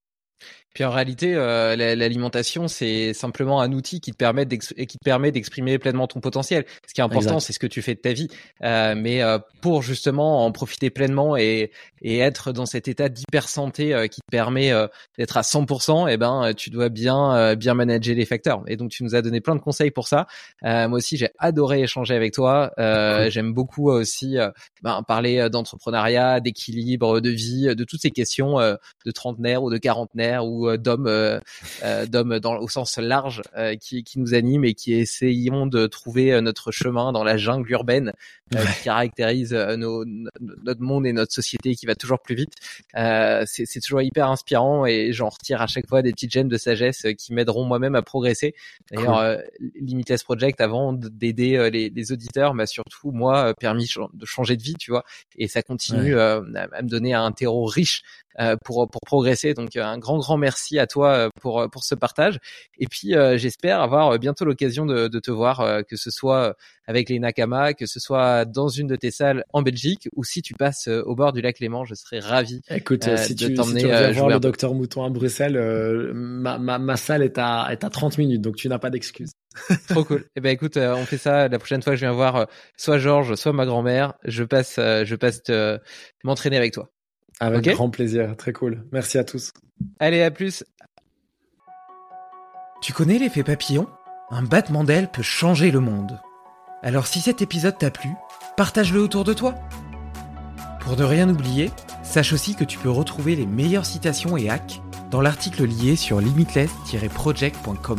Puis en réalité, euh, l'alimentation, c'est simplement un outil qui te permet qui te permet d'exprimer pleinement ton potentiel. Ce qui est important, c'est ce que tu fais de ta vie. Euh, mais euh, pour justement en profiter pleinement et, et être dans cet état d'hyper santé qui te permet d'être à 100%, eh ben tu dois bien bien manager les facteurs. Et donc tu nous as donné plein de conseils pour ça. moi aussi, j'ai adoré échanger avec toi. J'aime beaucoup aussi ben, parler d'entrepreneuriat, d'équilibre, de vie, de toutes ces questions de trentenaire ou de quarantenaire ou euh, d'hommes euh, euh, d'hommes dans au sens large qui, qui nous animent et qui essayons de trouver notre chemin dans la jungle urbaine qui caractérise nos, notre monde et notre société qui va toujours plus vite. c'est toujours hyper inspirant et j'en retire à chaque fois des petites gemmes de sagesse qui m'aideront moi-même à progresser. D'ailleurs, Limitless Project, avant d'aider les, les, auditeurs, m'a surtout moi permis de changer de vie, tu vois, et ça continue à, me donner un terreau riche pour pour progresser. Donc un grand grand merci à toi pour pour ce partage. Et puis j'espère avoir bientôt l'occasion de, de te voir, que ce soit avec les Nakama, que ce soit dans une de tes salles en Belgique ou si tu passes au bord du lac Léman, je serais ravi. Écoute, si tu, t'emmener si tu voir le docteur Mouton à Bruxelles, ma, ma, ma salle est à est à 30 minutes, donc tu n'as pas d'excuses. Trop cool. Eh ben écoute, euh, on fait ça. La prochaine fois que je viens voir euh, soit Georges, soit ma grand-mère, je passe, euh, je passe m'entraîner avec toi. Avec grand plaisir. Très cool. Merci à tous. Allez, à plus. Tu connais l'effet papillon? Un battement d'aile peut changer le monde. Alors si cet épisode t'a plu, partage-le autour de toi. Pour ne rien oublier, sache aussi que tu peux retrouver les meilleures citations et hacks dans l'article lié sur limitless-project.com.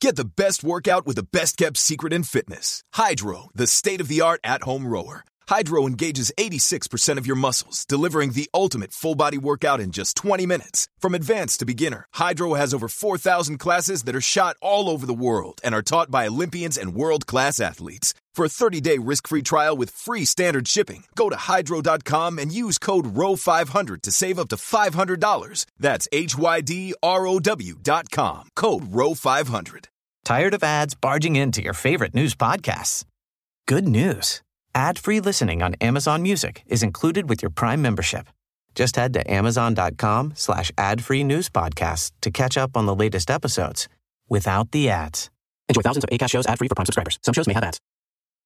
Get the best workout with the best kept secret in fitness. Hydro, the state of the art at home rower. Hydro engages 86% of your muscles, delivering the ultimate full body workout in just 20 minutes. From advanced to beginner, Hydro has over 4,000 classes that are shot all over the world and are taught by Olympians and world class athletes. For a 30 day risk free trial with free standard shipping, go to hydro.com and use code ROW500 to save up to $500. That's H Y D R O W.com. Code ROW500. Tired of ads barging into your favorite news podcasts? Good news. Ad-free listening on Amazon Music is included with your Prime membership. Just head to amazon.com slash ad-free news podcasts to catch up on the latest episodes without the ads. Enjoy thousands of ACAST shows ad-free for Prime subscribers. Some shows may have ads.